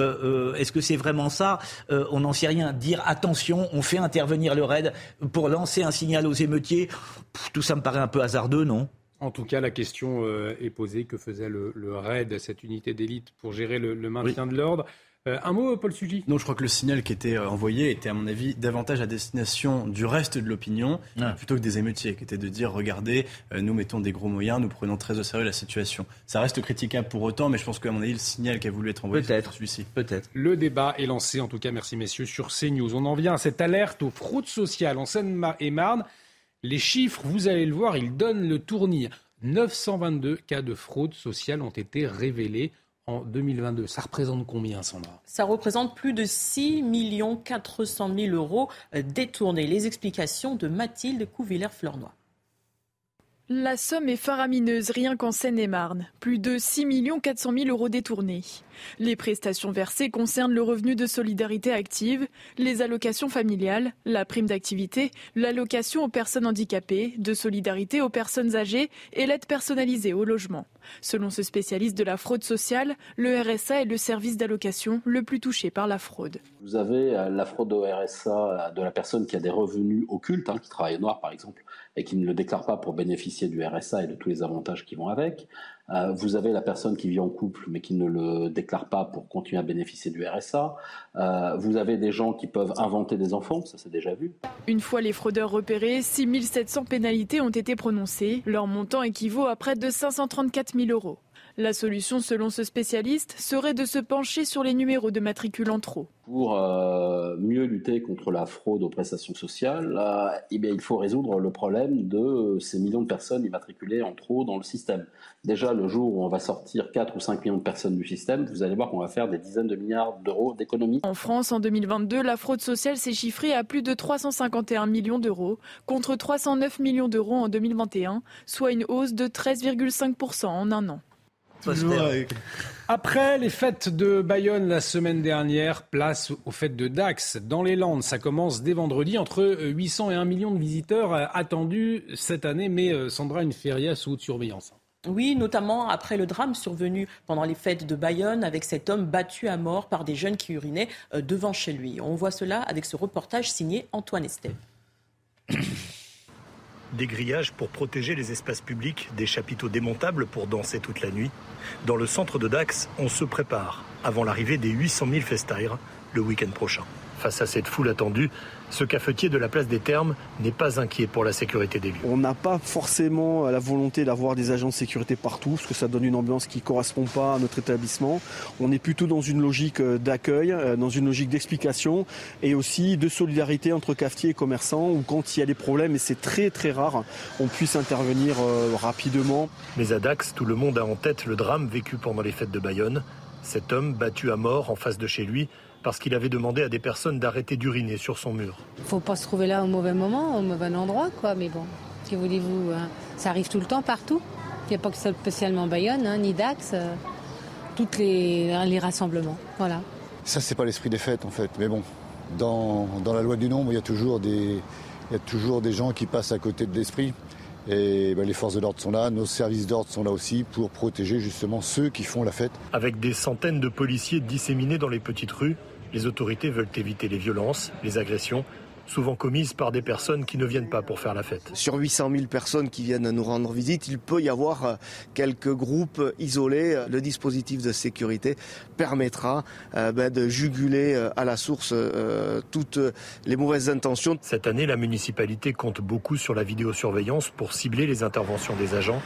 Speaker 11: est-ce que c'est vraiment ça? On n'en sait rien. Dire attention, on fait intervenir le raid pour lancer un signal aux émeutiers. tout ça me paraît un peu hasardeux, non?
Speaker 1: En tout cas, la question euh, est posée que faisait le, RAID, cette unité d'élite, pour gérer le, maintien de l'ordre? Euh, un mot, Paul Sugy
Speaker 37: Non, je crois que le signal qui était euh, envoyé était, à mon avis, davantage à destination du reste de l'opinion, ah. plutôt que des émeutiers, qui était de dire, regardez, nous mettons des gros moyens, nous prenons très au sérieux la situation. Ça reste critiquable pour autant, mais je pense qu'à mon avis, le signal qui a voulu être envoyé,
Speaker 11: c'est
Speaker 37: celui-ci.
Speaker 11: Peut-être.
Speaker 1: Le débat est lancé, en tout cas, merci messieurs, sur CNews. On en vient à cette alerte aux fraudes sociales en Seine-et-Marne. Les chiffres, vous allez le voir, ils donnent le tournis. 922 cas de fraude sociale ont été révélés en 2022. Ça représente combien, Sandra?
Speaker 2: Ça représente plus de 6 400 000 euros détournés. Les explications de Mathilde Couvillère-Fleurnois.
Speaker 20: La somme est faramineuse rien qu'en Seine-et-Marne. Plus de 6 400 000 euros détournés. Les prestations versées concernent le revenu de solidarité active, les allocations familiales, la prime d'activité, l'allocation aux personnes handicapées, de solidarité aux personnes âgées et l'aide personnalisée au logement. Selon ce spécialiste de la fraude sociale, le RSA est le service d'allocation le plus touché par la fraude.
Speaker 25: Vous avez euh, la fraude au RSA de la personne qui a des revenus occultes, hein, qui travaille noir par exemple, et qui ne le déclare pas pour bénéficier du RSA et de tous les avantages qui vont avec. Euh, vous avez la personne qui vit en couple mais qui ne le déclare pas pour continuer à bénéficier du RSA. Euh, vous avez des gens qui peuvent inventer des enfants, ça c'est déjà vu.
Speaker 20: Une fois les fraudeurs repérés, 6700 pénalités ont été prononcées. Leur montant équivaut à près de 534 000 euros.
Speaker 38: La solution, selon ce spécialiste, serait de se pencher sur les numéros de matricule en trop.
Speaker 39: Pour euh, mieux lutter contre la fraude aux prestations sociales, eh bien, il faut résoudre le problème de ces millions de personnes immatriculées en trop dans le système. Déjà, le jour où on va sortir 4 ou 5 millions de personnes du système, vous allez voir qu'on va faire des dizaines de milliards d'euros d'économies.
Speaker 38: En France, en 2022, la fraude sociale s'est chiffrée à plus de 351 millions d'euros, contre 309 millions d'euros en 2021, soit une hausse de 13,5% en un an.
Speaker 1: Après les fêtes de Bayonne la semaine dernière, place aux fêtes de Dax dans les Landes. Ça commence dès vendredi entre 800 et 1 million de visiteurs euh, attendus cette année. Mais euh, Sandra, une feria sous haute surveillance.
Speaker 2: Oui, notamment après le drame survenu pendant les fêtes de Bayonne avec cet homme battu à mort par des jeunes qui urinaient euh, devant chez lui. On voit cela avec ce reportage signé Antoine Estève.
Speaker 40: Des grillages pour protéger les espaces publics, des chapiteaux démontables pour danser toute la nuit. Dans le centre de Dax, on se prépare avant l'arrivée des 800 000 festaires le week-end prochain. Face à cette foule attendue, ce cafetier de la place des Termes n'est pas inquiet pour la sécurité des lieux.
Speaker 41: On n'a pas forcément la volonté d'avoir des agents de sécurité partout, parce que ça donne une ambiance qui ne correspond pas à notre établissement. On est plutôt dans une logique euh, d'accueil, euh, dans une logique d'explication et aussi de solidarité entre cafetiers et commerçants, où quand il y a des problèmes, et c'est très très rare, on puisse intervenir euh, rapidement.
Speaker 40: Mais à Dax, tout le monde a en tête le drame vécu pendant les fêtes de Bayonne. Cet homme battu à mort en face de chez lui parce qu'il avait demandé à des personnes d'arrêter d'uriner sur son mur.
Speaker 42: Il faut pas se trouver là au mauvais moment, au mauvais endroit, quoi. Mais bon, que voulez-vous hein. Ça arrive tout le temps, partout. Il n'y a pas que spécialement Bayonne, hein, ni Dax, euh, tous les, les rassemblements. Voilà.
Speaker 43: Ça, c'est pas l'esprit des fêtes, en fait. Mais bon, dans, dans, la loi du nombre, il y a toujours des, il y a toujours des gens qui passent à côté de l'esprit. Et ben, les forces de l'ordre sont là, nos services d'ordre sont là aussi pour protéger justement ceux qui font la fête.
Speaker 40: Avec des centaines de policiers disséminés dans les petites rues, les autorités veulent éviter les violences, les agressions souvent commises par des personnes qui ne viennent pas pour faire la fête.
Speaker 41: Sur 800 000 personnes qui viennent nous rendre visite, il peut y avoir euh, quelques groupes isolés. Le dispositif de sécurité permettra euh, ben, de juguler euh, à la source toutes les mauvaises intentions.
Speaker 40: Cette année, la municipalité compte beaucoup sur la vidéosurveillance pour cibler les interventions des agents.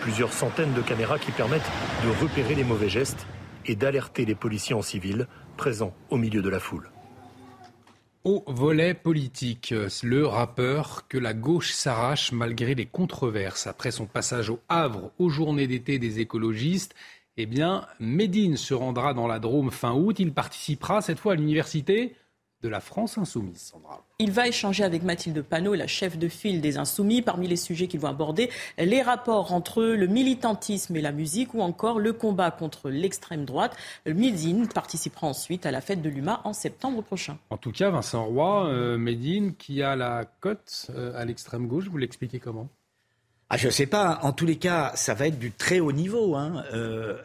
Speaker 40: Plusieurs centaines de caméras qui permettent de repérer les mauvais gestes et d'alerter les policiers en civil présents au milieu de la foule.
Speaker 1: Au volet politique, le rappeur que la gauche s'arrache malgré les controverses. Après son passage au Havre aux journées d'été des écologistes, eh bien, Médine se rendra dans la Drôme fin août. Il participera cette fois à l'université de la France insoumise, Sandra.
Speaker 2: Il va échanger avec Mathilde Panot, la chef de file des Insoumis. Parmi les sujets qu'ils vont aborder, les rapports entre le militantisme et la musique ou encore le combat contre l'extrême droite. Médine participera ensuite à la fête de l'UMA en septembre prochain.
Speaker 1: En tout cas, Vincent Roy, euh, Médine, qui a la cote euh, à l'extrême gauche, vous l'expliquez comment?
Speaker 11: Ah, je sais pas. En tous les cas, ça va être du très haut niveau hein, euh,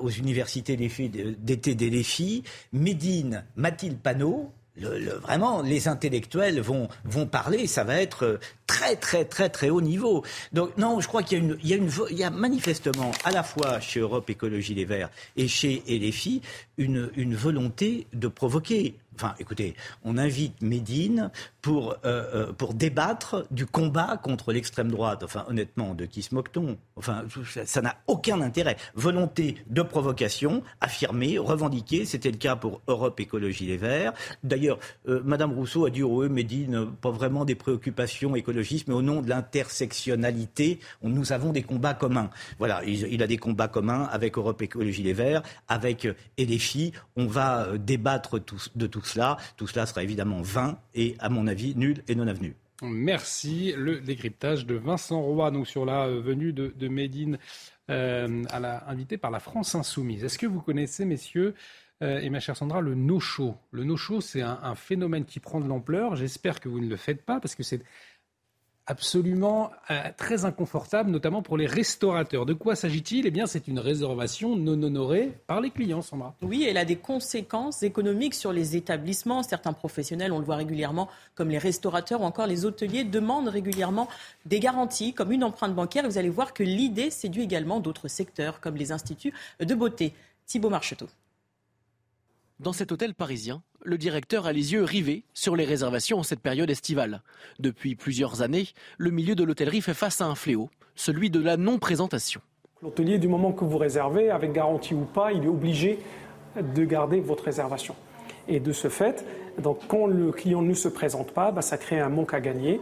Speaker 11: aux universités d'été des filles. Médine, Mathilde Panot, vraiment, les intellectuels vont, vont parler, ça va être euh, très, très, très, très haut niveau. Donc, non, je crois qu'il y a manifestement, à la fois chez Europe Écologie Les Verts et chez LFI, une, une volonté de provoquer. Enfin, écoutez, on invite Médine pour, euh, euh, pour débattre du combat contre l'extrême droite. Enfin, honnêtement, de qui se moque-t-on? Enfin, ça n'a aucun intérêt. Volonté de provocation, affirmée, revendiquée. C'était le cas pour Europe Écologie Les Verts. D'ailleurs, euh, Madame Rousseau a dit, oui, Médine, pas vraiment des préoccupations écologistes, mais au nom de l'intersectionnalité, nous avons des combats communs. Voilà, il, a des combats communs avec Europe Écologie Les Verts, avec LFI. On va débattre de tout cela. Tout cela sera évidemment vain et, à mon
Speaker 1: Merci. Le décryptage de Vincent Roy, sur la venue de, Médine, euh, à la, invité par la France Insoumise. Est-ce que vous connaissez, messieurs, euh, et ma chère Sandra, le no-show? Le no-show, c'est un, un, phénomène qui prend de l'ampleur. J'espère que vous ne le faites pas, parce que c'est absolument euh, très inconfortable, notamment pour les restaurateurs. De quoi s'agit-il? Eh bien, c'est une réservation non honorée par les clients, Sandra.
Speaker 2: Oui, elle a des conséquences économiques sur les établissements. Certains professionnels, on le voit régulièrement, comme les restaurateurs ou encore les hôteliers, demandent régulièrement des garanties, comme une empreinte bancaire. Vous allez voir que l'idée séduit également d'autres secteurs, comme les instituts de beauté. Thibault Marcheteau.
Speaker 44: Dans cet hôtel parisien, le directeur a les yeux rivés sur les réservations en cette période estivale. Depuis plusieurs années, le milieu de l'hôtellerie fait face à un fléau, celui de la non-présentation.
Speaker 45: L'hôtelier, du moment que vous réservez, avec garantie ou pas, il est obligé de garder votre réservation. Et de ce fait, quand le client ne se présente pas, bah, ça crée un manque à gagner.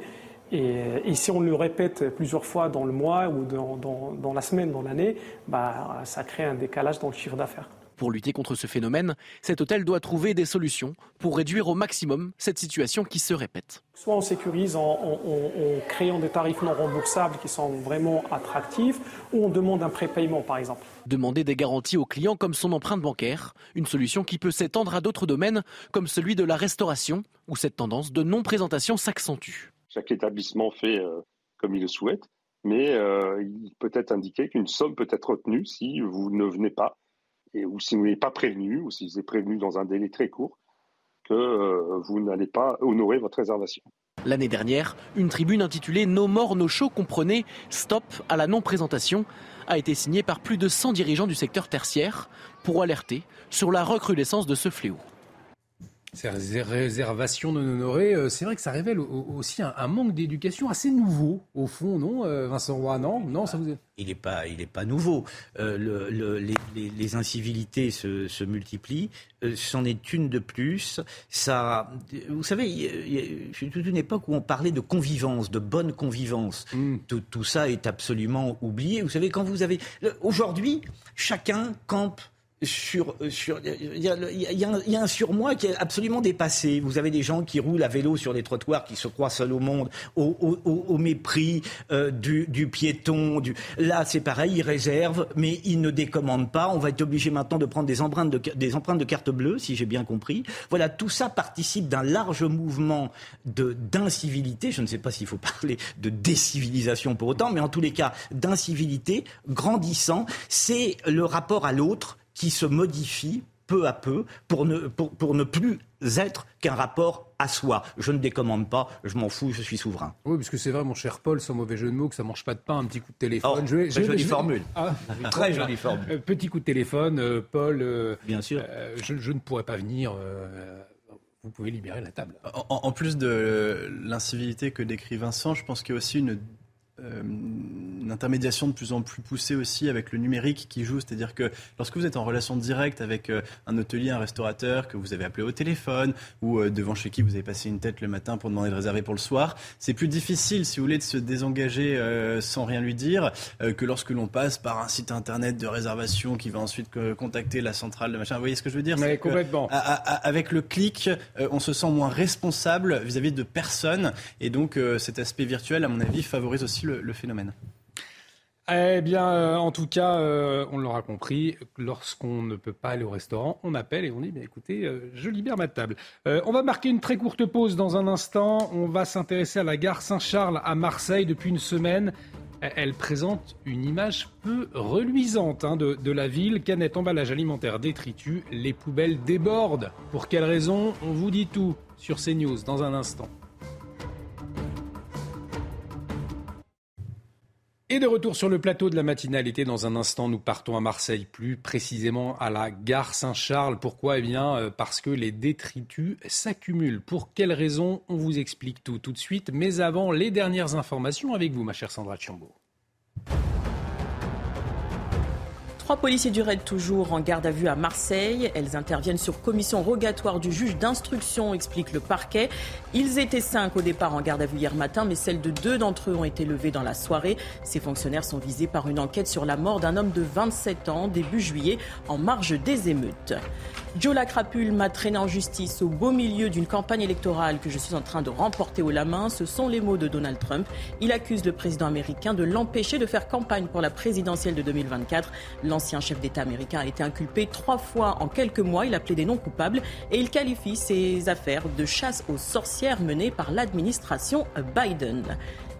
Speaker 45: Et, si on le répète plusieurs fois dans le mois ou dans, la semaine, dans l'année, bah, ça crée un décalage dans le chiffre d'affaires.
Speaker 44: Pour lutter contre ce phénomène, cet hôtel doit trouver des solutions pour réduire au maximum cette situation qui se répète.
Speaker 45: Soit on sécurise en, créant des tarifs non remboursables qui sont vraiment attractifs, ou on demande un prépaiement par exemple.
Speaker 44: Demander des garanties aux clients comme son empreinte bancaire, une solution qui peut s'étendre à d'autres domaines comme celui de la restauration, où cette tendance de non-présentation s'accentue.
Speaker 46: Chaque établissement fait euh, comme il le souhaite, mais euh, il peut être indiqué qu'une somme peut être retenue si vous ne venez pas et, ou si vous n'êtes pas prévenu, ou si vous êtes prévenu dans un délai très court, que euh, vous n'allez pas honorer votre réservation.
Speaker 44: L'année dernière, une tribune intitulée No More No Show comprenait Stop à la non-présentation a été signée par plus de 100 dirigeants du secteur tertiaire pour alerter sur la recrudescence de ce fléau.
Speaker 1: Ces réservations non honorées, euh, c'est vrai que ça révèle aussi un, manque d'éducation assez nouveau, au fond, non, euh, Vincent Roy Non, non ça vous
Speaker 11: Il n'est pas, il est pas nouveau. Euh, le, les, incivilités se, multiplient. C'en est une de plus. Ça, vous savez, il toute une époque où on parlait de convivence, de bonne convivence. Hmm. Tout, tout ça est absolument oublié. Vous savez, quand vous avez aujourd'hui, chacun campe sur, sur, il y, a, un surmoi qui est absolument dépassé. Vous avez des gens qui roulent à vélo sur les trottoirs, qui se croient seuls au monde, au, mépris euh, du, piéton. Du... Là, c'est pareil, ils réservent, mais ils ne décommandent pas. On va être obligé maintenant de prendre des empreintes de, des empreintes de carte bleue, si j'ai bien compris. Voilà, tout ça participe d'un large mouvement de d'incivilité. Je ne sais pas s'il faut parler de décivilisation pour autant, mais en tous les cas, d'incivilité grandissant. C'est le rapport à l'autre qui se modifie peu à peu pour ne, pour, ne plus être qu'un rapport à soi. Je ne décommande pas, je m'en fous, je suis souverain.
Speaker 1: Oui, parce que c'est vrai, mon cher Paul, sans mauvais jeu de mots, que ça mange pas de pain, un petit coup de téléphone.
Speaker 11: Oh, je très jolie formule. Ah, très jolie formule.
Speaker 1: Euh, petit coup de téléphone, euh, Paul. Euh,
Speaker 11: Bien sûr.
Speaker 1: Je, ne pourrais pas venir. vous pouvez libérer la table.
Speaker 37: En, en plus de l'incivilité que décrit Vincent, je pense qu'il y a aussi une euh, une intermédiation de plus en plus poussée aussi avec le numérique qui joue. C'est-à-dire que lorsque vous êtes en relation directe avec euh, un hôtelier, un restaurateur que vous avez appelé au téléphone ou euh, devant chez qui vous avez passé une tête le matin pour demander de réserver pour le soir, c'est plus difficile, si vous voulez, de se désengager sans rien lui dire que lorsque l'on passe par un site internet de réservation qui va ensuite contacter la centrale de machin. Vous voyez ce que je veux dire?
Speaker 1: Mais complètement.
Speaker 37: avec le clic, on se sent moins responsable vis-à-vis -vis de personnes et donc cet aspect virtuel, à mon avis, favorise aussi le, phénomène
Speaker 1: eh bien, euh, en tout cas, euh, on l'aura compris, lorsqu'on ne peut pas aller au restaurant, on appelle et on dit, bien écoutez, euh, je libère ma table. on va marquer une très courte pause dans un instant. On va s'intéresser à la gare Saint-Charles à Marseille depuis une semaine. Elle présente une image peu reluisante hein, de, la ville. Canettes, emballage alimentaire, détritus, les poubelles débordent. Pour quelle raison? On vous dit tout sur CNews dans un instant. Et de retour sur le plateau de la matinalité, dans un instant, nous partons à Marseille, plus précisément à la gare Saint-Charles. Pourquoi? Eh bien, euh, parce que les détritus s'accumulent. Pour quelles raisons On vous explique tout tout de suite. Mais avant, les dernières informations avec vous, ma chère Sandra Chiambo.
Speaker 2: Trois policiers du raid toujours en garde à vue à Marseille. Elles interviennent sur commission rogatoire du juge d'instruction, explique le parquet. Ils étaient cinq au départ en garde à vue hier matin, mais celles de deux d'entre eux ont été levées dans la soirée. Ces fonctionnaires sont visés par une enquête sur la mort d'un homme de 27 ans début juillet en marge des émeutes. Joe Lacrapule m'a traîné en justice au beau milieu d'une campagne électorale que je suis en train de remporter au la main. Ce sont les mots de Donald Trump. Il accuse le président américain de l'empêcher de faire campagne pour la présidentielle de 2024. L'ancien chef d'État américain a été inculpé trois fois en quelques mois. Il a plaidé non coupable et il qualifie ces affaires de chasse aux sorcières menées par l'administration Biden.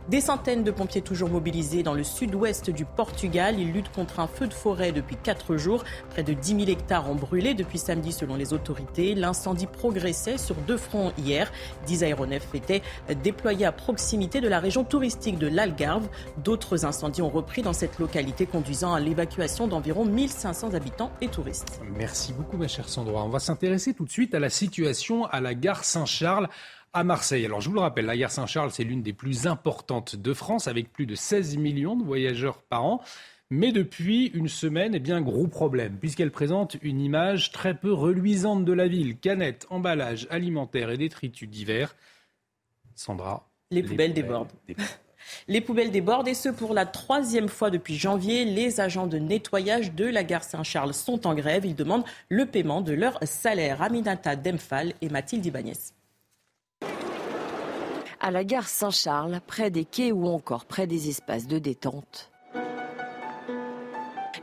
Speaker 2: Des centaines de pompiers toujours mobilisés dans le sud-ouest du Portugal. Ils luttent contre un feu de forêt depuis quatre jours. Près de 10 000 hectares ont brûlé depuis samedi selon les autorités. L'incendie progressait sur deux fronts hier. Dix aéronefs étaient déployés à proximité de la région touristique de l'Algarve. D'autres incendies ont repris dans cette localité conduisant à l'évacuation d'environ 1500 habitants et touristes.
Speaker 1: Merci beaucoup ma chère Sandra. On va s'intéresser tout de suite à la situation à la gare Saint-Charles à Marseille. Alors je vous le rappelle, la gare Saint-Charles, c'est l'une des plus importantes de France, avec plus de 16 millions de voyageurs par an. Mais depuis une semaine, eh bien, gros problème, puisqu'elle présente une image très peu reluisante de la ville. Canettes, emballages alimentaires et détritus divers. Sandra.
Speaker 2: Les poubelles, débordent. Les poubelles débordent et ce pour la troisième fois depuis janvier. Les agents de nettoyage de la gare Saint-Charles sont en grève. Ils demandent le paiement de leur salaire. Aminata Demphal et Mathilde Ibanez.
Speaker 7: À la gare Saint-Charles, près des quais ou encore près des espaces de détente,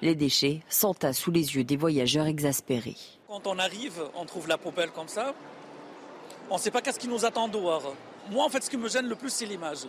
Speaker 7: les déchets s'entassent sous les yeux des voyageurs exaspérés.
Speaker 47: Quand on arrive, on trouve la poubelle comme ça. On ne sait pas qu'est-ce qui nous attend dehors. Moi, en fait, ce qui me gêne le plus, c'est l'image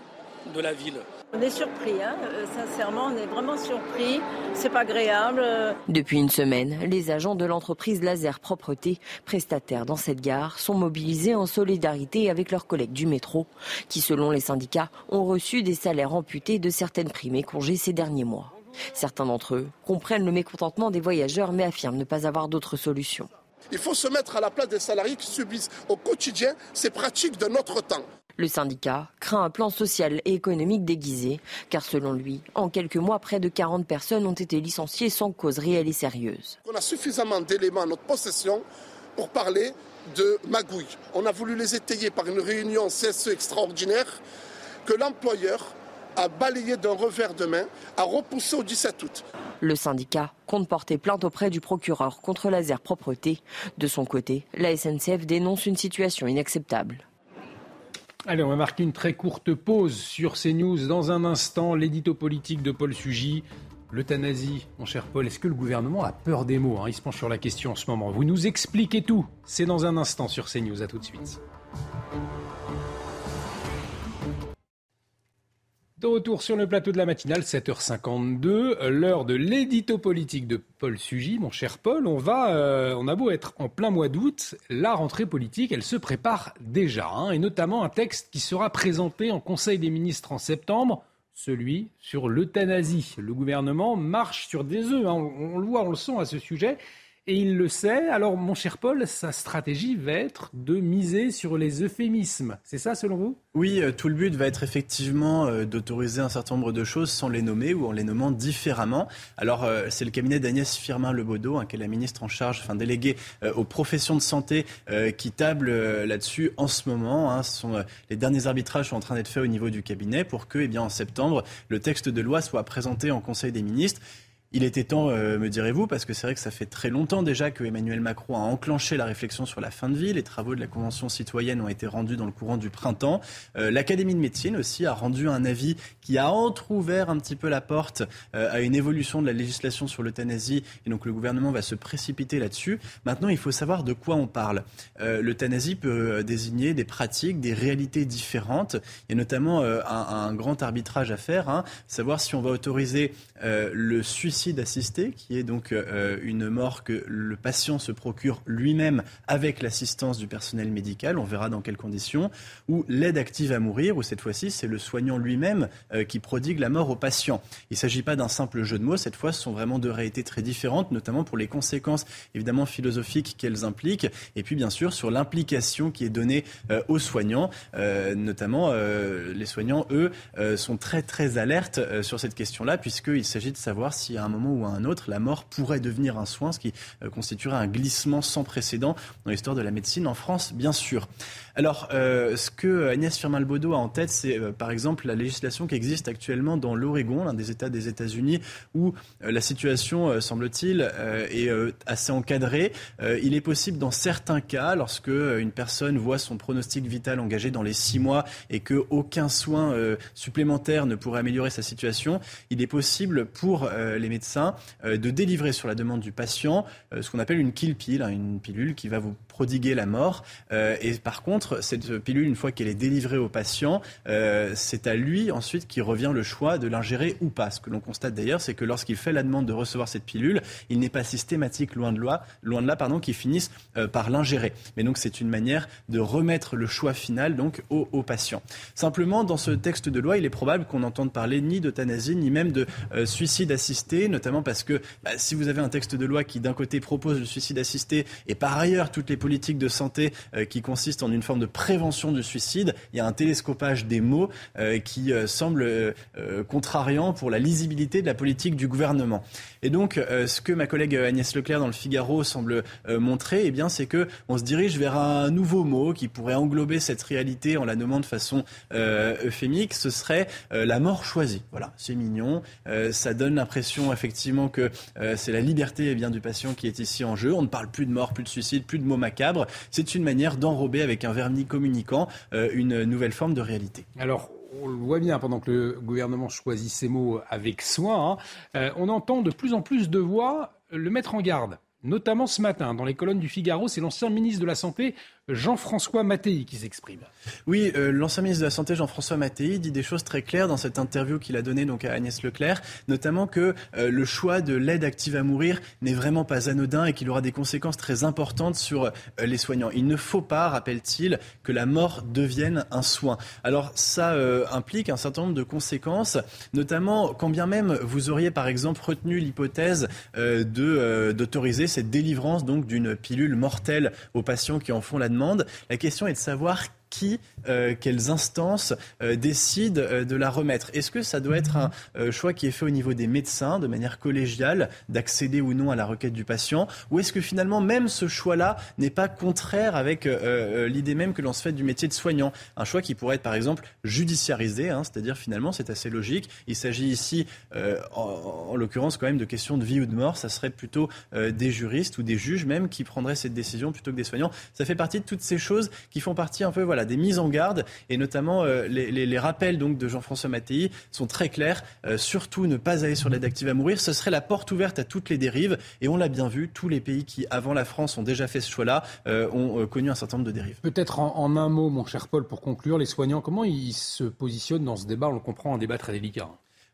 Speaker 47: de la ville.
Speaker 48: On est surpris, hein euh, sincèrement, on est vraiment surpris. C'est pas agréable.
Speaker 7: Depuis une semaine, les agents de l'entreprise Laser Propreté, prestataires dans cette gare, sont mobilisés en solidarité avec leurs collègues du métro, qui, selon les syndicats, ont reçu des salaires amputés de certaines primes et congés ces derniers mois. Certains d'entre eux comprennent le mécontentement des voyageurs mais affirment ne pas avoir d'autre solution.
Speaker 49: Il faut se mettre à la place des salariés qui subissent au quotidien ces pratiques de notre temps.
Speaker 7: Le syndicat craint un plan social et économique déguisé, car selon lui, en quelques mois, près de 40 personnes ont été licenciées sans cause réelle et sérieuse.
Speaker 49: On a suffisamment d'éléments à notre possession pour parler de magouille. On a voulu les étayer par une réunion CSE extraordinaire que l'employeur a balayé d'un revers de main, a repoussé au 17 août.
Speaker 7: Le syndicat compte porter plainte auprès du procureur contre Laser Propreté. De son côté, la SNCF dénonce une situation inacceptable.
Speaker 1: Allez, on va marquer une très courte pause sur CNews. Dans un instant, l'édito politique de Paul Sugy. L'euthanasie, mon cher Paul, est-ce que le gouvernement a peur des mots hein? Il se penche sur la question en ce moment. Vous nous expliquez tout. C'est dans un instant sur CNews. À tout de suite. De retour sur le plateau de la matinale, 7h52, l'heure de l'édito politique de Paul Sugy. Mon cher Paul, on va, euh, on a beau être en plein mois d'août, la rentrée politique, elle se prépare déjà, hein, et notamment un texte qui sera présenté en Conseil des ministres en septembre, celui sur l'euthanasie. Le gouvernement marche sur des œufs, hein, on, on le voit, on le sent à ce sujet. Et il le sait. Alors, mon cher Paul, sa stratégie va être de miser sur les euphémismes. C'est ça, selon vous?
Speaker 37: Oui, euh, tout le but va être effectivement euh, d'autoriser un certain nombre de choses sans les nommer ou en les nommant différemment. Alors, euh, c'est le cabinet d'Agnès Firmin-Lebaudot, hein, qui est la ministre en charge, enfin déléguée aux professions de santé, qui table là-dessus en ce moment. Hein. Ce sont, les derniers arbitrages sont en train d'être faits au niveau du cabinet pour que, eh bien, en septembre, le texte de loi soit présenté en Conseil des ministres. Il était temps, euh, me direz-vous, parce que c'est vrai que ça fait très longtemps déjà que Emmanuel Macron a enclenché la réflexion sur la fin de vie. Les travaux de la Convention citoyenne ont été rendus dans le courant du printemps. Euh, L'Académie de médecine aussi a rendu un avis qui a entrouvert un petit peu la porte euh, à une évolution de la législation sur l'euthanasie. Et donc le gouvernement va se précipiter là-dessus. Maintenant, il faut savoir de quoi on parle. L'euthanasie peut désigner des pratiques, des réalités différentes. Il y a notamment un, grand arbitrage à faire, hein, savoir si on va autoriser le suicide assisté, qui est donc euh, une mort que le patient se procure lui-même avec l'assistance du personnel médical, on verra dans quelles conditions, ou l'aide active à mourir, où cette fois-ci c'est le soignant lui-même euh, qui prodigue la mort au patient. Il ne s'agit pas d'un simple jeu de mots, cette fois ce sont vraiment deux réalités très différentes, notamment pour les conséquences évidemment philosophiques qu'elles impliquent, et puis bien sûr sur l'implication qui est donnée euh, aux soignants, notamment les soignants, eux, sont très très alertes sur cette question-là, puisqu'il s'agit de savoir si un moment ou à un autre, la mort pourrait devenir un soin, ce qui euh, constituerait un glissement sans précédent dans l'histoire de la médecine en France, bien sûr. Alors, euh, ce que Agnès Firmin-Lebaudot a en tête, c'est euh, par exemple la législation qui existe actuellement dans l'Oregon, l'un des États des États-Unis, où la situation, semble-t-il, est assez encadrée. il est possible, dans certains cas, lorsque une personne voit son pronostic vital engagé dans les six mois et que aucun soin supplémentaire ne pourrait améliorer sa situation, il est possible pour les médecins euh, de délivrer sur la demande du patient euh, ce qu'on appelle une kill pill, hein, une pilule qui va vous prodiguer la mort. Euh, et par contre, cette pilule, une fois qu'elle est délivrée au patient, c'est à lui ensuite qui revient le choix de l'ingérer ou pas. Ce que l'on constate d'ailleurs, c'est que lorsqu'il fait la demande de recevoir cette pilule, il n'est pas systématique, loin de là, loin de là pardon, qu'il finisse par l'ingérer. Mais donc c'est une manière de remettre le choix final donc au, patient. Simplement, dans ce texte de loi, il est probable qu'on n'entende parler ni d'euthanasie, ni même de suicide assisté notamment parce que bah, si vous avez un texte de loi qui d'un côté propose le suicide assisté et par ailleurs toutes les politiques de santé euh, qui consistent en une forme de prévention du suicide, il y a un télescopage des mots euh, qui euh, semble contrariant pour la lisibilité de la politique du gouvernement. Et donc, ce que ma collègue Agnès Leclerc dans le Figaro semble montrer, eh bien, c'est que on se dirige vers un nouveau mot qui pourrait englober cette réalité en la nommant de façon euphémique. Ce serait la mort choisie. Voilà, c'est mignon. ça donne l'impression effectivement que c'est la liberté eh bien, du patient qui est ici en jeu. On ne parle plus de mort, plus de suicide, plus de mots macabres. C'est une manière d'enrober avec un vernis communicant euh, une nouvelle forme de réalité.
Speaker 1: Alors, on le voit bien pendant que le gouvernement choisit ses mots avec soin. Hein, euh, on entend de plus en plus de voix le mettre en garde. Notamment ce matin, dans les colonnes du Figaro, c'est l'ancien ministre de la Santé, Jean-François Mattei qui s'exprime.
Speaker 37: Oui, euh, l'ancien ministre de la Santé, Jean-François Mattei, dit des choses très claires dans cette interview qu'il a donnée donc à Agnès Leclerc, notamment que euh, le choix de l'aide active à mourir n'est vraiment pas anodin et qu'il aura des conséquences très importantes sur euh, les soignants. Il ne faut pas, rappelle-t-il, que la mort devienne un soin. Alors ça implique un certain nombre de conséquences, notamment quand bien même vous auriez par exemple retenu l'hypothèse de d'autoriser cette délivrance donc d'une pilule mortelle aux patients qui en font la La question est de savoir qui, euh, quelles instances euh, décident euh, de la remettre Est-ce que ça doit être un choix qui est fait au niveau des médecins, de manière collégiale, d'accéder ou non à la requête du patient Ou est-ce que finalement, même ce choix-là n'est pas contraire avec l'idée même que l'on se fait du métier de soignant? Un choix qui pourrait être, par exemple, judiciarisé, hein, c'est-à-dire finalement, c'est assez logique. Il s'agit ici, en, en l'occurrence, quand même de questions de vie ou de mort. Ça serait plutôt des juristes ou des juges même qui prendraient cette décision plutôt que des soignants. Ça fait partie de toutes ces choses qui font partie un peu, voilà, des mises en garde et notamment euh, les, rappels donc de Jean-François Mattei sont très clairs. Euh, surtout ne pas aller sur l'aide active à mourir, ce serait la porte ouverte à toutes les dérives et on l'a bien vu, tous les pays qui avant la France ont déjà fait ce choix-là euh, ont connu un certain nombre de dérives.
Speaker 1: Peut-être en, un mot, mon cher Paul, pour conclure, les soignants, comment ils se positionnent dans ce débat? On le comprend, un débat très délicat.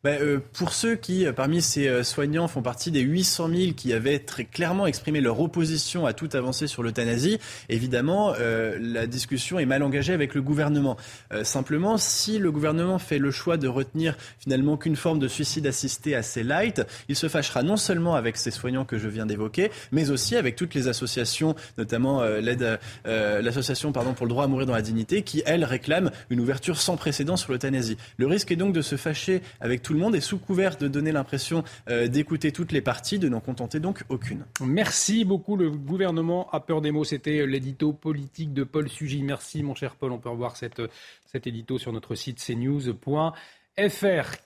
Speaker 37: Ben, euh, pour ceux qui, euh, parmi ces euh, soignants, font partie des 800 000 qui avaient très clairement exprimé leur opposition à toute avancée sur l'euthanasie, évidemment, la discussion est mal engagée avec le gouvernement. simplement, si le gouvernement fait le choix de retenir finalement qu'une forme de suicide assisté assez light, il se fâchera non seulement avec ces soignants que je viens d'évoquer, mais aussi avec toutes les associations, notamment l'aide, l'association pardon pour le droit à mourir dans la dignité, qui elle réclame une ouverture sans précédent sur l'euthanasie. Le risque est donc de se fâcher avec tout le monde et sous couvert de donner l'impression euh, d'écouter toutes les parties, de n'en contenter donc aucune.
Speaker 1: Merci beaucoup. Le gouvernement a peur des mots. C'était l'édito politique de Paul Sugy. Merci mon cher Paul. On peut revoir cette, cet édito sur notre site cnews.fr.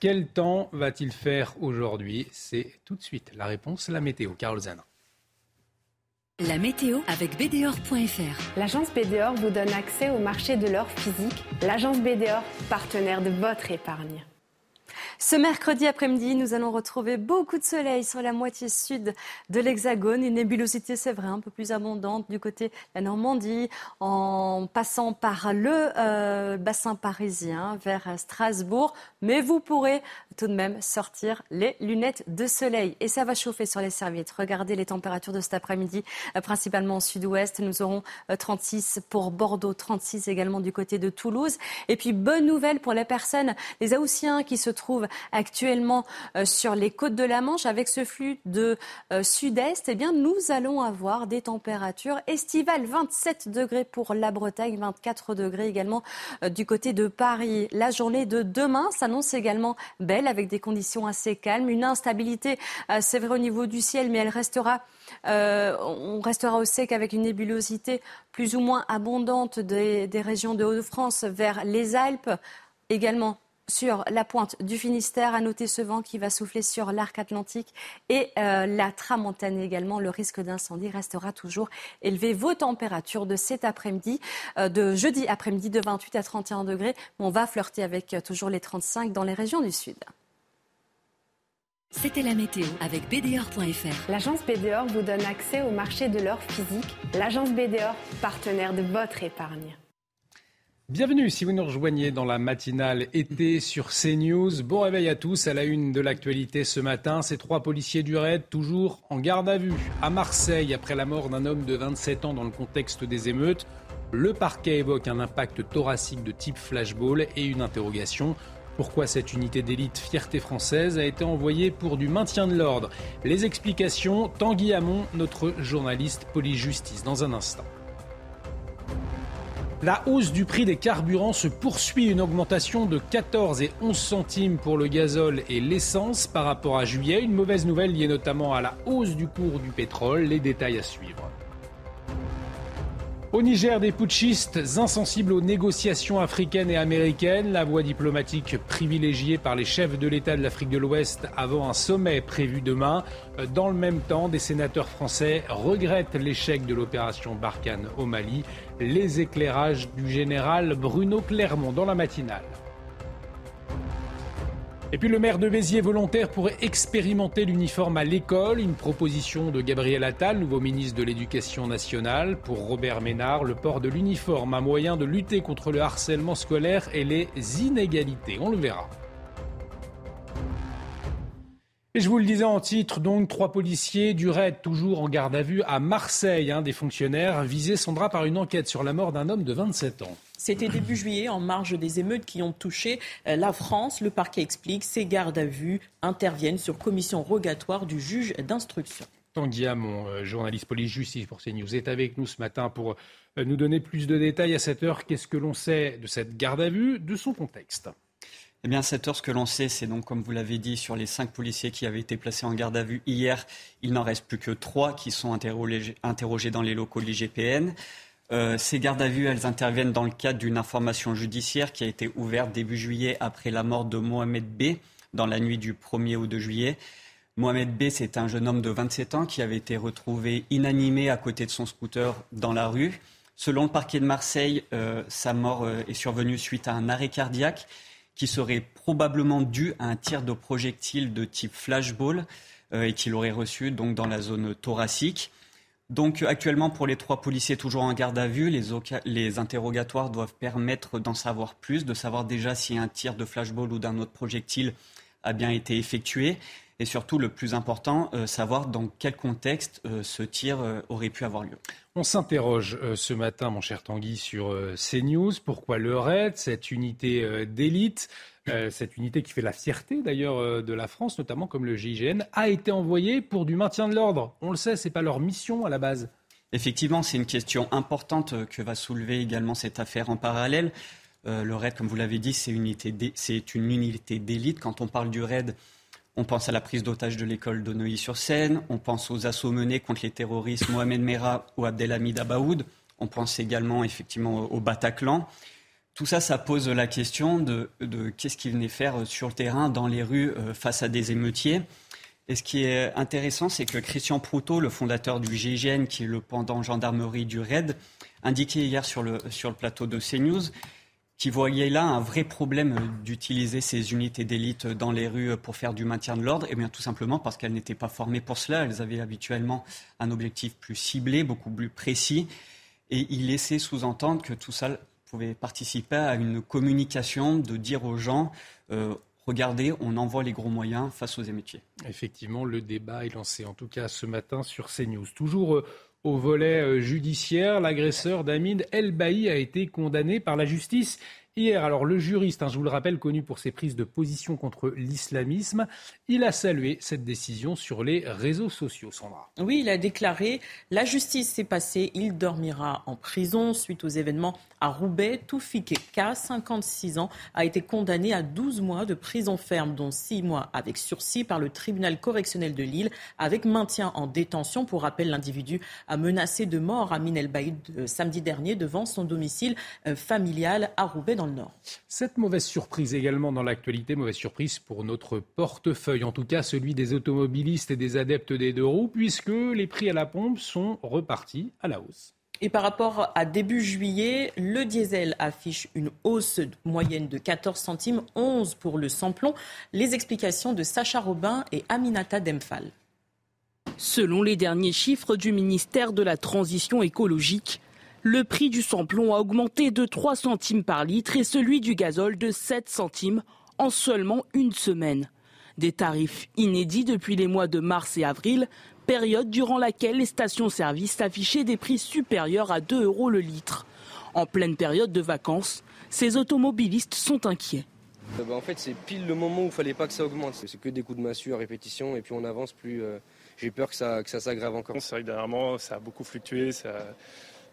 Speaker 1: Quel temps va-t-il faire aujourd'hui? C'est tout de suite la réponse, la météo. Carole Zana.
Speaker 19: La météo avec BDOR.fr.
Speaker 18: L'agence BDOR vous donne accès au marché de l'or physique. L'agence BDOR, partenaire de votre épargne.
Speaker 19: Ce mercredi après-midi, nous allons retrouver beaucoup de soleil sur la moitié sud de l'Hexagone. Une nébulosité, c'est vrai, un peu plus abondante du côté de la Normandie, en passant par le euh, bassin parisien vers Strasbourg. Mais vous pourrez tout de même sortir les lunettes de soleil. Et ça va chauffer sur les serviettes. Regardez les températures de cet après-midi, euh, principalement au sud-ouest. Nous aurons 36 euh, pour Bordeaux, 36 également du côté de Toulouse. Et puis, bonne nouvelle pour les personnes, les Aoussiens qui se trouvent actuellement euh, sur les côtes de la Manche avec ce flux de euh, sud-est, eh bien, nous allons avoir des températures estivales. 27 degrés pour la Bretagne, 24 degrés également euh, du côté de Paris. La journée de demain s'annonce également belle avec des conditions assez calmes. Une instabilité, c'est vrai au niveau du ciel, mais elle restera, on restera au sec avec une nébulosité plus ou moins abondante des, des régions de Hauts-de-France vers les Alpes. Également sur la pointe du Finistère. À noter ce vent qui va souffler sur l'arc atlantique et euh, la tramontane également. Le risque d'incendie restera toujours élevé. Vos températures de cet après-midi, euh, de jeudi après-midi, de 28 à 31 degrés. On va flirter avec euh, toujours les 35 dans les régions du sud. C'était la météo avec BDOR.fr.
Speaker 18: L'agence BDOR vous donne accès au marché de l'or physique. L'agence BDOR, partenaire de votre épargne.
Speaker 1: Bienvenue si vous nous rejoignez dans la matinale été sur CNews. Bon réveil à tous. À la une de l'actualité ce matin, ces trois policiers du raid toujours en garde à vue à Marseille après la mort d'un homme de 27 ans dans le contexte des émeutes. Le parquet évoque un impact thoracique de type flashball et une interrogation Pourquoi cette unité d'élite fierté française a été envoyée pour du maintien de l'ordre? Les explications, Tanguy Hamon, notre journaliste police-justice, dans un instant. La hausse du prix des carburants se poursuit, une augmentation de 14 et 11 centimes pour le gazole et l'essence par rapport à juillet. Une mauvaise nouvelle liée notamment à la hausse du cours du pétrole. Les détails à suivre. Au Niger, des putschistes insensibles aux négociations africaines et américaines, la voie diplomatique privilégiée par les chefs de l'État de l'Afrique de l'Ouest avant un sommet prévu demain. Dans le même temps, des sénateurs français regrettent l'échec de l'opération Barkhane au Mali. Les éclairages du général Bruno Clermont dans la matinale. Et puis le maire de Béziers volontaire pourrait expérimenter l'uniforme à l'école. Une proposition de Gabriel Attal, nouveau ministre de l'Éducation nationale. Pour Robert Ménard, le port de l'uniforme, un moyen de lutter contre le harcèlement scolaire et les inégalités. On le verra. Et je vous le disais en titre, donc, trois policiers du RAID toujours en garde à vue à Marseille. des fonctionnaires visés, Sandra, par une enquête sur la mort d'un homme de 27 ans.
Speaker 2: C'était début juillet, en marge des émeutes qui ont touché euh, la France. Le parquet explique, ces gardes à vue interviennent sur commission rogatoire du juge d'instruction.
Speaker 1: Tanguy mon euh, journaliste police-justice pour CNews, est avec nous ce matin pour euh, nous donner plus de détails à cette heure. Qu'est-ce que l'on sait de cette garde à vue, de son contexte?
Speaker 3: Eh bien, à cette heure, ce que l'on sait, c'est donc, comme vous l'avez dit, sur les cinq policiers qui avaient été placés en garde à vue hier, il n'en reste plus que trois qui sont interrogés, interrogés dans les locaux de l'IGPN. Euh, ces gardes à vue, elles interviennent dans le cadre d'une information judiciaire qui a été ouverte début juillet après la mort de Mohamed B dans la nuit du 1er au 2 juillet. Mohamed B, c'est un jeune homme de 27 ans qui avait été retrouvé inanimé à côté de son scooter dans la rue. Selon le parquet de Marseille, euh, sa mort euh, est survenue suite à un arrêt cardiaque qui serait probablement dû à un tir de projectile de type flashball et qu'il aurait reçu donc dans la zone thoracique. Donc actuellement, pour les trois policiers toujours en garde à vue, les, interrogatoires doivent permettre d'en savoir plus, de savoir déjà si un tir de flashball ou d'un autre projectile a bien été effectué. Et surtout, le plus important, euh, savoir dans quel contexte euh, ce tir euh, aurait pu avoir lieu.
Speaker 1: On s'interroge ce matin, mon cher Tanguy, sur CNews. Pourquoi le RAID, cette unité d'élite euh, cette unité qui fait la fierté d'ailleurs euh, de la France, notamment comme le GIGN, a été envoyée pour du maintien de l'ordre. On le sait, ce n'est pas leur mission à la base.
Speaker 3: Effectivement, c'est une question importante euh, que va soulever également cette affaire en parallèle. le RAID, comme vous l'avez dit, c'est une unité d'élite. Quand on parle du RAID, on pense à la prise d'otage de l'école de Neuilly-sur-Seine, on pense aux assauts menés contre les terroristes Mohamed Merah ou Abdelhamid Abaoud, on pense également effectivement au Bataclan. Tout ça, ça pose la question de, qu'est-ce qu'ils venaient faire sur le terrain, dans les rues, euh, face à des émeutiers. Et ce qui est intéressant, c'est que Christian Proutot, le fondateur du GIGN, qui est le pendant gendarmerie du RAID, indiquait hier sur le, sur le plateau de CNews qu'il voyait là un vrai problème d'utiliser ces unités d'élite dans les rues pour faire du maintien de l'ordre. Et bien tout simplement parce qu'elles n'étaient pas formées pour cela. Elles avaient habituellement un objectif plus ciblé, beaucoup plus précis. Et il laissait sous-entendre que tout ça pouvait participer à une communication de dire aux gens euh, regardez, on envoie les gros moyens face aux émeutiers.
Speaker 1: Effectivement, le débat est lancé en tout cas ce matin sur CNews. Toujours euh, au volet euh, judiciaire, l'agresseur d'Amid El Bailly a été condamné par la justice Hier, alors le juriste, hein, je vous le rappelle, connu pour ses prises de position contre l'islamisme, il a salué cette décision sur les réseaux sociaux, Sandra.
Speaker 2: Oui, il a déclaré La justice s'est passée, il dormira en prison suite aux événements à Roubaix. Toufik K, 56 ans, a été condamné à 12 mois de prison ferme, dont 6 mois avec sursis par le tribunal correctionnel de Lille, avec maintien en détention. Pour rappel, l'individu a menacé de mort Amin El Baïd euh, samedi dernier devant son domicile euh, familial à Roubaix Nord.
Speaker 1: Cette mauvaise surprise également dans l'actualité, mauvaise surprise pour notre portefeuille, en tout cas celui des automobilistes et des adeptes des deux roues, puisque les prix à la pompe sont repartis à la hausse.
Speaker 2: Et par rapport à début juillet, le diesel affiche une hausse moyenne de 14 centimes, 11 pour le samplon. Les explications de Sacha Robin et Aminata Demphal.
Speaker 4: Selon les derniers chiffres du ministère de la Transition écologique, le prix du samplon a augmenté de 3 centimes par litre et celui du gazole de 7 centimes en seulement une semaine. Des tarifs inédits depuis les mois de mars et avril, période durant laquelle les stations-service affichaient des prix supérieurs à 2 euros le litre. En pleine période de vacances, ces automobilistes sont inquiets.
Speaker 50: Euh, bah, en fait, c'est pile le moment où il fallait pas que ça augmente. C'est que des coups de massue à répétition et puis on avance plus. Euh, j'ai peur que ça, que ça s'aggrave encore.
Speaker 51: C'est vrai que dernièrement, ça a beaucoup fluctué, ça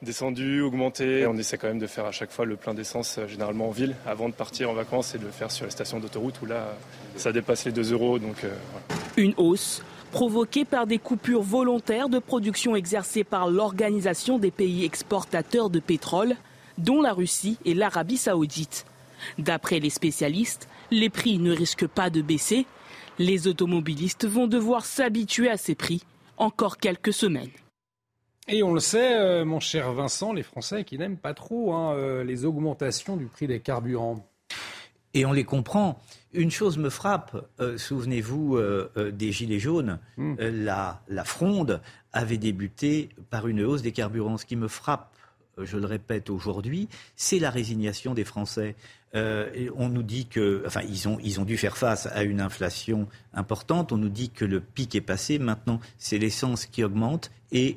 Speaker 51: descendu, augmenté. On essaie quand même de faire à chaque fois le plein d'essence, euh, généralement en ville, avant de partir en vacances et de le faire sur les stations d'autoroute où là, ça dépasse les 2 euros. Donc,
Speaker 4: Une hausse provoquée par des coupures volontaires de production exercées par l'Organisation des pays exportateurs de pétrole, dont la Russie et l'Arabie saoudite. D'après les spécialistes, les prix ne risquent pas de baisser. Les automobilistes vont devoir s'habituer à ces prix encore quelques semaines.
Speaker 1: Et on le sait, euh, mon cher Vincent, les Français qui n'aiment pas trop hein, euh, les augmentations du prix des carburants.
Speaker 11: Et on les comprend. Une chose me frappe, euh, souvenez-vous des Gilets jaunes, hmm. la, la, fronde avait débuté par une hausse des carburants. Ce qui me frappe, je le répète aujourd'hui, c'est la résignation des Français. Euh, on nous dit que, enfin, ils ont, ils ont dû faire face à une inflation importante. On nous dit que le pic est passé. Maintenant, c'est l'essence qui augmente et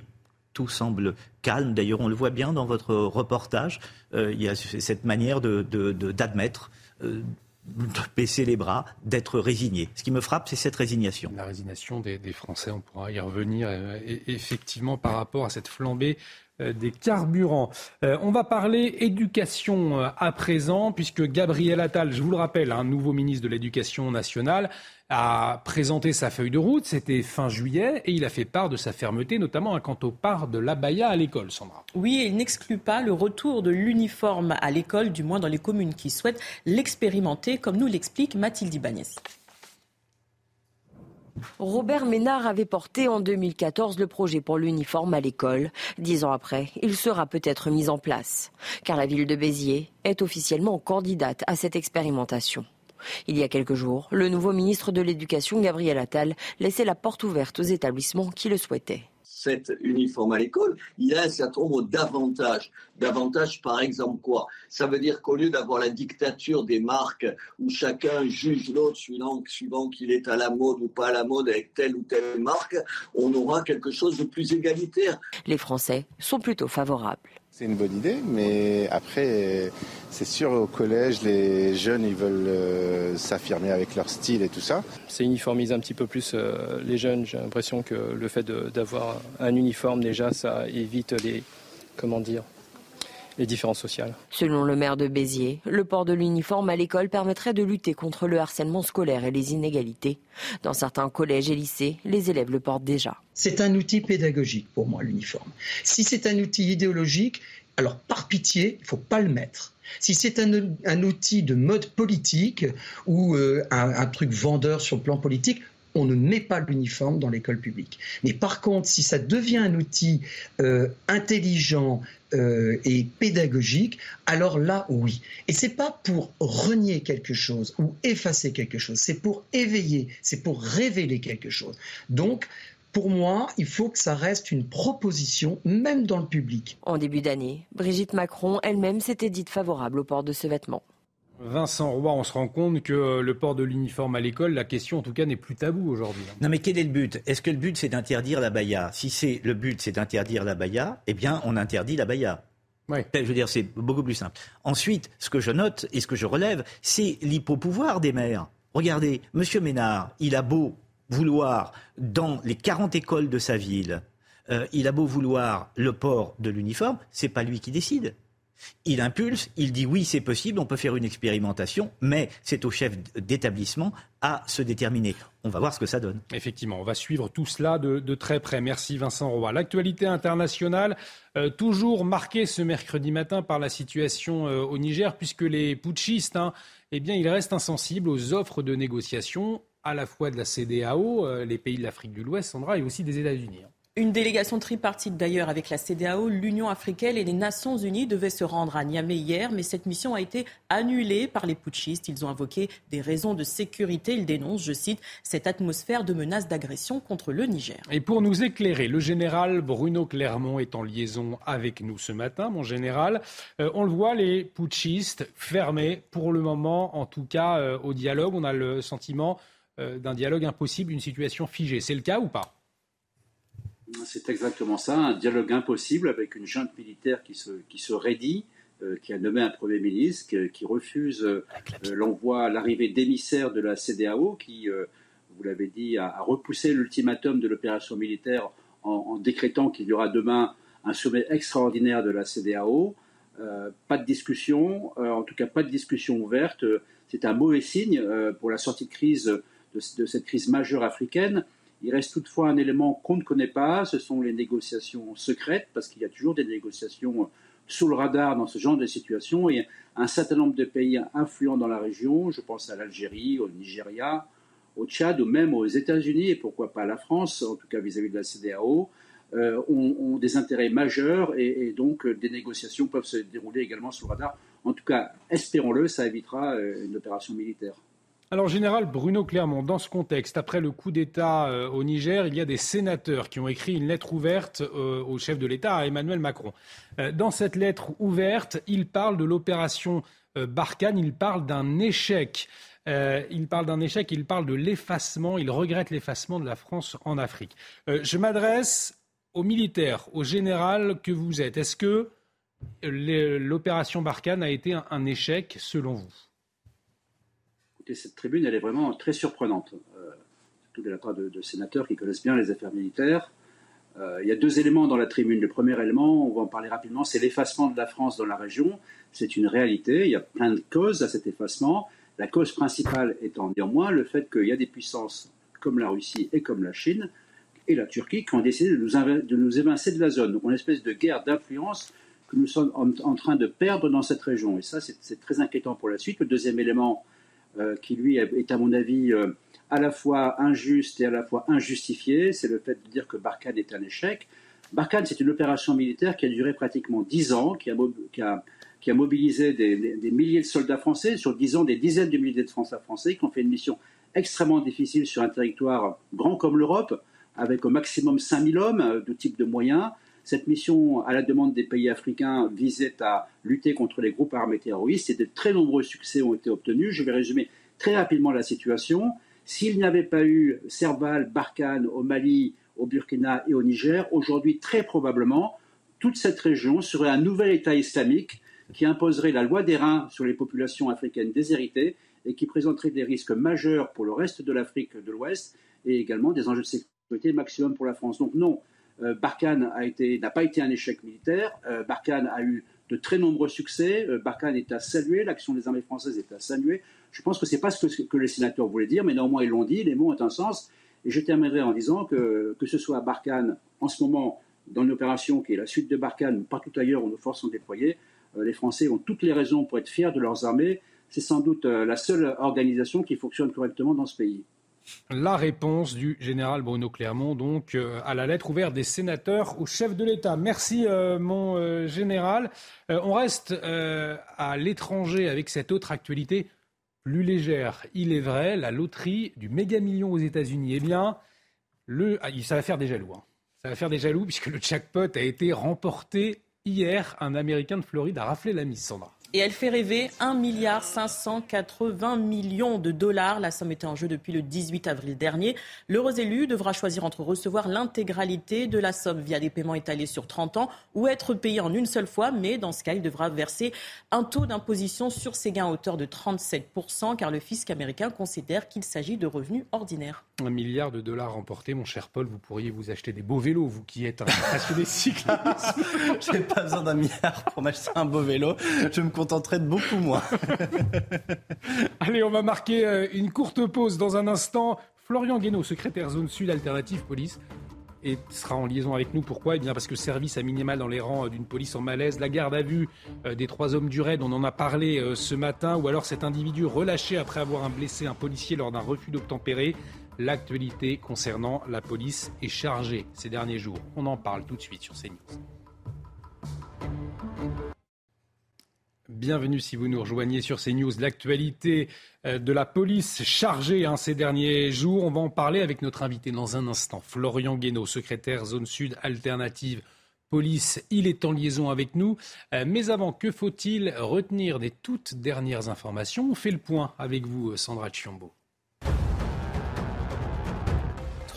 Speaker 11: tout semble calme. D'ailleurs, on le voit bien dans votre reportage. Euh, il y a cette manière d'admettre. De, de, baisser les bras, d'être résigné. Ce qui me frappe, c'est cette résignation.
Speaker 1: La résignation des, Français, on pourra y revenir, euh, effectivement, par rapport à cette flambée euh, des carburants. Euh, on va parler éducation euh, à présent, puisque Gabriel Attal, je vous le rappelle, un nouveau ministre de l'Éducation nationale, a présenté sa feuille de route, c'était fin juillet, et il a fait part de sa fermeté, notamment quant au part de l'abaya à l'école, Sandra.
Speaker 2: Oui, il n'exclut pas le retour de l'uniforme à l'école, du moins dans les communes qui souhaitent l'expérimenter, comme nous l'explique Mathilde Ibanez.
Speaker 7: Robert Ménard avait porté en 2014 le projet pour l'uniforme à l'école. Dix ans après, il sera peut-être mis en place, car la ville de Béziers est officiellement candidate à cette expérimentation. Il y a quelques jours, le nouveau ministre de l'Éducation, Gabriel Attal, laissait la porte ouverte aux établissements qui le souhaitaient
Speaker 52: cet uniforme à l'école, il a un certain nombre d'avantages. D'avantages, par exemple, quoi? Ça veut dire qu'au lieu d'avoir la dictature des marques où chacun juge l'autre suivant qu'il est à la mode ou pas à la mode avec telle ou telle marque, on aura quelque chose de plus égalitaire.
Speaker 7: Les Français sont plutôt favorables.
Speaker 53: C'est une bonne idée, mais après, c'est sûr, au collège, les jeunes, ils veulent euh, s'affirmer avec leur style et tout ça.
Speaker 50: C'est uniformiser un petit peu plus euh, les jeunes. J'ai l'impression que le fait d'avoir un uniforme, déjà, ça évite les, comment dire, les différences sociales.
Speaker 7: Selon le maire de Béziers, le port de l'uniforme à l'école permettrait de lutter contre le harcèlement scolaire et les inégalités. Dans certains collèges et lycées, les élèves le portent déjà.
Speaker 54: C'est un outil pédagogique pour moi, l'uniforme. Si c'est un outil idéologique, alors par pitié, il ne faut pas le mettre. Si c'est un, outil de mode politique ou euh, un, truc vendeur sur le plan politique, on ne met pas l'uniforme dans l'école publique. Mais par contre, si ça devient un outil euh, intelligent euh, et pédagogique, alors là, oui. Et c'est pas pour renier quelque chose ou effacer quelque chose, c'est pour éveiller, c'est pour révéler quelque chose. Donc, pour moi, il faut que ça reste une proposition, même dans le public.
Speaker 7: En début d'année, Brigitte Macron elle-même s'était dite favorable au port de ce vêtement.
Speaker 1: Vincent Roy, on se rend compte que euh, le port de l'uniforme à l'école, la question en tout cas n'est plus tabou aujourd'hui.
Speaker 11: Hein. Non mais quel est le but? Est-ce que le but c'est d'interdire la baya? Si c'est le but c'est d'interdire la baya, eh bien on interdit la baya.
Speaker 1: Oui.
Speaker 11: Je veux dire, c'est beaucoup plus simple. Ensuite, ce que je note et ce que je relève, c'est l'hypopouvoir des maires. Regardez, Monsieur Ménard, il a beau vouloir, dans les 40 écoles de sa ville, euh, il a beau vouloir le port de l'uniforme, c'est pas lui qui décide. Il impulse, il dit oui, c'est possible, on peut faire une expérimentation, mais c'est au chef d'établissement à se déterminer. On va voir ce que ça donne.
Speaker 1: Effectivement, on va suivre tout cela de, très près. Merci Vincent Roy. L'actualité internationale, euh, toujours marquée ce mercredi matin par la situation euh, au Niger, puisque les putschistes, hein, eh bien, ils restent insensibles aux offres de négociation à la fois de la CDAO, euh, les pays de l'Afrique de l'Ouest, Sandra, et aussi des États-Unis. Hein.
Speaker 2: Une délégation tripartite d'ailleurs avec la CDAO, l'Union africaine et les Nations unies devaient se rendre à Niamey hier, mais cette mission a été annulée par les putschistes. Ils ont invoqué des raisons de sécurité. Ils dénoncent, je cite, cette atmosphère de menace d'agression contre le Niger.
Speaker 1: Et pour nous éclairer, le général Bruno Clermont est en liaison avec nous ce matin, mon général. Euh, on le voit, les putschistes fermés pour le moment, en tout cas euh, au dialogue. On a le sentiment euh, d'un dialogue impossible, une situation figée. C'est le cas ou pas?
Speaker 55: C'est exactement ça, un dialogue impossible avec une junte militaire qui se, qui se raidit,
Speaker 10: qui a nommé un Premier ministre, qui, refuse l'envoi, l'arrivée d'émissaires de la CDAO, qui, vous l'avez dit, a, repoussé l'ultimatum de l'opération militaire en, décrétant qu'il y aura demain un sommet extraordinaire de la CDAO. pas de discussion, en tout cas pas de discussion ouverte. C'est un mauvais signe pour la sortie de crise de, cette crise majeure africaine. Il reste toutefois un élément qu'on ne connaît pas, ce sont les négociations secrètes, parce qu'il y a toujours des négociations sous le radar dans ce genre de situation. Et un certain nombre de pays influents dans la région, je pense à l'Algérie, au Nigeria, au Tchad ou même aux États-Unis, et pourquoi pas à la France, en tout cas vis-à-vis de la CDAO, euh, ont, des intérêts majeurs et, donc euh, des négociations peuvent se dérouler également sous le radar. En tout cas, espérons-le, ça évitera euh, une opération militaire.
Speaker 1: Alors, général Bruno Clermont, dans ce contexte, après le coup d'État euh, au Niger, il y a des sénateurs qui ont écrit une lettre ouverte euh, au chef de l'État, à Emmanuel Macron. Euh, dans cette lettre ouverte, il parle de l'opération Barkhane, il parle d'un échec. il parle d'un échec, il parle de l'effacement, il regrette l'effacement de la France en Afrique. je m'adresse aux militaires, au général que vous êtes. Est-ce que l'opération Barkhane a été un échec selon vous?
Speaker 10: Cette tribune, elle est vraiment très surprenante, euh, surtout de la part de, sénateurs qui connaissent bien les affaires militaires. Euh, il y a deux éléments dans la tribune. Le premier élément, on va en parler rapidement, c'est l'effacement de la France dans la région. C'est une réalité. Il y a plein de causes à cet effacement. La cause principale étant néanmoins le fait qu'il y a des puissances comme la Russie et comme la Chine et la Turquie qui ont décidé de nous, de évincer de la zone. Donc une espèce de guerre d'influence que nous sommes en, train de perdre dans cette région. Et ça, c'est très inquiétant pour la suite. Le deuxième élément, qui lui est à mon avis euh, à la fois injuste et à la fois injustifié, c'est le fait de dire que Barkhane est un échec. Barkhane, c'est une opération militaire qui a duré pratiquement dix ans, qui a, mobilisé des, milliers de soldats français, sur dix ans, des dizaines de milliers de français qui ont fait une mission extrêmement difficile sur un territoire grand comme l'Europe, avec au maximum 5000 hommes euh, de type de moyens, cette mission, à la demande des pays africains, visait à lutter contre les groupes armés terroristes et de très nombreux succès ont été obtenus. Je vais résumer très rapidement la situation. S'il n'y avait pas eu Serval, Barkhane au Mali, au Burkina et au Niger, aujourd'hui, très probablement, toute cette région serait un nouvel État islamique qui imposerait la loi des reins sur les populations africaines déshéritées et qui présenterait des risques majeurs pour le reste de l'Afrique de l'Ouest et également des enjeux de sécurité maximum pour la France. Donc non, Barkhane n'a pas été un échec militaire. Euh, Barkhane a eu de très nombreux succès. Euh, Barkhane est à saluer, l'action des armées françaises est à saluer. Je pense que ce n'est pas ce que, les sénateurs voulaient dire, mais néanmoins ils l'ont dit, les mots ont un sens. Et je terminerai en disant que, que ce soit à Barkhane, en ce moment, dans une opération qui est la suite de Barkhane, ou partout ailleurs où nos forces sont déployées, les Français ont toutes les raisons pour être fiers de leurs armées. C'est sans doute la seule organisation qui fonctionne correctement dans ce pays.
Speaker 1: La réponse du général Bruno Clermont, donc, euh, à la lettre ouverte des sénateurs au chef de l'État. Merci, euh, mon euh, général. on reste à l'étranger avec cette autre actualité plus légère. Il est vrai, la loterie du méga million aux États-Unis. Eh bien. Ah, ça va faire des jaloux. Hein. Ça va faire des jaloux puisque le jackpot a été remporté hier. Un Américain de Floride a raflé la mise, Sandra.
Speaker 2: Et elle fait rêver 1 milliard 580 millions de dollars. La somme était en jeu depuis le 18 avril dernier. L'heureux élu devra choisir entre recevoir l'intégralité de la somme via des paiements étalés sur 30 ans ou être payé en une seule fois. Mais dans ce cas, il devra verser un taux d'imposition sur ses gains à hauteur de 37% car le fisc américain considère qu'il s'agit de revenus ordinaires.
Speaker 1: Un milliard de dollars remportés, mon cher Paul. Vous pourriez vous acheter des beaux vélos, vous qui êtes un passionné cyclisme.
Speaker 37: J'ai pas besoin d'un milliard pour m'acheter un beau vélo. Je me contenterait de beaucoup moins.
Speaker 1: Allez, on va marquer euh, une courte pause dans un instant. Florian Guénaud, secrétaire zone sud alternative police, et sera en liaison avec nous. Pourquoi? Eh bien parce que service à minimal dans les rangs euh, d'une police en malaise, la garde à vue euh, des trois hommes du raid, on en a parlé ce matin, ou alors cet individu relâché après avoir blessé un policier lors d'un refus d'obtempérer. L'actualité concernant la police est chargée ces derniers jours. On en parle tout de suite sur CNews. Bienvenue si vous nous rejoignez sur ces news. L'actualité euh, de la police chargée hein, ces derniers jours. On va en parler avec notre invité dans un instant. Florian Guénaud, secrétaire zone sud alternative police. Il est en liaison avec nous. Euh, mais avant, que faut-il retenir des toutes dernières informations? On fait le point avec vous, Sandra Chiombo.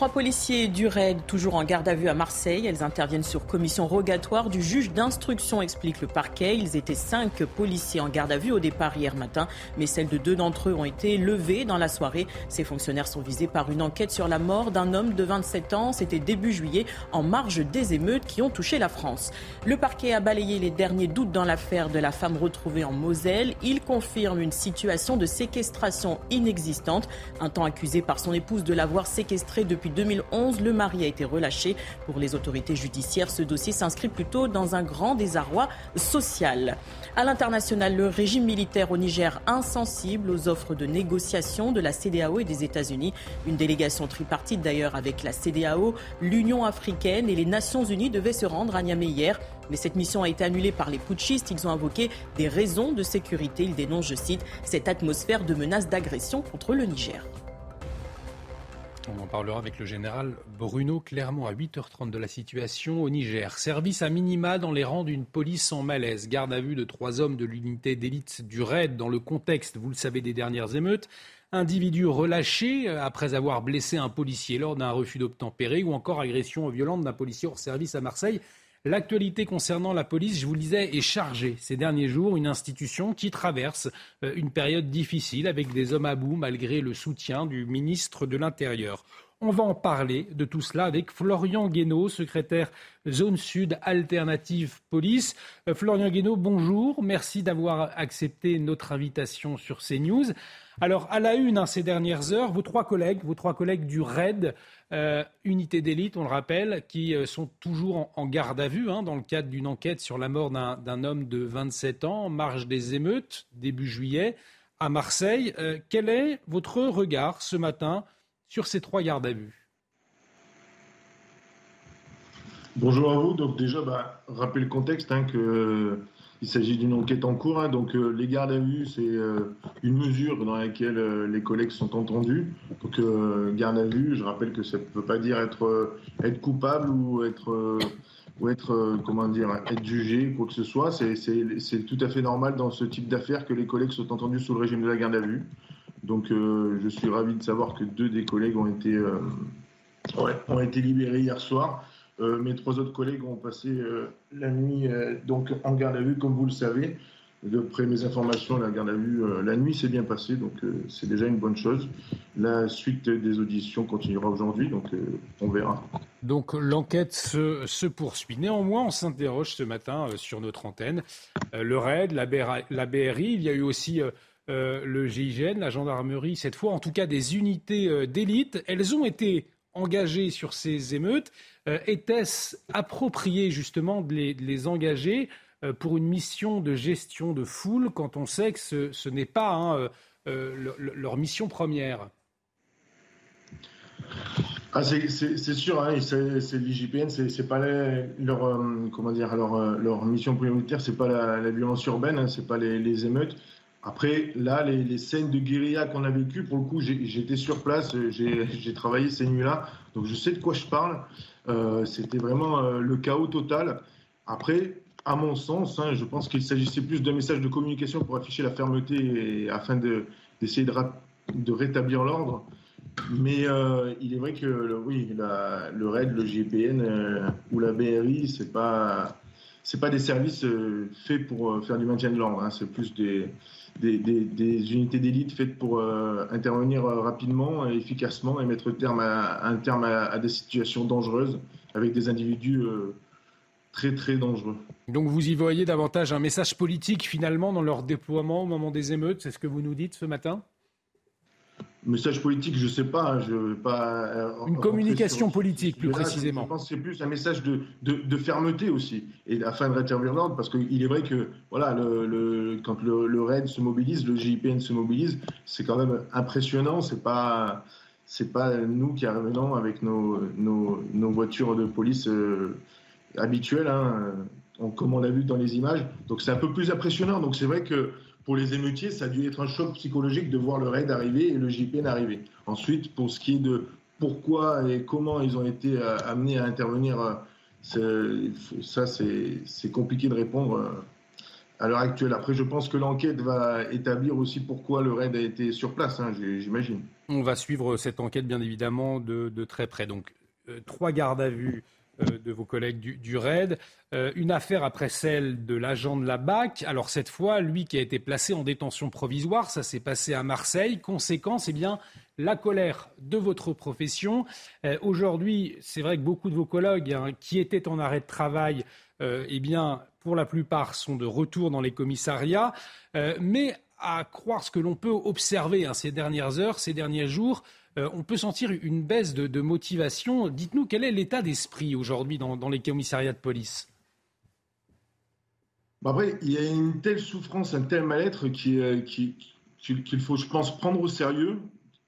Speaker 2: Trois policiers du RAID, toujours en garde à vue à Marseille. Elles interviennent sur commission rogatoire du juge d'instruction, explique le parquet. Ils étaient cinq policiers en garde à vue au départ hier matin, mais celles de deux d'entre eux ont été levées dans la soirée. Ces fonctionnaires sont visés par une enquête sur la mort d'un homme de 27 ans. C'était début juillet, en marge des émeutes qui ont touché la France. Le parquet a balayé les derniers doutes dans l'affaire de la femme retrouvée en Moselle. Il confirme une situation de séquestration inexistante. Un temps accusé par son épouse de l'avoir séquestré depuis depuis 2011, le mari a été relâché. Pour les autorités judiciaires, ce dossier s'inscrit plutôt dans un grand désarroi social. À l'international, le régime militaire au Niger insensible aux offres de négociation de la CDAO et des États-Unis. Une délégation tripartite d'ailleurs avec la CDAO, l'Union africaine et les Nations unies devaient se rendre à Niamey hier. Mais cette mission a été annulée par les putschistes. Ils ont invoqué des raisons de sécurité. Ils dénoncent, je cite, cette atmosphère de menace d'agression contre le Niger.
Speaker 1: On en parlera avec le général Bruno Clermont à 8h30 de la situation au Niger. Service à minima dans les rangs d'une police en malaise. Garde à vue de trois hommes de l'unité d'élite du RAID dans le contexte, vous le savez, des dernières émeutes. Individu relâché après avoir blessé un policier lors d'un refus d'obtempérer ou encore agression violente d'un policier hors service à Marseille. L'actualité concernant la police, je vous le disais, est chargée ces derniers jours. Une institution qui traverse euh, une période difficile avec des hommes à bout malgré le soutien du ministre de l'Intérieur. On va en parler de tout cela avec Florian Guénaud, secrétaire Zone Sud Alternative Police. Euh, Florian Guénaud, bonjour. Merci d'avoir accepté notre invitation sur CNews. Alors, à la une, hein, ces dernières heures, vos trois collègues, vos trois collègues du RAID, euh, unité d'élite, on le rappelle, qui euh, sont toujours en, garde à vue hein, dans le cadre d'une enquête sur la mort d'un homme de 27 ans, en marge des émeutes, début juillet, à Marseille. Euh, quel est votre regard ce matin sur ces trois gardes à vue?
Speaker 56: Bonjour à vous. Donc déjà, bah, rappelez le contexte hein, il s'agit d'une enquête en cours. Hein. donc euh, les gardes à vue, c'est euh, une mesure dans laquelle euh, les collègues sont entendus. Donc garde à vue, je rappelle que ça ne peut pas dire être, être coupable ou être, ou être comment dire, être jugé, quoi que ce soit. C'est tout à fait normal dans ce type d'affaires que les collègues soient entendus sous le régime de la garde à vue. Donc je suis ravi de savoir que deux des collègues ont été, ont été libérés hier soir. Euh, mes trois autres collègues ont passé euh, la nuit euh, donc en garde à vue, comme vous le savez. D'après mes informations, la garde à vue, la nuit s'est bien passée, donc c'est déjà une bonne chose. La suite des auditions continuera aujourd'hui, donc on verra.
Speaker 1: Donc l'enquête se, poursuit. Néanmoins, on s'interroge ce matin sur notre antenne. le RAID, la, BRI, il y a eu aussi le GIGN, la gendarmerie, cette fois en tout cas des unités d'élite. Elles ont été engagées sur ces émeutes. Euh, était-ce approprié justement de les, engager euh, pour une mission de gestion de foule quand on sait que ce, n'est pas hein, euh, leur mission première?
Speaker 56: Ah, c'est sûr, hein, c'est l'IGPN, c'est pas leur mission prioritaire, c'est pas la, violence urbaine, hein, c'est pas les, émeutes. Après, là, les, scènes de guérilla qu'on a vécues, pour le coup, j'étais sur place, j'ai travaillé ces nuits-là, donc je sais de quoi je parle. Euh, c'était vraiment euh, le chaos total. Après, à mon sens, hein, je pense qu'il s'agissait plus d'un message de communication pour afficher la fermeté et afin d'essayer de, rétablir l'ordre. Mais euh, il est vrai que oui, le RAID, le GPN ou la BRI, c'est pas c'est pas des services faits pour faire du maintien de l'ordre. Hein. c'est plus des, des, unités d'élite faites pour euh, intervenir euh, rapidement et efficacement et mettre terme à, un terme à, des situations dangereuses avec des individus euh, très très dangereux.
Speaker 1: Donc vous y voyez davantage un message politique finalement dans leur déploiement au moment des émeutes, c'est ce que vous nous dites ce matin?
Speaker 56: Message politique, je ne sais pas. Hein, je vais pas
Speaker 1: euh, Une communication politique, plus précisément.
Speaker 56: Je pense que c'est plus un message de, de, fermeté aussi, et afin de rétablir l'ordre, parce qu'il est vrai que voilà, le, quand le, le, RAID se mobilise, le GIPN se mobilise, c'est quand même impressionnant. C'est pas c'est pas nous qui arrivons avec nos, nos, nos voitures de police euh, habituelles, hein, comme on a vu dans les images. Donc c'est un peu plus impressionnant. Donc c'est vrai que pour les émeutiers, ça a dû être un choc psychologique de voir le raid arriver et le JPN arriver. Ensuite, pour ce qui est de pourquoi et comment ils ont été euh, amenés à intervenir, euh, ça c'est compliqué de répondre euh, à l'heure actuelle. Après, je pense que l'enquête va établir aussi pourquoi le raid a été sur place, hein, j'imagine.
Speaker 1: On va suivre cette enquête, bien évidemment, de, très près. Donc, trois gardes à vue de vos collègues du, RAID. une affaire après celle de l'agent de la BAC. Alors cette fois, lui qui a été placé en détention provisoire, ça s'est passé à Marseille. Conséquence, eh bien, la colère de votre profession. Euh, aujourd'hui, c'est vrai que beaucoup de vos collègues hein, qui étaient en arrêt de travail, euh, eh bien, pour la plupart, sont de retour dans les commissariats. Euh, mais à croire ce que l'on peut observer hein, ces dernières heures, ces derniers jours, on peut sentir une baisse de, motivation. Dites-nous quel est l'état d'esprit aujourd'hui dans, les commissariats de police?
Speaker 56: Bah, Après, il y a une telle souffrance, un tel mal-être qu'il faut, je pense, prendre au sérieux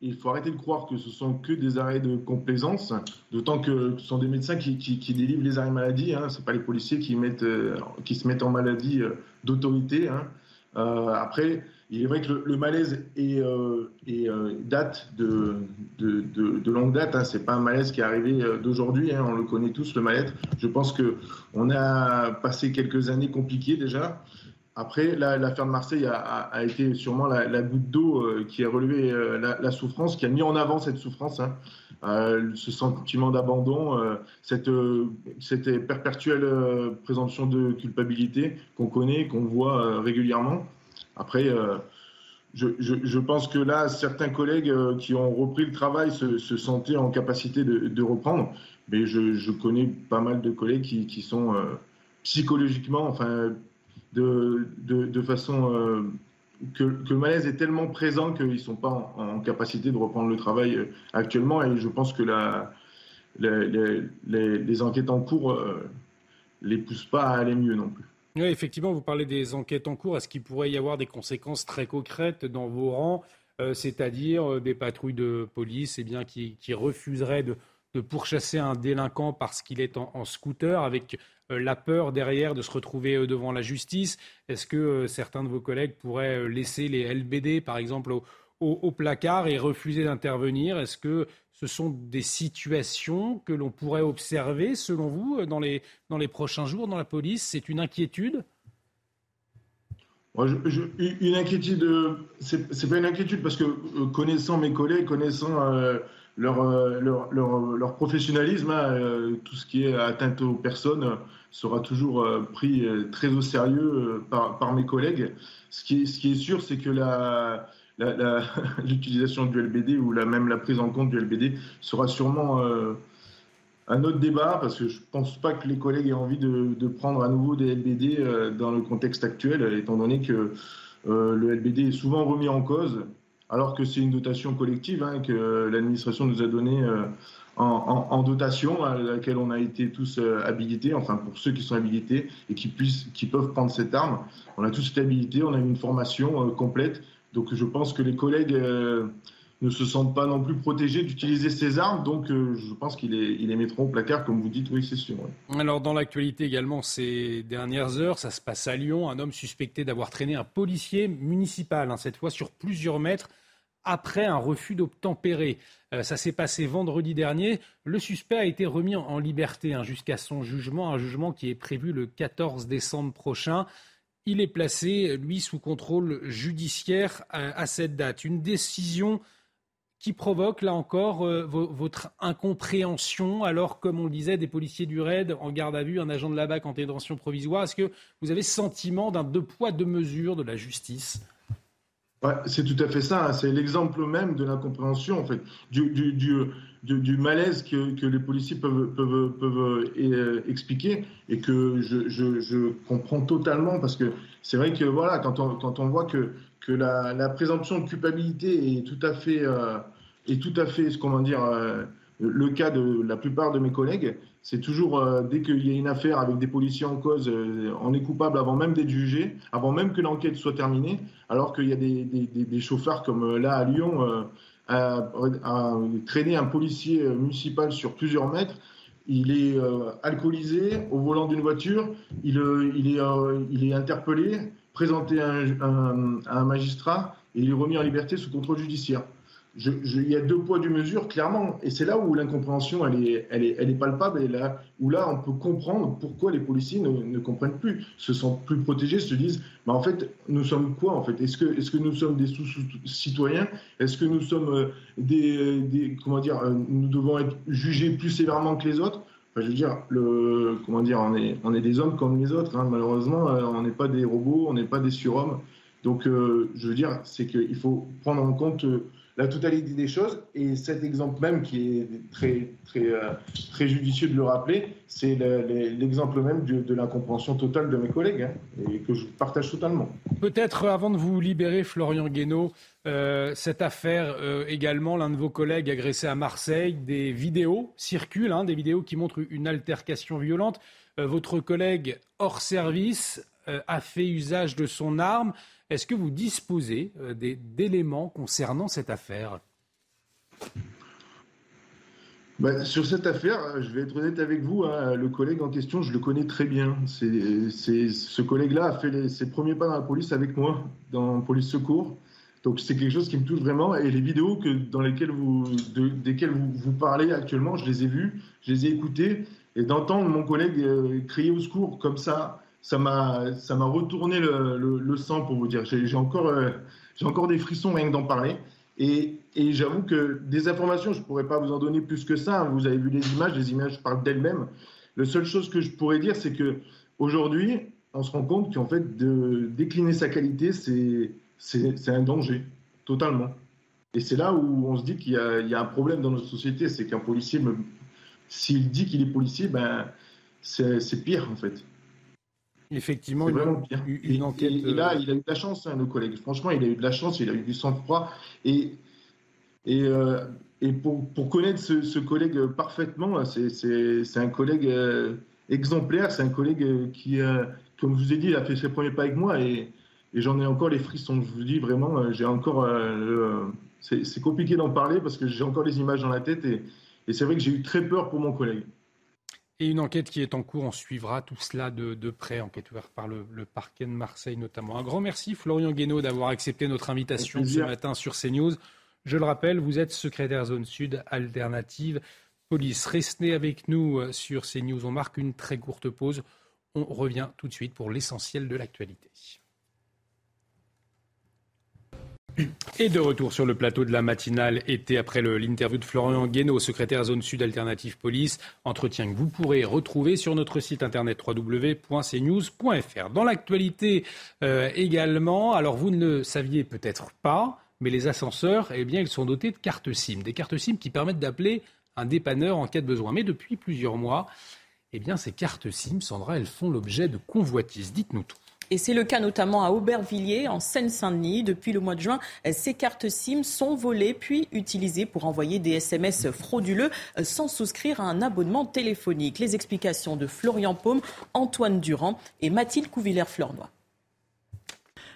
Speaker 56: il faut arrêter de croire que ce sont que des arrêts de complaisance, d'autant que ce sont des médecins qui, délivrent les arrêts maladie. Hein. Ce pas les policiers qui, euh, qui se mettent en maladie euh, d'autorité. Hein. Euh, après, il est vrai que le, malaise est, date de, longue date. Hein. Ce n'est pas un malaise qui est arrivé d'aujourd'hui. Hein. On le connaît tous, le mal-être. Je pense qu'on a passé quelques années compliquées déjà. Après, l'affaire de Marseille a, été sûrement la, goutte d'eau euh, qui a relevé euh, la, souffrance, qui a mis en avant cette souffrance, hein. euh, ce sentiment d'abandon, cette, perpétuelle présomption de culpabilité qu'on connaît, qu'on voit régulièrement. Après, je, pense que là, certains collègues qui ont repris le travail se, sentaient en capacité de, reprendre, mais je, connais pas mal de collègues qui, sont psychologiquement, enfin de, façon euh, que, le malaise est tellement présent qu'ils ne sont pas en, capacité de reprendre le travail euh, actuellement. Et je pense que les, enquêtes en cours ne euh, les poussent pas à aller mieux non plus.
Speaker 1: Oui, effectivement, vous parlez des enquêtes en cours. Est-ce qu'il pourrait y avoir des conséquences très concrètes dans vos rangs, c'est-à-dire des patrouilles de police eh bien, qui, refuseraient de, pourchasser un délinquant parce qu'il est en, scooter, avec euh, la peur derrière de se retrouver euh, devant la justice? Est-ce que euh, certains de vos collègues pourraient laisser les LBD, par exemple, au, placard et refuser d'intervenir? Est-ce que ce sont des situations que l'on pourrait observer, selon vous, dans les, dans les prochains jours dans la police C'est une inquiétude?
Speaker 56: Une inquiétude, c'est pas une inquiétude parce que connaissant mes collègues, connaissant leur, leur, leur, professionnalisme, hein, euh, tout ce qui est atteinte aux personnes, sera toujours euh, pris euh, très au sérieux par, par, mes collègues. Ce qui ce qui est sûr, c'est que l'utilisation du LBD ou même la prise en compte du LBD sera sûrement un autre débat parce que je ne pense pas que les collègues aient envie de, prendre à nouveau des LBD dans le contexte actuel, étant donné que le LBD est souvent remis en cause alors que c'est une dotation collective hein, que l'administration nous a donnée euh, en, dotation, à laquelle on a été tous euh, habilités, enfin pour ceux qui sont habilités et qui, peuvent prendre cette arme. On a tous été habilités, on a eu une formation euh, complète. Donc je pense que les collègues ne se sentent pas non plus protégés d'utiliser ces armes. Donc je pense qu'ils les, les, mettront au placard, comme vous dites, oui, c'est sûr.
Speaker 1: Alors dans l'actualité également, ces dernières heures, ça se passe à Lyon. Un homme suspecté d'avoir traîné un policier municipal, hein, cette fois sur plusieurs mètres après un refus d'obtempérer. Euh, ça s'est passé vendredi dernier. Le suspect a été remis en, liberté hein, jusqu'à son jugement, un jugement qui est prévu le 14 décembre prochain. Il est placé, lui, sous contrôle judiciaire à, cette date. Une décision qui provoque, là encore, euh, votre incompréhension, alors, comme on le disait, des policiers du RAID en garde à vue, un agent de la BAC en détention provisoire. Est-ce que vous avez sentiment d'un deux poids, deux mesures de la justice?
Speaker 56: C'est tout à fait ça. Hein. C'est l'exemple même de l'incompréhension, en fait, malaise que, les policiers peuvent, euh, expliquer et que je, comprends totalement parce que c'est vrai que voilà, quand on, voit que, la, présomption de culpabilité est tout à fait, euh, est tout à fait, comment dire, euh, le cas de la plupart de mes collègues, c'est toujours euh, dès qu'il y a une affaire avec des policiers en cause, on est coupable avant même d'être jugé, avant même que l'enquête soit terminée, alors qu'il y a des, chauffeurs comme là à Lyon, à, traîner un policier municipal sur plusieurs mètres. Il est alcoolisé au volant d'une voiture, il, il, est, interpellé, présenté à un, à un, magistrat et il est remis en liberté sous contrôle judiciaire. Il y a deux poids, deux mesures, clairement. Et c'est là où l'incompréhension, elle est, elle, est, elle est palpable et là où là, on peut comprendre pourquoi les policiers ne, ne comprennent plus, se sentent plus protégés, se disent, bah, en fait, nous sommes quoi en fait? Est-ce que, est que nous sommes des sous-citoyens? Est-ce que nous sommes euh, des, comment dire, euh, nous devons être jugés plus sévèrement que les autres? Je veux dire, le, comment dire, on est, on est des hommes comme les autres. Hein. Malheureusement, euh, on n'est pas des robots, on n'est pas des surhommes. Donc, je veux dire, c'est qu'il faut prendre en compte la totalité des choses. Et cet exemple même, qui est très, très, euh, très judicieux de le rappeler, c'est l'exemple même de, de l'incompréhension totale de mes collègues, hein, et que je partage totalement.
Speaker 1: Peut-être avant de vous libérer, Florian Guénaud, euh, cette affaire euh, également, l'un de vos collègues agressé à Marseille, des vidéos circulent, hein, des vidéos qui montrent une altercation violente. votre collègue hors service a fait usage de son arme. Est-ce que vous disposez euh, d'éléments concernant cette affaire?
Speaker 56: Bah, sur cette affaire, je vais être honnête avec vous, hein, le collègue en question, je le connais très bien. C'est, ce collègue-là a fait ses premiers pas dans la police avec moi, dans police secours. Donc c'est quelque chose qui me touche vraiment. Et les vidéos que, dans lesquelles vous, desquelles vous, vous, parlez actuellement, je les ai vues, je les ai écoutées. Et d'entendre mon collègue euh, crier au secours comme ça, ça m'a ça m'a retourné le, sang pour vous dire. J'ai encore euh, j'ai encore des frissons rien que d'en parler. Et, et j'avoue que des informations, je ne pourrais pas vous en donner plus que ça. Vous avez vu les images, les images parlent d'elles-mêmes. La seule chose que je pourrais dire, c'est que aujourd'hui, on se rend compte qu'en fait, décliner sa qualité, c'est un danger, totalement. Et c'est là où on se dit qu'il y, y, a un problème dans notre société, c'est qu'un policier, s'il dit qu'il est policier, ben, c'est pire en fait.
Speaker 1: Effectivement, une,
Speaker 56: une, enquête. Et, là, euh, il a eu de la chance, hein, nos collègues. Franchement, il a eu de la chance, il a eu du sang-froid. Et, et, euh, et pour, pour, connaître ce, collègue parfaitement, c'est un collègue euh, exemplaire, c'est un collègue qui, comme je vous ai dit, il a fait ses premiers pas avec moi et, et j'en ai encore les frissons. Je vous dis vraiment, j'ai encore. c'est compliqué d'en parler parce que j'ai encore les images dans la tête et, et c'est vrai que j'ai eu très peur pour mon collègue.
Speaker 1: Et une enquête qui est en cours, on suivra tout cela de, près, enquête ouverte par le, parquet de Marseille notamment. Un grand merci Florian Guénaud d'avoir accepté notre invitation ce matin sur CNews. Je le rappelle, vous êtes secrétaire zone sud alternative police. Restez avec nous euh, sur CNews. On marque une très courte pause. On revient tout de suite pour l'essentiel de l'actualité. Et de retour sur le plateau de la matinale été après l'interview de Florian Guénaud, secrétaire zone sud alternative police, entretien que vous pourrez retrouver sur notre site internet www.cnews.fr. Dans l'actualité euh, également, alors vous ne le saviez peut-être pas, mais les ascenseurs, eh bien, ils sont dotés de cartes SIM, des cartes SIM qui permettent d'appeler un dépanneur en cas de besoin. Mais depuis plusieurs mois, eh bien, ces cartes SIM, Sandra, elles font l'objet de convoitises. Dites-nous tout.
Speaker 2: Et c'est le cas notamment à Aubervilliers, en Seine-Saint-Denis. Depuis le mois de juin, ces cartes SIM sont volées puis utilisées pour envoyer des SMS frauduleux sans souscrire à un abonnement téléphonique. Les explications de Florian Paume, Antoine Durand et Mathilde Couvillère-Fleurnois.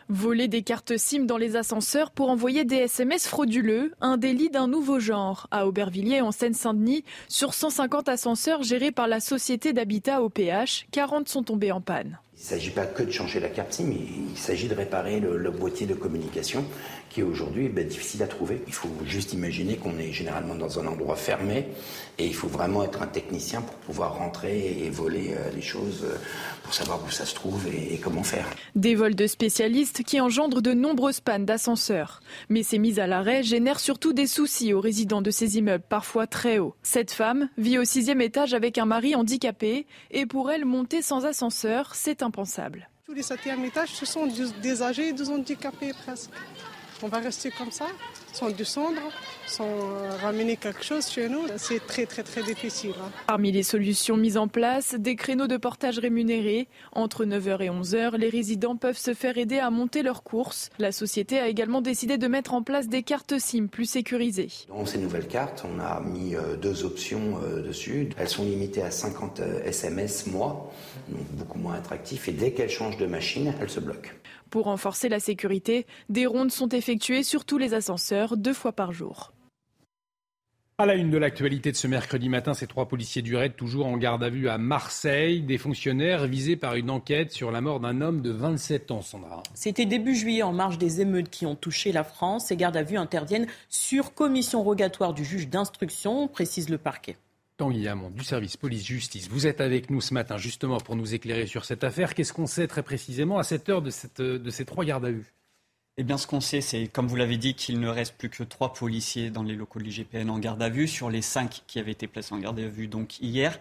Speaker 20: Voler des cartes SIM dans les ascenseurs pour envoyer des SMS frauduleux, un délit d'un nouveau genre. À Aubervilliers, en Seine-Saint-Denis, sur 150 ascenseurs gérés par la société d'habitat OPH, 40 sont tombés en panne.
Speaker 21: Il ne s'agit pas que de changer la carte SIM, il s'agit de réparer le, boîtier de communication qui est aujourd'hui ben, difficile à trouver. Il faut juste imaginer qu'on est généralement dans un endroit fermé et il faut vraiment être un technicien pour pouvoir rentrer et voler euh, les choses euh, pour savoir où ça se trouve et, comment faire.
Speaker 20: Des vols de spécialistes qui engendrent de nombreuses pannes d'ascenseurs. Mais ces mises à l'arrêt génèrent surtout des soucis aux résidents de ces immeubles parfois très hauts. Cette femme vit au sixième étage avec un mari handicapé et pour elle, monter sans ascenseur, c'est impensable.
Speaker 22: Tous les septièmes étages, ce sont des âgés et des handicapés presque. On va rester comme ça, sans descendre, sans ramener quelque chose chez nous. C'est très très très difficile. Hein.
Speaker 20: Parmi les solutions mises en place, des créneaux de portage rémunérés. Entre 9h et 11h, les résidents peuvent se faire aider à monter leurs courses. La société a également décidé de mettre en place des cartes SIM plus sécurisées.
Speaker 21: Dans ces nouvelles cartes, on a mis euh, deux options euh, dessus. Elles sont limitées à 50 SMS mois, donc beaucoup moins attractif. Et dès qu'elles changent de machine, elles se bloquent.
Speaker 20: Pour renforcer la sécurité, des rondes sont effectuées sur tous les ascenseurs deux fois par jour.
Speaker 1: À la une de l'actualité de ce mercredi matin, ces trois policiers du RAID toujours en garde à vue à Marseille, des fonctionnaires visés par une enquête sur la mort d'un homme de 27 ans, Sandra.
Speaker 2: C'était début juillet en marge des émeutes qui ont touché la France. Ces gardes à vue interviennent sur commission rogatoire du juge d'instruction, précise le parquet.
Speaker 1: Tanguy du service police-justice, vous êtes avec nous ce matin justement pour nous éclairer sur cette affaire. Qu'est-ce qu'on sait très précisément à cette heure de, ces trois gardes à vue?
Speaker 3: Eh bien, ce qu'on sait, c'est, comme vous l'avez dit, qu'il ne reste plus que trois policiers dans les locaux de l'IGPN en garde à vue, sur les cinq qui avaient été placés en garde à vue donc hier.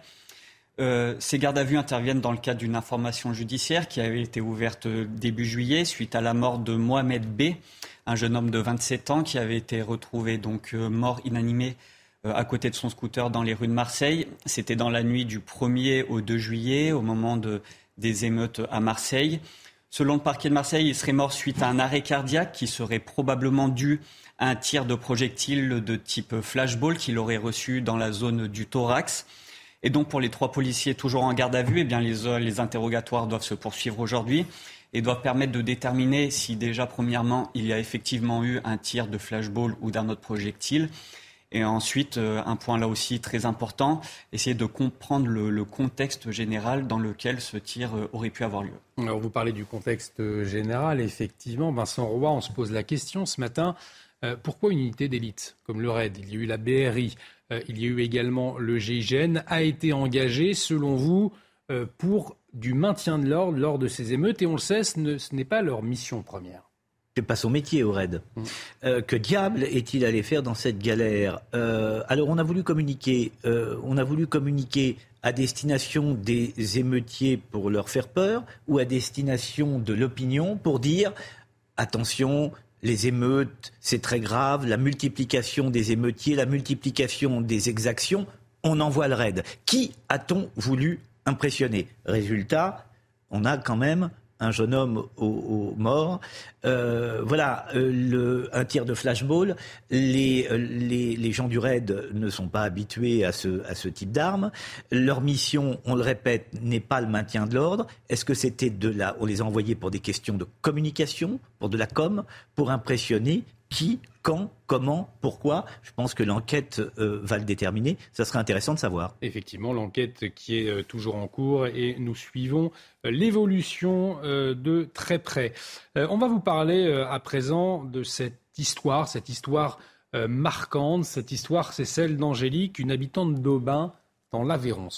Speaker 3: Euh, ces gardes à vue interviennent dans le cadre d'une information judiciaire qui avait été ouverte début juillet suite à la mort de Mohamed B, un jeune homme de 27 ans qui avait été retrouvé donc euh, mort inanimé euh, à côté de son scooter dans les rues de Marseille. C'était dans la nuit du 1er au 2 juillet, au moment des émeutes à Marseille. Selon le parquet de Marseille, il serait mort suite à un arrêt cardiaque qui serait probablement dû à un tir de projectile de type flashball qu'il aurait reçu dans la zone du thorax. Et donc pour les trois policiers toujours en garde à vue, eh bien les, les interrogatoires doivent se poursuivre aujourd'hui et doivent permettre de déterminer si déjà premièrement il y a effectivement eu un tir de flashball ou d'un autre projectile et ensuite, euh, un point là aussi très important, essayer de comprendre le, contexte général dans lequel ce tir euh, aurait pu avoir lieu.
Speaker 1: Alors vous parlez du contexte général, effectivement. Vincent Roy, on se pose la question ce matin. Euh, pourquoi une unité d'élite comme le RAID? Il y a eu la BRI, il y a eu également le GIGN, a été engagé, selon vous, pour du maintien de l'ordre lors de ces émeutes. Et on le sait, ce n'est pas leur mission première
Speaker 11: c'est pas son métier au RAID. Mm. Euh, que diable est-il allé faire dans cette galère euh, Alors on a voulu communiquer, euh, on a voulu communiquer à destination des émeutiers pour leur faire peur ou à destination de l'opinion pour dire attention, les émeutes, c'est très grave, la multiplication des émeutiers, la multiplication des exactions, on envoie le raid. Qui a-t-on voulu impressionner? Résultat, on a quand même un jeune homme au, mort. Euh, voilà, euh, un tir de flashball. Les, euh, les, gens du raid ne sont pas habitués à ce, à ce type d'armes. Leur mission, on le répète, n'est pas le maintien de l'ordre. Est-ce que c'était de la... On les a envoyés pour des questions de communication, pour de la com, pour impressionner qui, quand, comment, pourquoi. Je pense que l'enquête euh, va le déterminer. Ça serait intéressant de savoir.
Speaker 1: Effectivement, l'enquête qui est euh, toujours en cours et nous suivons euh, l'évolution de très près. on va vous parler à présent de cette histoire, cette histoire marquante. Cette histoire, c'est celle d'Angélique, une habitante d'Aubin dans l'Aveyron.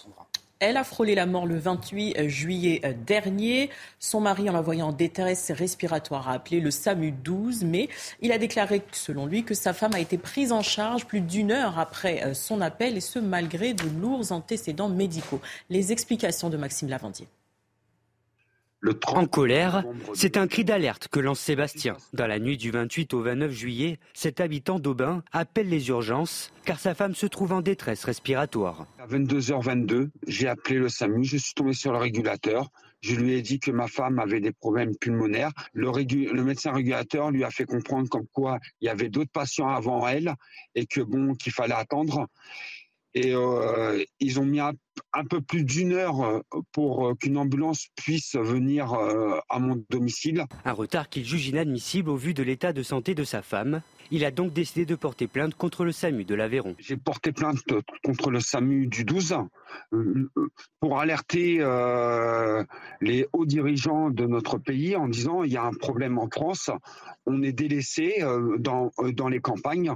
Speaker 2: Elle a frôlé la mort le 28 juillet dernier. Son mari, en la voyant en détresse respiratoire, a appelé le SAMU 12, mais il a déclaré, selon lui, que sa femme a été prise en charge plus d'une heure après euh, son appel, et ce, malgré de lourds antécédents médicaux. Les explications de Maxime Lavandier.
Speaker 57: En colère, c'est un cri d'alerte que lance Sébastien. Dans la nuit du 28 au 29 juillet, cet habitant d'Aubin appelle les urgences car sa femme se trouve en détresse respiratoire.
Speaker 33: À 22h22, j'ai appelé le SAMU, je suis tombé sur le régulateur. Je lui ai dit que ma femme avait des problèmes pulmonaires. Le, le médecin régulateur lui a fait comprendre comme quoi il y avait d'autres patients avant elle et que bon qu'il fallait attendre. Et euh, ils ont mis un, peu plus d'une heure euh, pour euh, qu'une ambulance puisse venir à mon domicile.
Speaker 57: Un retard qu'il juge inadmissible au vu de l'état de santé de sa femme. Il a donc décidé de porter plainte contre le SAMU de l'Aveyron.
Speaker 33: J'ai porté plainte contre le SAMU du 12 pour alerter les hauts dirigeants de notre pays en disant il y a un problème en France, on est délaissé dans, dans les campagnes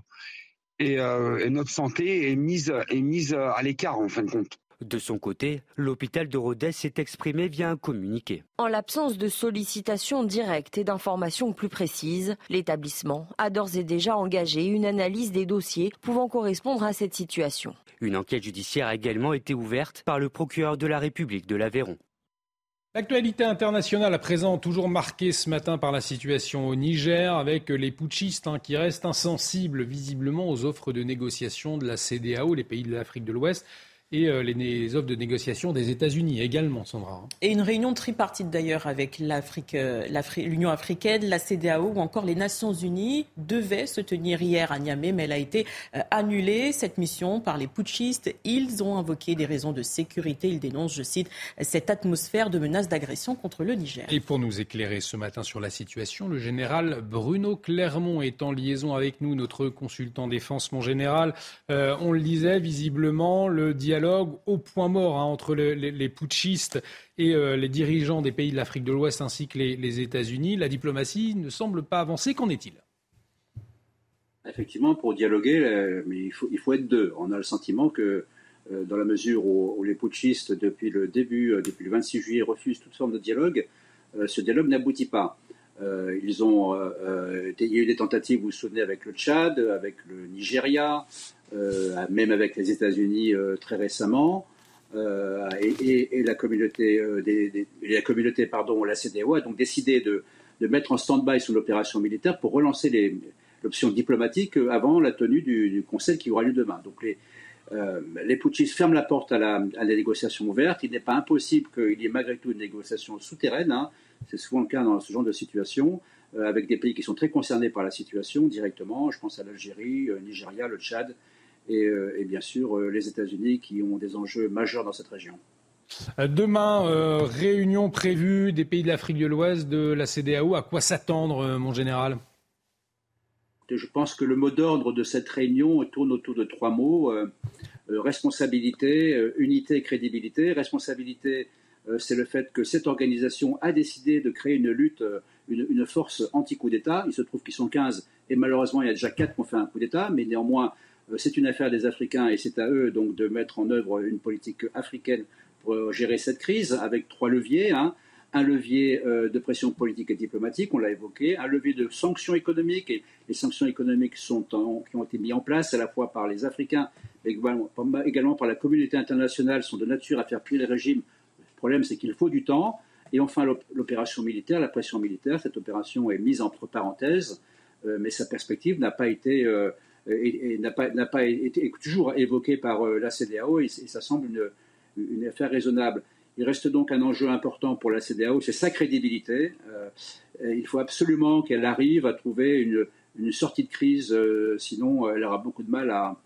Speaker 33: euh, et, notre santé est mise, est mise à l'écart en fin de compte.
Speaker 57: De son côté, l'hôpital de Rodez s'est exprimé via un communiqué.
Speaker 7: En l'absence de sollicitations directes et d'informations plus précises, l'établissement a d'ores et déjà engagé une analyse des dossiers pouvant correspondre à cette situation.
Speaker 57: Une enquête judiciaire a également été ouverte par le procureur de la République de l'Aveyron.
Speaker 1: L'actualité internationale à présent toujours marquée ce matin par la situation au Niger avec les putschistes hein, qui restent insensibles visiblement aux offres de négociation de la CDAO, les pays de l'Afrique de l'Ouest. Et euh, les, offres de négociation des États-Unis également, Sandra.
Speaker 2: Hein. Et une réunion tripartite d'ailleurs avec euh, l'Union africaine, la CDAO ou encore les Nations unies devait se tenir hier à Niamey, mais elle a été euh, annulée, cette mission, par les putschistes. Ils ont invoqué des raisons de sécurité. Ils dénoncent, je cite, cette atmosphère de menace d'agression contre le Niger.
Speaker 1: Et pour nous éclairer ce matin sur la situation, le général Bruno Clermont est en liaison avec nous, notre consultant défense, mon général. on le disait, visiblement, le dialogue au point mort hein, entre les, putschistes et euh, les dirigeants des pays de l'Afrique de l'Ouest ainsi que les, États-Unis. La diplomatie ne semble pas avancer. Qu'en est-il?
Speaker 10: Effectivement, pour dialoguer, euh, il faut, être deux. On a le sentiment que euh, dans la mesure où, les putschistes, depuis le début, depuis le 26 juillet, refusent toute forme de dialogue, ce dialogue n'aboutit pas. il y a eu des tentatives, vous vous souvenez, avec le Tchad, avec le Nigeria, même avec les États-Unis euh, très récemment. Euh, et, la communauté, la communauté, pardon, la CDO a donc décidé de, mettre en stand-by sur l'opération militaire pour relancer l'option diplomatique avant la tenue du, Conseil qui aura lieu demain. Donc les, les putschistes ferment la porte à la, négociation ouverte. Il n'est pas impossible qu'il y ait malgré tout une négociation souterraine. Hein. C'est souvent le cas dans ce genre de situation, avec des pays qui sont très concernés par la situation directement. Je pense à l'Algérie, le Nigeria, le Tchad, euh, et, bien sûr euh, les États-Unis qui ont des enjeux majeurs dans cette région.
Speaker 1: Euh, demain, réunion prévue des pays de l'Afrique de l'Ouest, de la CDAO. À quoi s'attendre, mon général?
Speaker 10: Je pense que le mot d'ordre de cette réunion tourne autour de trois mots responsabilité, unité et crédibilité. Responsabilité, c'est le fait que cette organisation a décidé de créer une lutte, une, une force anti-coup d'État. Il se trouve qu'ils sont 15 et malheureusement, il y a déjà 4 qui ont fait un coup d'État, mais néanmoins, c'est une affaire des Africains et c'est à eux donc de mettre en œuvre une politique africaine pour euh, gérer cette crise avec trois leviers. Hein. Un levier euh, de pression politique et diplomatique, on l'a évoqué, un levier de sanctions économiques, et les sanctions économiques sont qui ont été mises en place à la fois par les Africains, mais également par la communauté internationale, sont de nature à faire plier les régimes. Le problème, c'est qu'il faut du temps. Et enfin, l'opération militaire, la pression militaire, cette opération est mise entre parenthèses, mais sa perspective n'a pas été et, n'a pas, pas, été toujours évoqué par euh, la CDAO et, ça semble une, affaire raisonnable. Il reste donc un enjeu important pour la CDAO, c'est sa crédibilité. Euh, il faut absolument qu'elle arrive à trouver une, sortie de crise, euh, sinon elle aura beaucoup de mal à,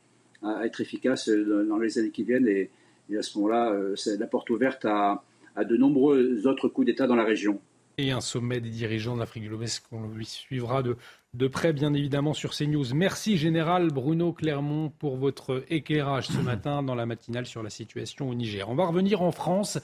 Speaker 10: être efficace dans les années qui viennent et, à ce moment-là, c'est la porte ouverte à, à de nombreux autres coups d'État dans la région
Speaker 1: et un sommet des dirigeants de l'Afrique de l'Ouest qu'on lui suivra de, de près, bien évidemment, sur CNews. Merci, Général Bruno Clermont, pour votre éclairage ce matin dans la matinale sur la situation au Niger. On va revenir en France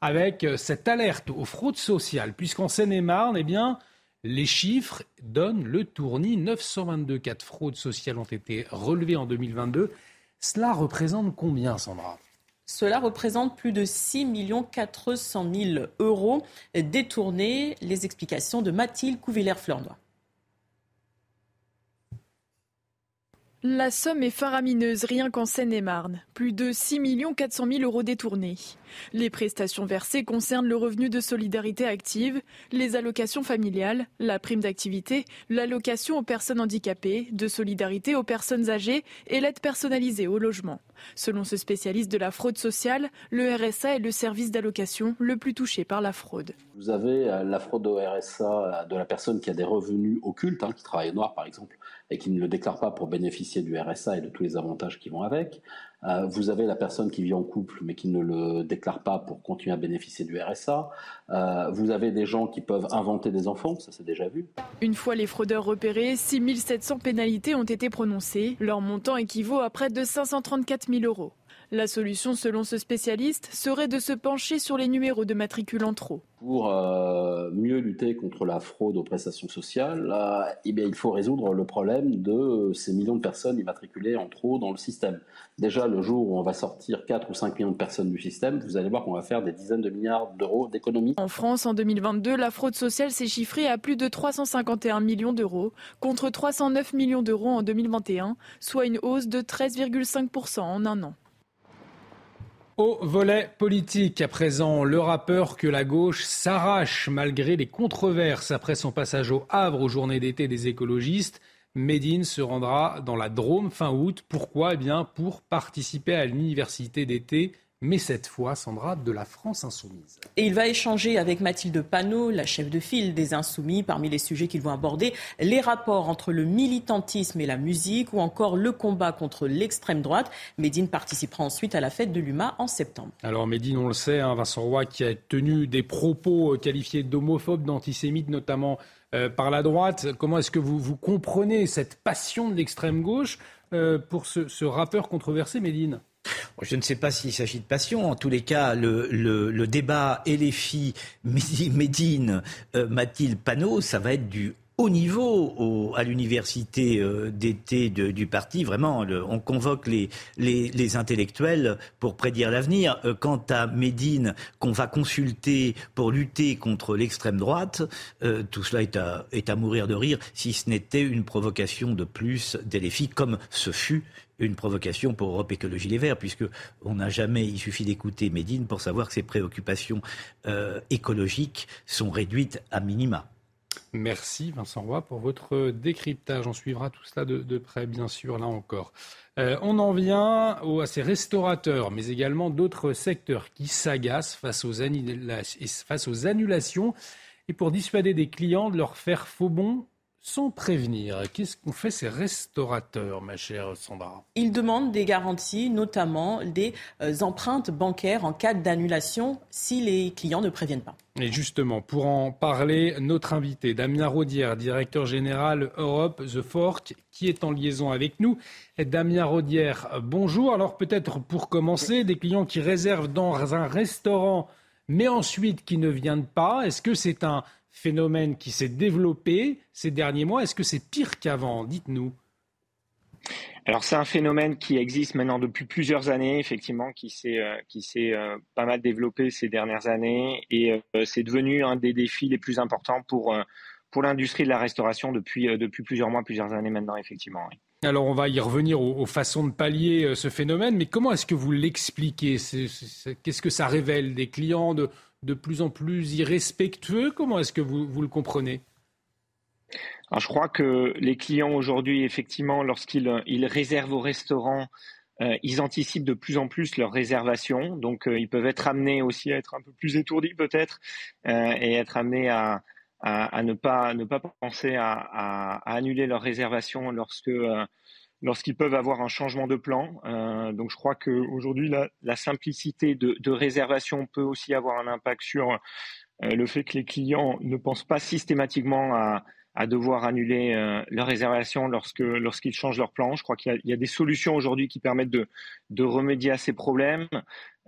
Speaker 1: avec cette alerte aux fraudes sociales, puisqu'en Seine-et-Marne, eh bien, les chiffres donnent le tournis. 922 cas de fraude sociale ont été relevés en 2022. Cela représente combien, Sandra?
Speaker 2: Cela représente plus de 6 400 000 euros détournés. Les explications de Mathilde Couvillère-Fleurnois.
Speaker 20: La somme est faramineuse rien qu'en Seine-et-Marne. Plus de 6 400 000 euros détournés. Les prestations versées concernent le revenu de solidarité active, les allocations familiales, la prime d'activité, l'allocation aux personnes handicapées, de solidarité aux personnes âgées et l'aide personnalisée au logement. Selon ce spécialiste de la fraude sociale, le RSA est le service d'allocation le plus touché par la fraude.
Speaker 25: Vous avez euh, la fraude au RSA de la personne qui a des revenus occultes, hein, qui travaille noir par exemple, et qui ne le déclare pas pour bénéficier du RSA et de tous les avantages qui vont avec. Euh, vous avez la personne qui vit en couple mais qui ne le déclare pas pour continuer à bénéficier du RSA. Euh, vous avez des gens qui peuvent inventer des enfants, ça c'est déjà vu.
Speaker 20: Une fois les fraudeurs repérés, 6700 pénalités ont été prononcées. Leur montant équivaut à près de 534 000 euros. La solution, selon ce spécialiste, serait de se pencher sur les numéros de matricule en trop.
Speaker 25: Pour euh, mieux lutter contre la fraude aux prestations sociales, euh, eh bien, il faut résoudre le problème de ces millions de personnes immatriculées en trop dans le système. Déjà, le jour où on va sortir 4 ou 5 millions de personnes du système, vous allez voir qu'on va faire des dizaines de milliards d'euros d'économies.
Speaker 20: En France, en 2022, la fraude sociale s'est chiffrée à plus de 351 millions d'euros, contre 309 millions d'euros en 2021, soit une hausse de 13,5% en un an.
Speaker 1: Au volet politique, à présent, le rappeur que la gauche s'arrache malgré les controverses après son passage au Havre aux journées d'été des écologistes. Médine se rendra dans la Drôme fin août. Pourquoi? Eh bien, pour participer à l'université d'été mais cette fois, Sandra, de la France insoumise.
Speaker 2: Et il va échanger avec Mathilde Panot, la chef de file des Insoumis, parmi les sujets qu'ils vont aborder, les rapports entre le militantisme et la musique ou encore le combat contre l'extrême droite. Médine participera ensuite à la fête de l'UMA en septembre.
Speaker 1: Alors Médine, on le sait, hein, Vincent Roy qui a tenu des propos euh, qualifiés d'homophobes, d'antisémites notamment euh, par la droite. Comment est-ce que vous, vous comprenez cette passion de l'extrême gauche euh, pour ce, ce rappeur controversé, Médine?
Speaker 11: Je ne sais pas s'il s'agit de passion. En tous les cas, le, le, le débat et les filles Médine, euh, Mathilde Panot, ça va être du haut niveau au, à l'université euh, d'été du parti. Vraiment, on convoque les, intellectuels pour prédire l'avenir. Euh, quant à Médine, qu'on va consulter pour lutter contre l'extrême droite, euh, tout cela est à, mourir de rire, si ce n'était une provocation de plus des comme ce fut une provocation pour Europe Écologie Les Verts, puisque on n'a jamais, il suffit d'écouter Médine pour savoir que ses préoccupations écologiques sont réduites à minima.
Speaker 1: Merci Vincent Roy pour votre décryptage. On suivra tout cela de, près, bien sûr, là encore. Euh, on en vient au, à ces restaurateurs, mais également d'autres secteurs qui s'agacent face, face aux annulations et pour dissuader des clients de leur faire faux bon sans prévenir. Qu'est-ce qu'ont fait ces restaurateurs, ma chère Sandra?
Speaker 2: Ils demandent des garanties, notamment des euh, empreintes bancaires en cas d'annulation si les clients ne préviennent pas.
Speaker 1: Et justement, pour en parler, notre invité, Damien Rodière, directeur général Europe The Fork, qui est en liaison avec nous. Damien Rodière, bonjour. Alors peut-être pour commencer, des clients qui réservent dans un restaurant, mais ensuite qui ne viennent pas, est-ce que c'est un phénomène qui s'est développé ces derniers mois. Est-ce que c'est pire qu'avant? Dites-nous.
Speaker 58: Alors c'est un phénomène qui existe maintenant depuis plusieurs années, effectivement, qui s'est euh, euh, pas mal développé ces dernières années et euh, c'est devenu un des défis les plus importants pour pour l'industrie de la restauration depuis depuis plusieurs mois, plusieurs années maintenant, effectivement.
Speaker 1: Alors on va y revenir aux, aux, façons de pallier ce phénomène, mais comment est-ce que vous l'expliquez? Qu'est-ce que ça révèle des clients de de plus en plus irrespectueux Comment est-ce que vous, vous le comprenez?
Speaker 58: Alors, Je crois que les clients aujourd'hui, effectivement, lorsqu'ils ils réservent au restaurant, euh, ils anticipent de plus en plus leurs réservations. Donc, euh, ils peuvent être amenés aussi à être un peu plus étourdis peut-être euh, et être amenés à, à, ne, pas, ne pas penser à, à annuler leurs réservations lorsque euh, lorsqu'ils peuvent avoir un changement de plan. Euh, donc je crois qu'aujourd'hui, la, la simplicité de, réservation peut aussi avoir un impact sur euh, le fait que les clients ne pensent pas systématiquement à, devoir annuler euh, leur réservation lorsque lorsqu'ils changent leur plan. Je crois qu'il y, a des solutions aujourd'hui qui permettent de, de remédier à ces problèmes.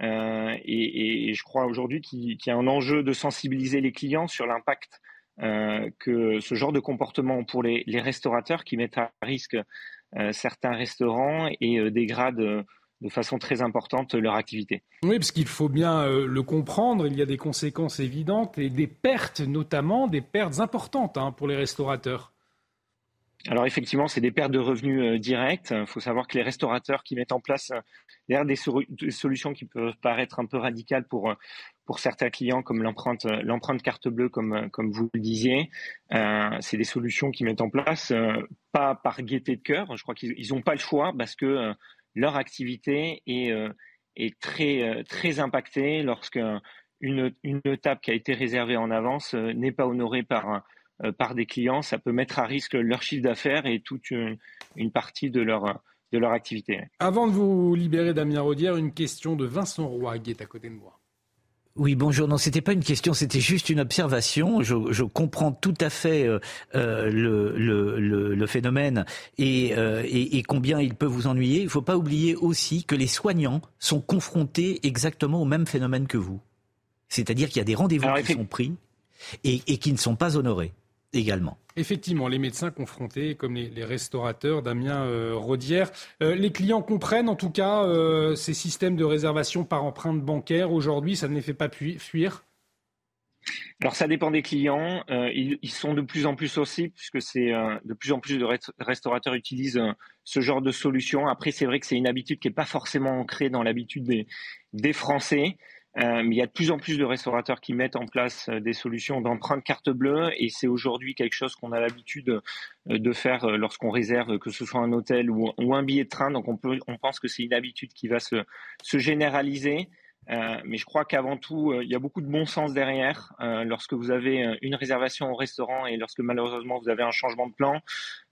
Speaker 58: Et, je crois aujourd'hui qu'il y a un enjeu de sensibiliser les clients sur l'impact que ce genre de comportement pour les, les restaurateurs qui mettent à risque certains restaurants et euh, dégradent euh, de façon très importante leur activité.
Speaker 1: Oui, parce qu'il faut bien le comprendre, il y a des conséquences évidentes et des pertes notamment, des pertes importantes hein, pour les restaurateurs.
Speaker 58: Alors effectivement, c'est des pertes de revenus euh, directes. Il faut savoir que les restaurateurs qui mettent en place euh, des, des, solutions qui peuvent paraître un peu radicales pour, pour certains clients, comme l'empreinte carte bleue, comme, comme vous le disiez, euh, c'est des solutions qui mettent en place euh, pas par gaieté de cœur. Je crois qu'ils n'ont pas le choix parce que euh, leur activité est, est très, très impactée lorsque une, une table qui a été réservée en avance n'est pas honorée par euh, par des clients, ça peut mettre à risque leur chiffre d'affaires et toute une, une, partie de leur, de leur activité.
Speaker 1: Avant de vous libérer, Damien Rodière, une question de Vincent Roy qui est à côté de moi.
Speaker 11: Oui, bonjour. Non, c'était pas une question, c'était juste une observation. Je, je comprends tout à fait euh, euh le, le, le, phénomène et, euh, et, et, combien il peut vous ennuyer. Il ne faut pas oublier aussi que les soignants sont confrontés exactement au même phénomène que vous. C'est-à-dire qu'il y a des rendez-vous qui sont pris et, et qui ne sont pas honorés également.
Speaker 1: Effectivement, les médecins confrontés, comme les, les restaurateurs, Damien euh, Rodière. Euh, les clients comprennent en tout cas euh, ces systèmes de réservation par empreinte bancaire. Aujourd'hui, ça ne les fait pas fuir?
Speaker 58: Alors ça dépend des clients. Euh, ils, ils, sont de plus en plus aussi, puisque c'est euh, de plus en plus de restaurateurs utilisent euh, ce genre de solution. Après, c'est vrai que c'est une habitude qui n'est pas forcément ancrée dans l'habitude des, des Français. Euh, mais il y a de plus en plus de restaurateurs qui mettent en place euh, des solutions d'empreinte carte bleue et c'est aujourd'hui quelque chose qu'on a l'habitude euh, de faire lorsqu'on réserve, que ce soit un hôtel ou, un billet de train. Donc on, peut, on pense que c'est une habitude qui va se, se généraliser. mais je crois qu'avant tout, il y a beaucoup de bon sens derrière. lorsque vous avez une réservation au restaurant et lorsque malheureusement vous avez un changement de plan,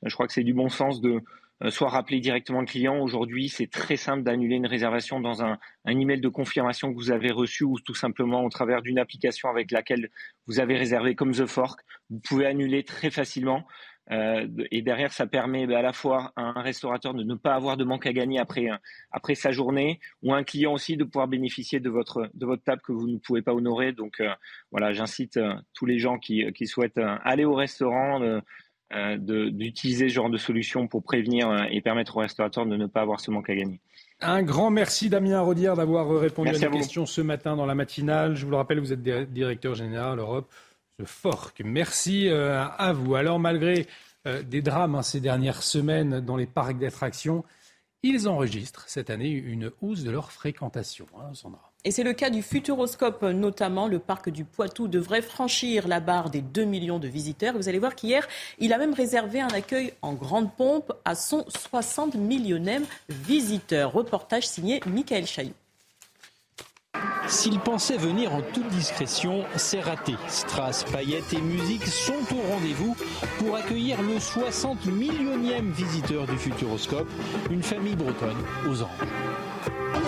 Speaker 58: je crois que c'est du bon sens de, euh, soit rappeler directement le client. Aujourd'hui, c'est très simple d'annuler une réservation dans un, un, email de confirmation que vous avez reçu ou tout simplement au travers d'une application avec laquelle vous avez réservé comme The Fork. Vous pouvez annuler très facilement. Euh, et derrière, ça permet bah, à la fois à un restaurateur de ne pas avoir de manque à gagner après, euh, après sa journée, ou un client aussi de pouvoir bénéficier de votre, de votre table que vous ne pouvez pas honorer. Donc voilà, j'incite tous les gens qui, qui souhaitent aller au restaurant, euh, d'utiliser ce genre de solution pour prévenir euh, et permettre aux restaurateurs de ne pas avoir ce manque à gagner.
Speaker 1: Un grand merci Damien Rodière d'avoir euh, répondu à nos questions ce matin dans la matinale. Je vous le rappelle, vous êtes directeur général Europe de Fork. Merci à vous. Alors malgré des drames hein, ces dernières semaines dans les parcs d'attractions, ils enregistrent cette année une hausse de leur fréquentation. Hein, Sandra.
Speaker 2: Et c'est le cas du Futuroscope, notamment. Le parc du Poitou devrait franchir la barre des 2 millions de visiteurs. Vous allez voir qu'hier, il a même réservé un accueil en grande pompe à son 60 millionième visiteur. Reportage signé Michael Chailloux.
Speaker 59: S'il pensait venir en toute discrétion, c'est raté. Strass, paillettes et musique sont au rendez-vous pour accueillir le 60 millionième visiteur du Futuroscope, une famille bretonne aux anges.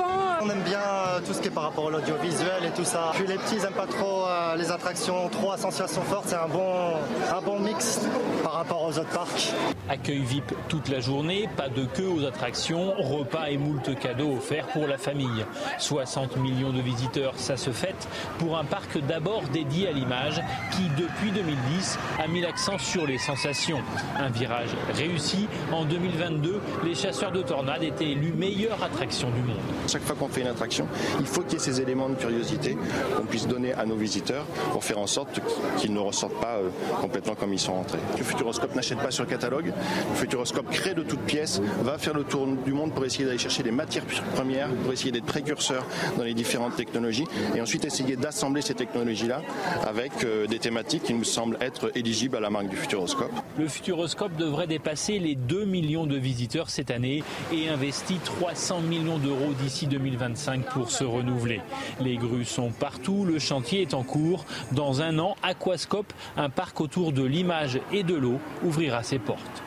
Speaker 60: On aime bien euh, tout ce qui est par rapport à l'audiovisuel et tout ça. Puis les petits n'aiment pas trop euh, les attractions, trop à sensation forte. C'est un bon, un bon mix par rapport aux autres parcs.
Speaker 59: Accueil VIP toute la journée, pas de queue aux attractions, repas et moult cadeaux offerts pour la famille. 60 millions de visiteurs, ça se fête pour un parc d'abord dédié à l'image qui, depuis 2010, a mis l'accent sur les sensations. Un virage réussi. En 2022, les chasseurs de tornades étaient élus meilleure attraction du monde.
Speaker 60: Chaque fois qu'on fait une attraction, il faut qu'il y ait ces éléments de curiosité qu'on puisse donner à nos visiteurs pour faire en sorte qu'ils ne ressortent pas euh, complètement comme ils sont entrés. Le Futuroscope n'achète pas sur catalogue. Le Futuroscope crée de toutes pièces, va faire le tour du monde pour essayer d'aller chercher des matières premières, pour essayer d'être précurseur dans les différentes technologies et ensuite essayer d'assembler ces technologies-là avec euh, des thématiques qui nous semblent être éligibles à la marque du Futuroscope.
Speaker 59: Le Futuroscope devrait dépasser les 2 millions de visiteurs cette année et investit 300 millions d'euros d'ici 2025 pour se renouveler. Les grues sont partout, le chantier est en cours. Dans un an, Aquascope, un parc autour de l'image et de l'eau, ouvrira ses portes.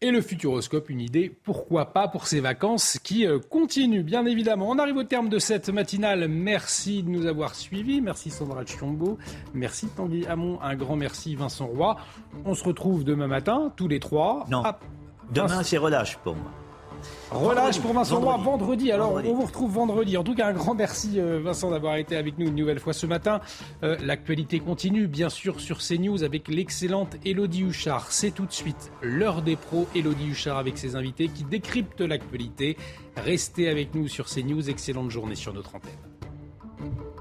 Speaker 1: Et le Futuroscope, une idée, pourquoi pas, pour ces vacances qui euh, continuent, bien évidemment. On arrive au terme de cette matinale. Merci de nous avoir suivis. Merci Sandra Chiombo. Merci Tanguy Hamon. Un grand merci Vincent Roy. On se retrouve demain matin, tous les trois.
Speaker 11: Non. Demain, c'est relâche pour moi.
Speaker 1: Relâche pour Vincent Roy vendredi. Alors, on vous retrouve vendredi. En tout cas, un grand merci, euh, Vincent, d'avoir été avec nous une nouvelle fois ce matin. Euh, l'actualité continue, bien sûr, sur CNews avec l'excellente Elodie Huchard. C'est tout de suite l'heure des pros. Elodie Huchard avec ses invités qui décryptent l'actualité. Restez avec nous sur CNews. Excellente journée sur notre antenne.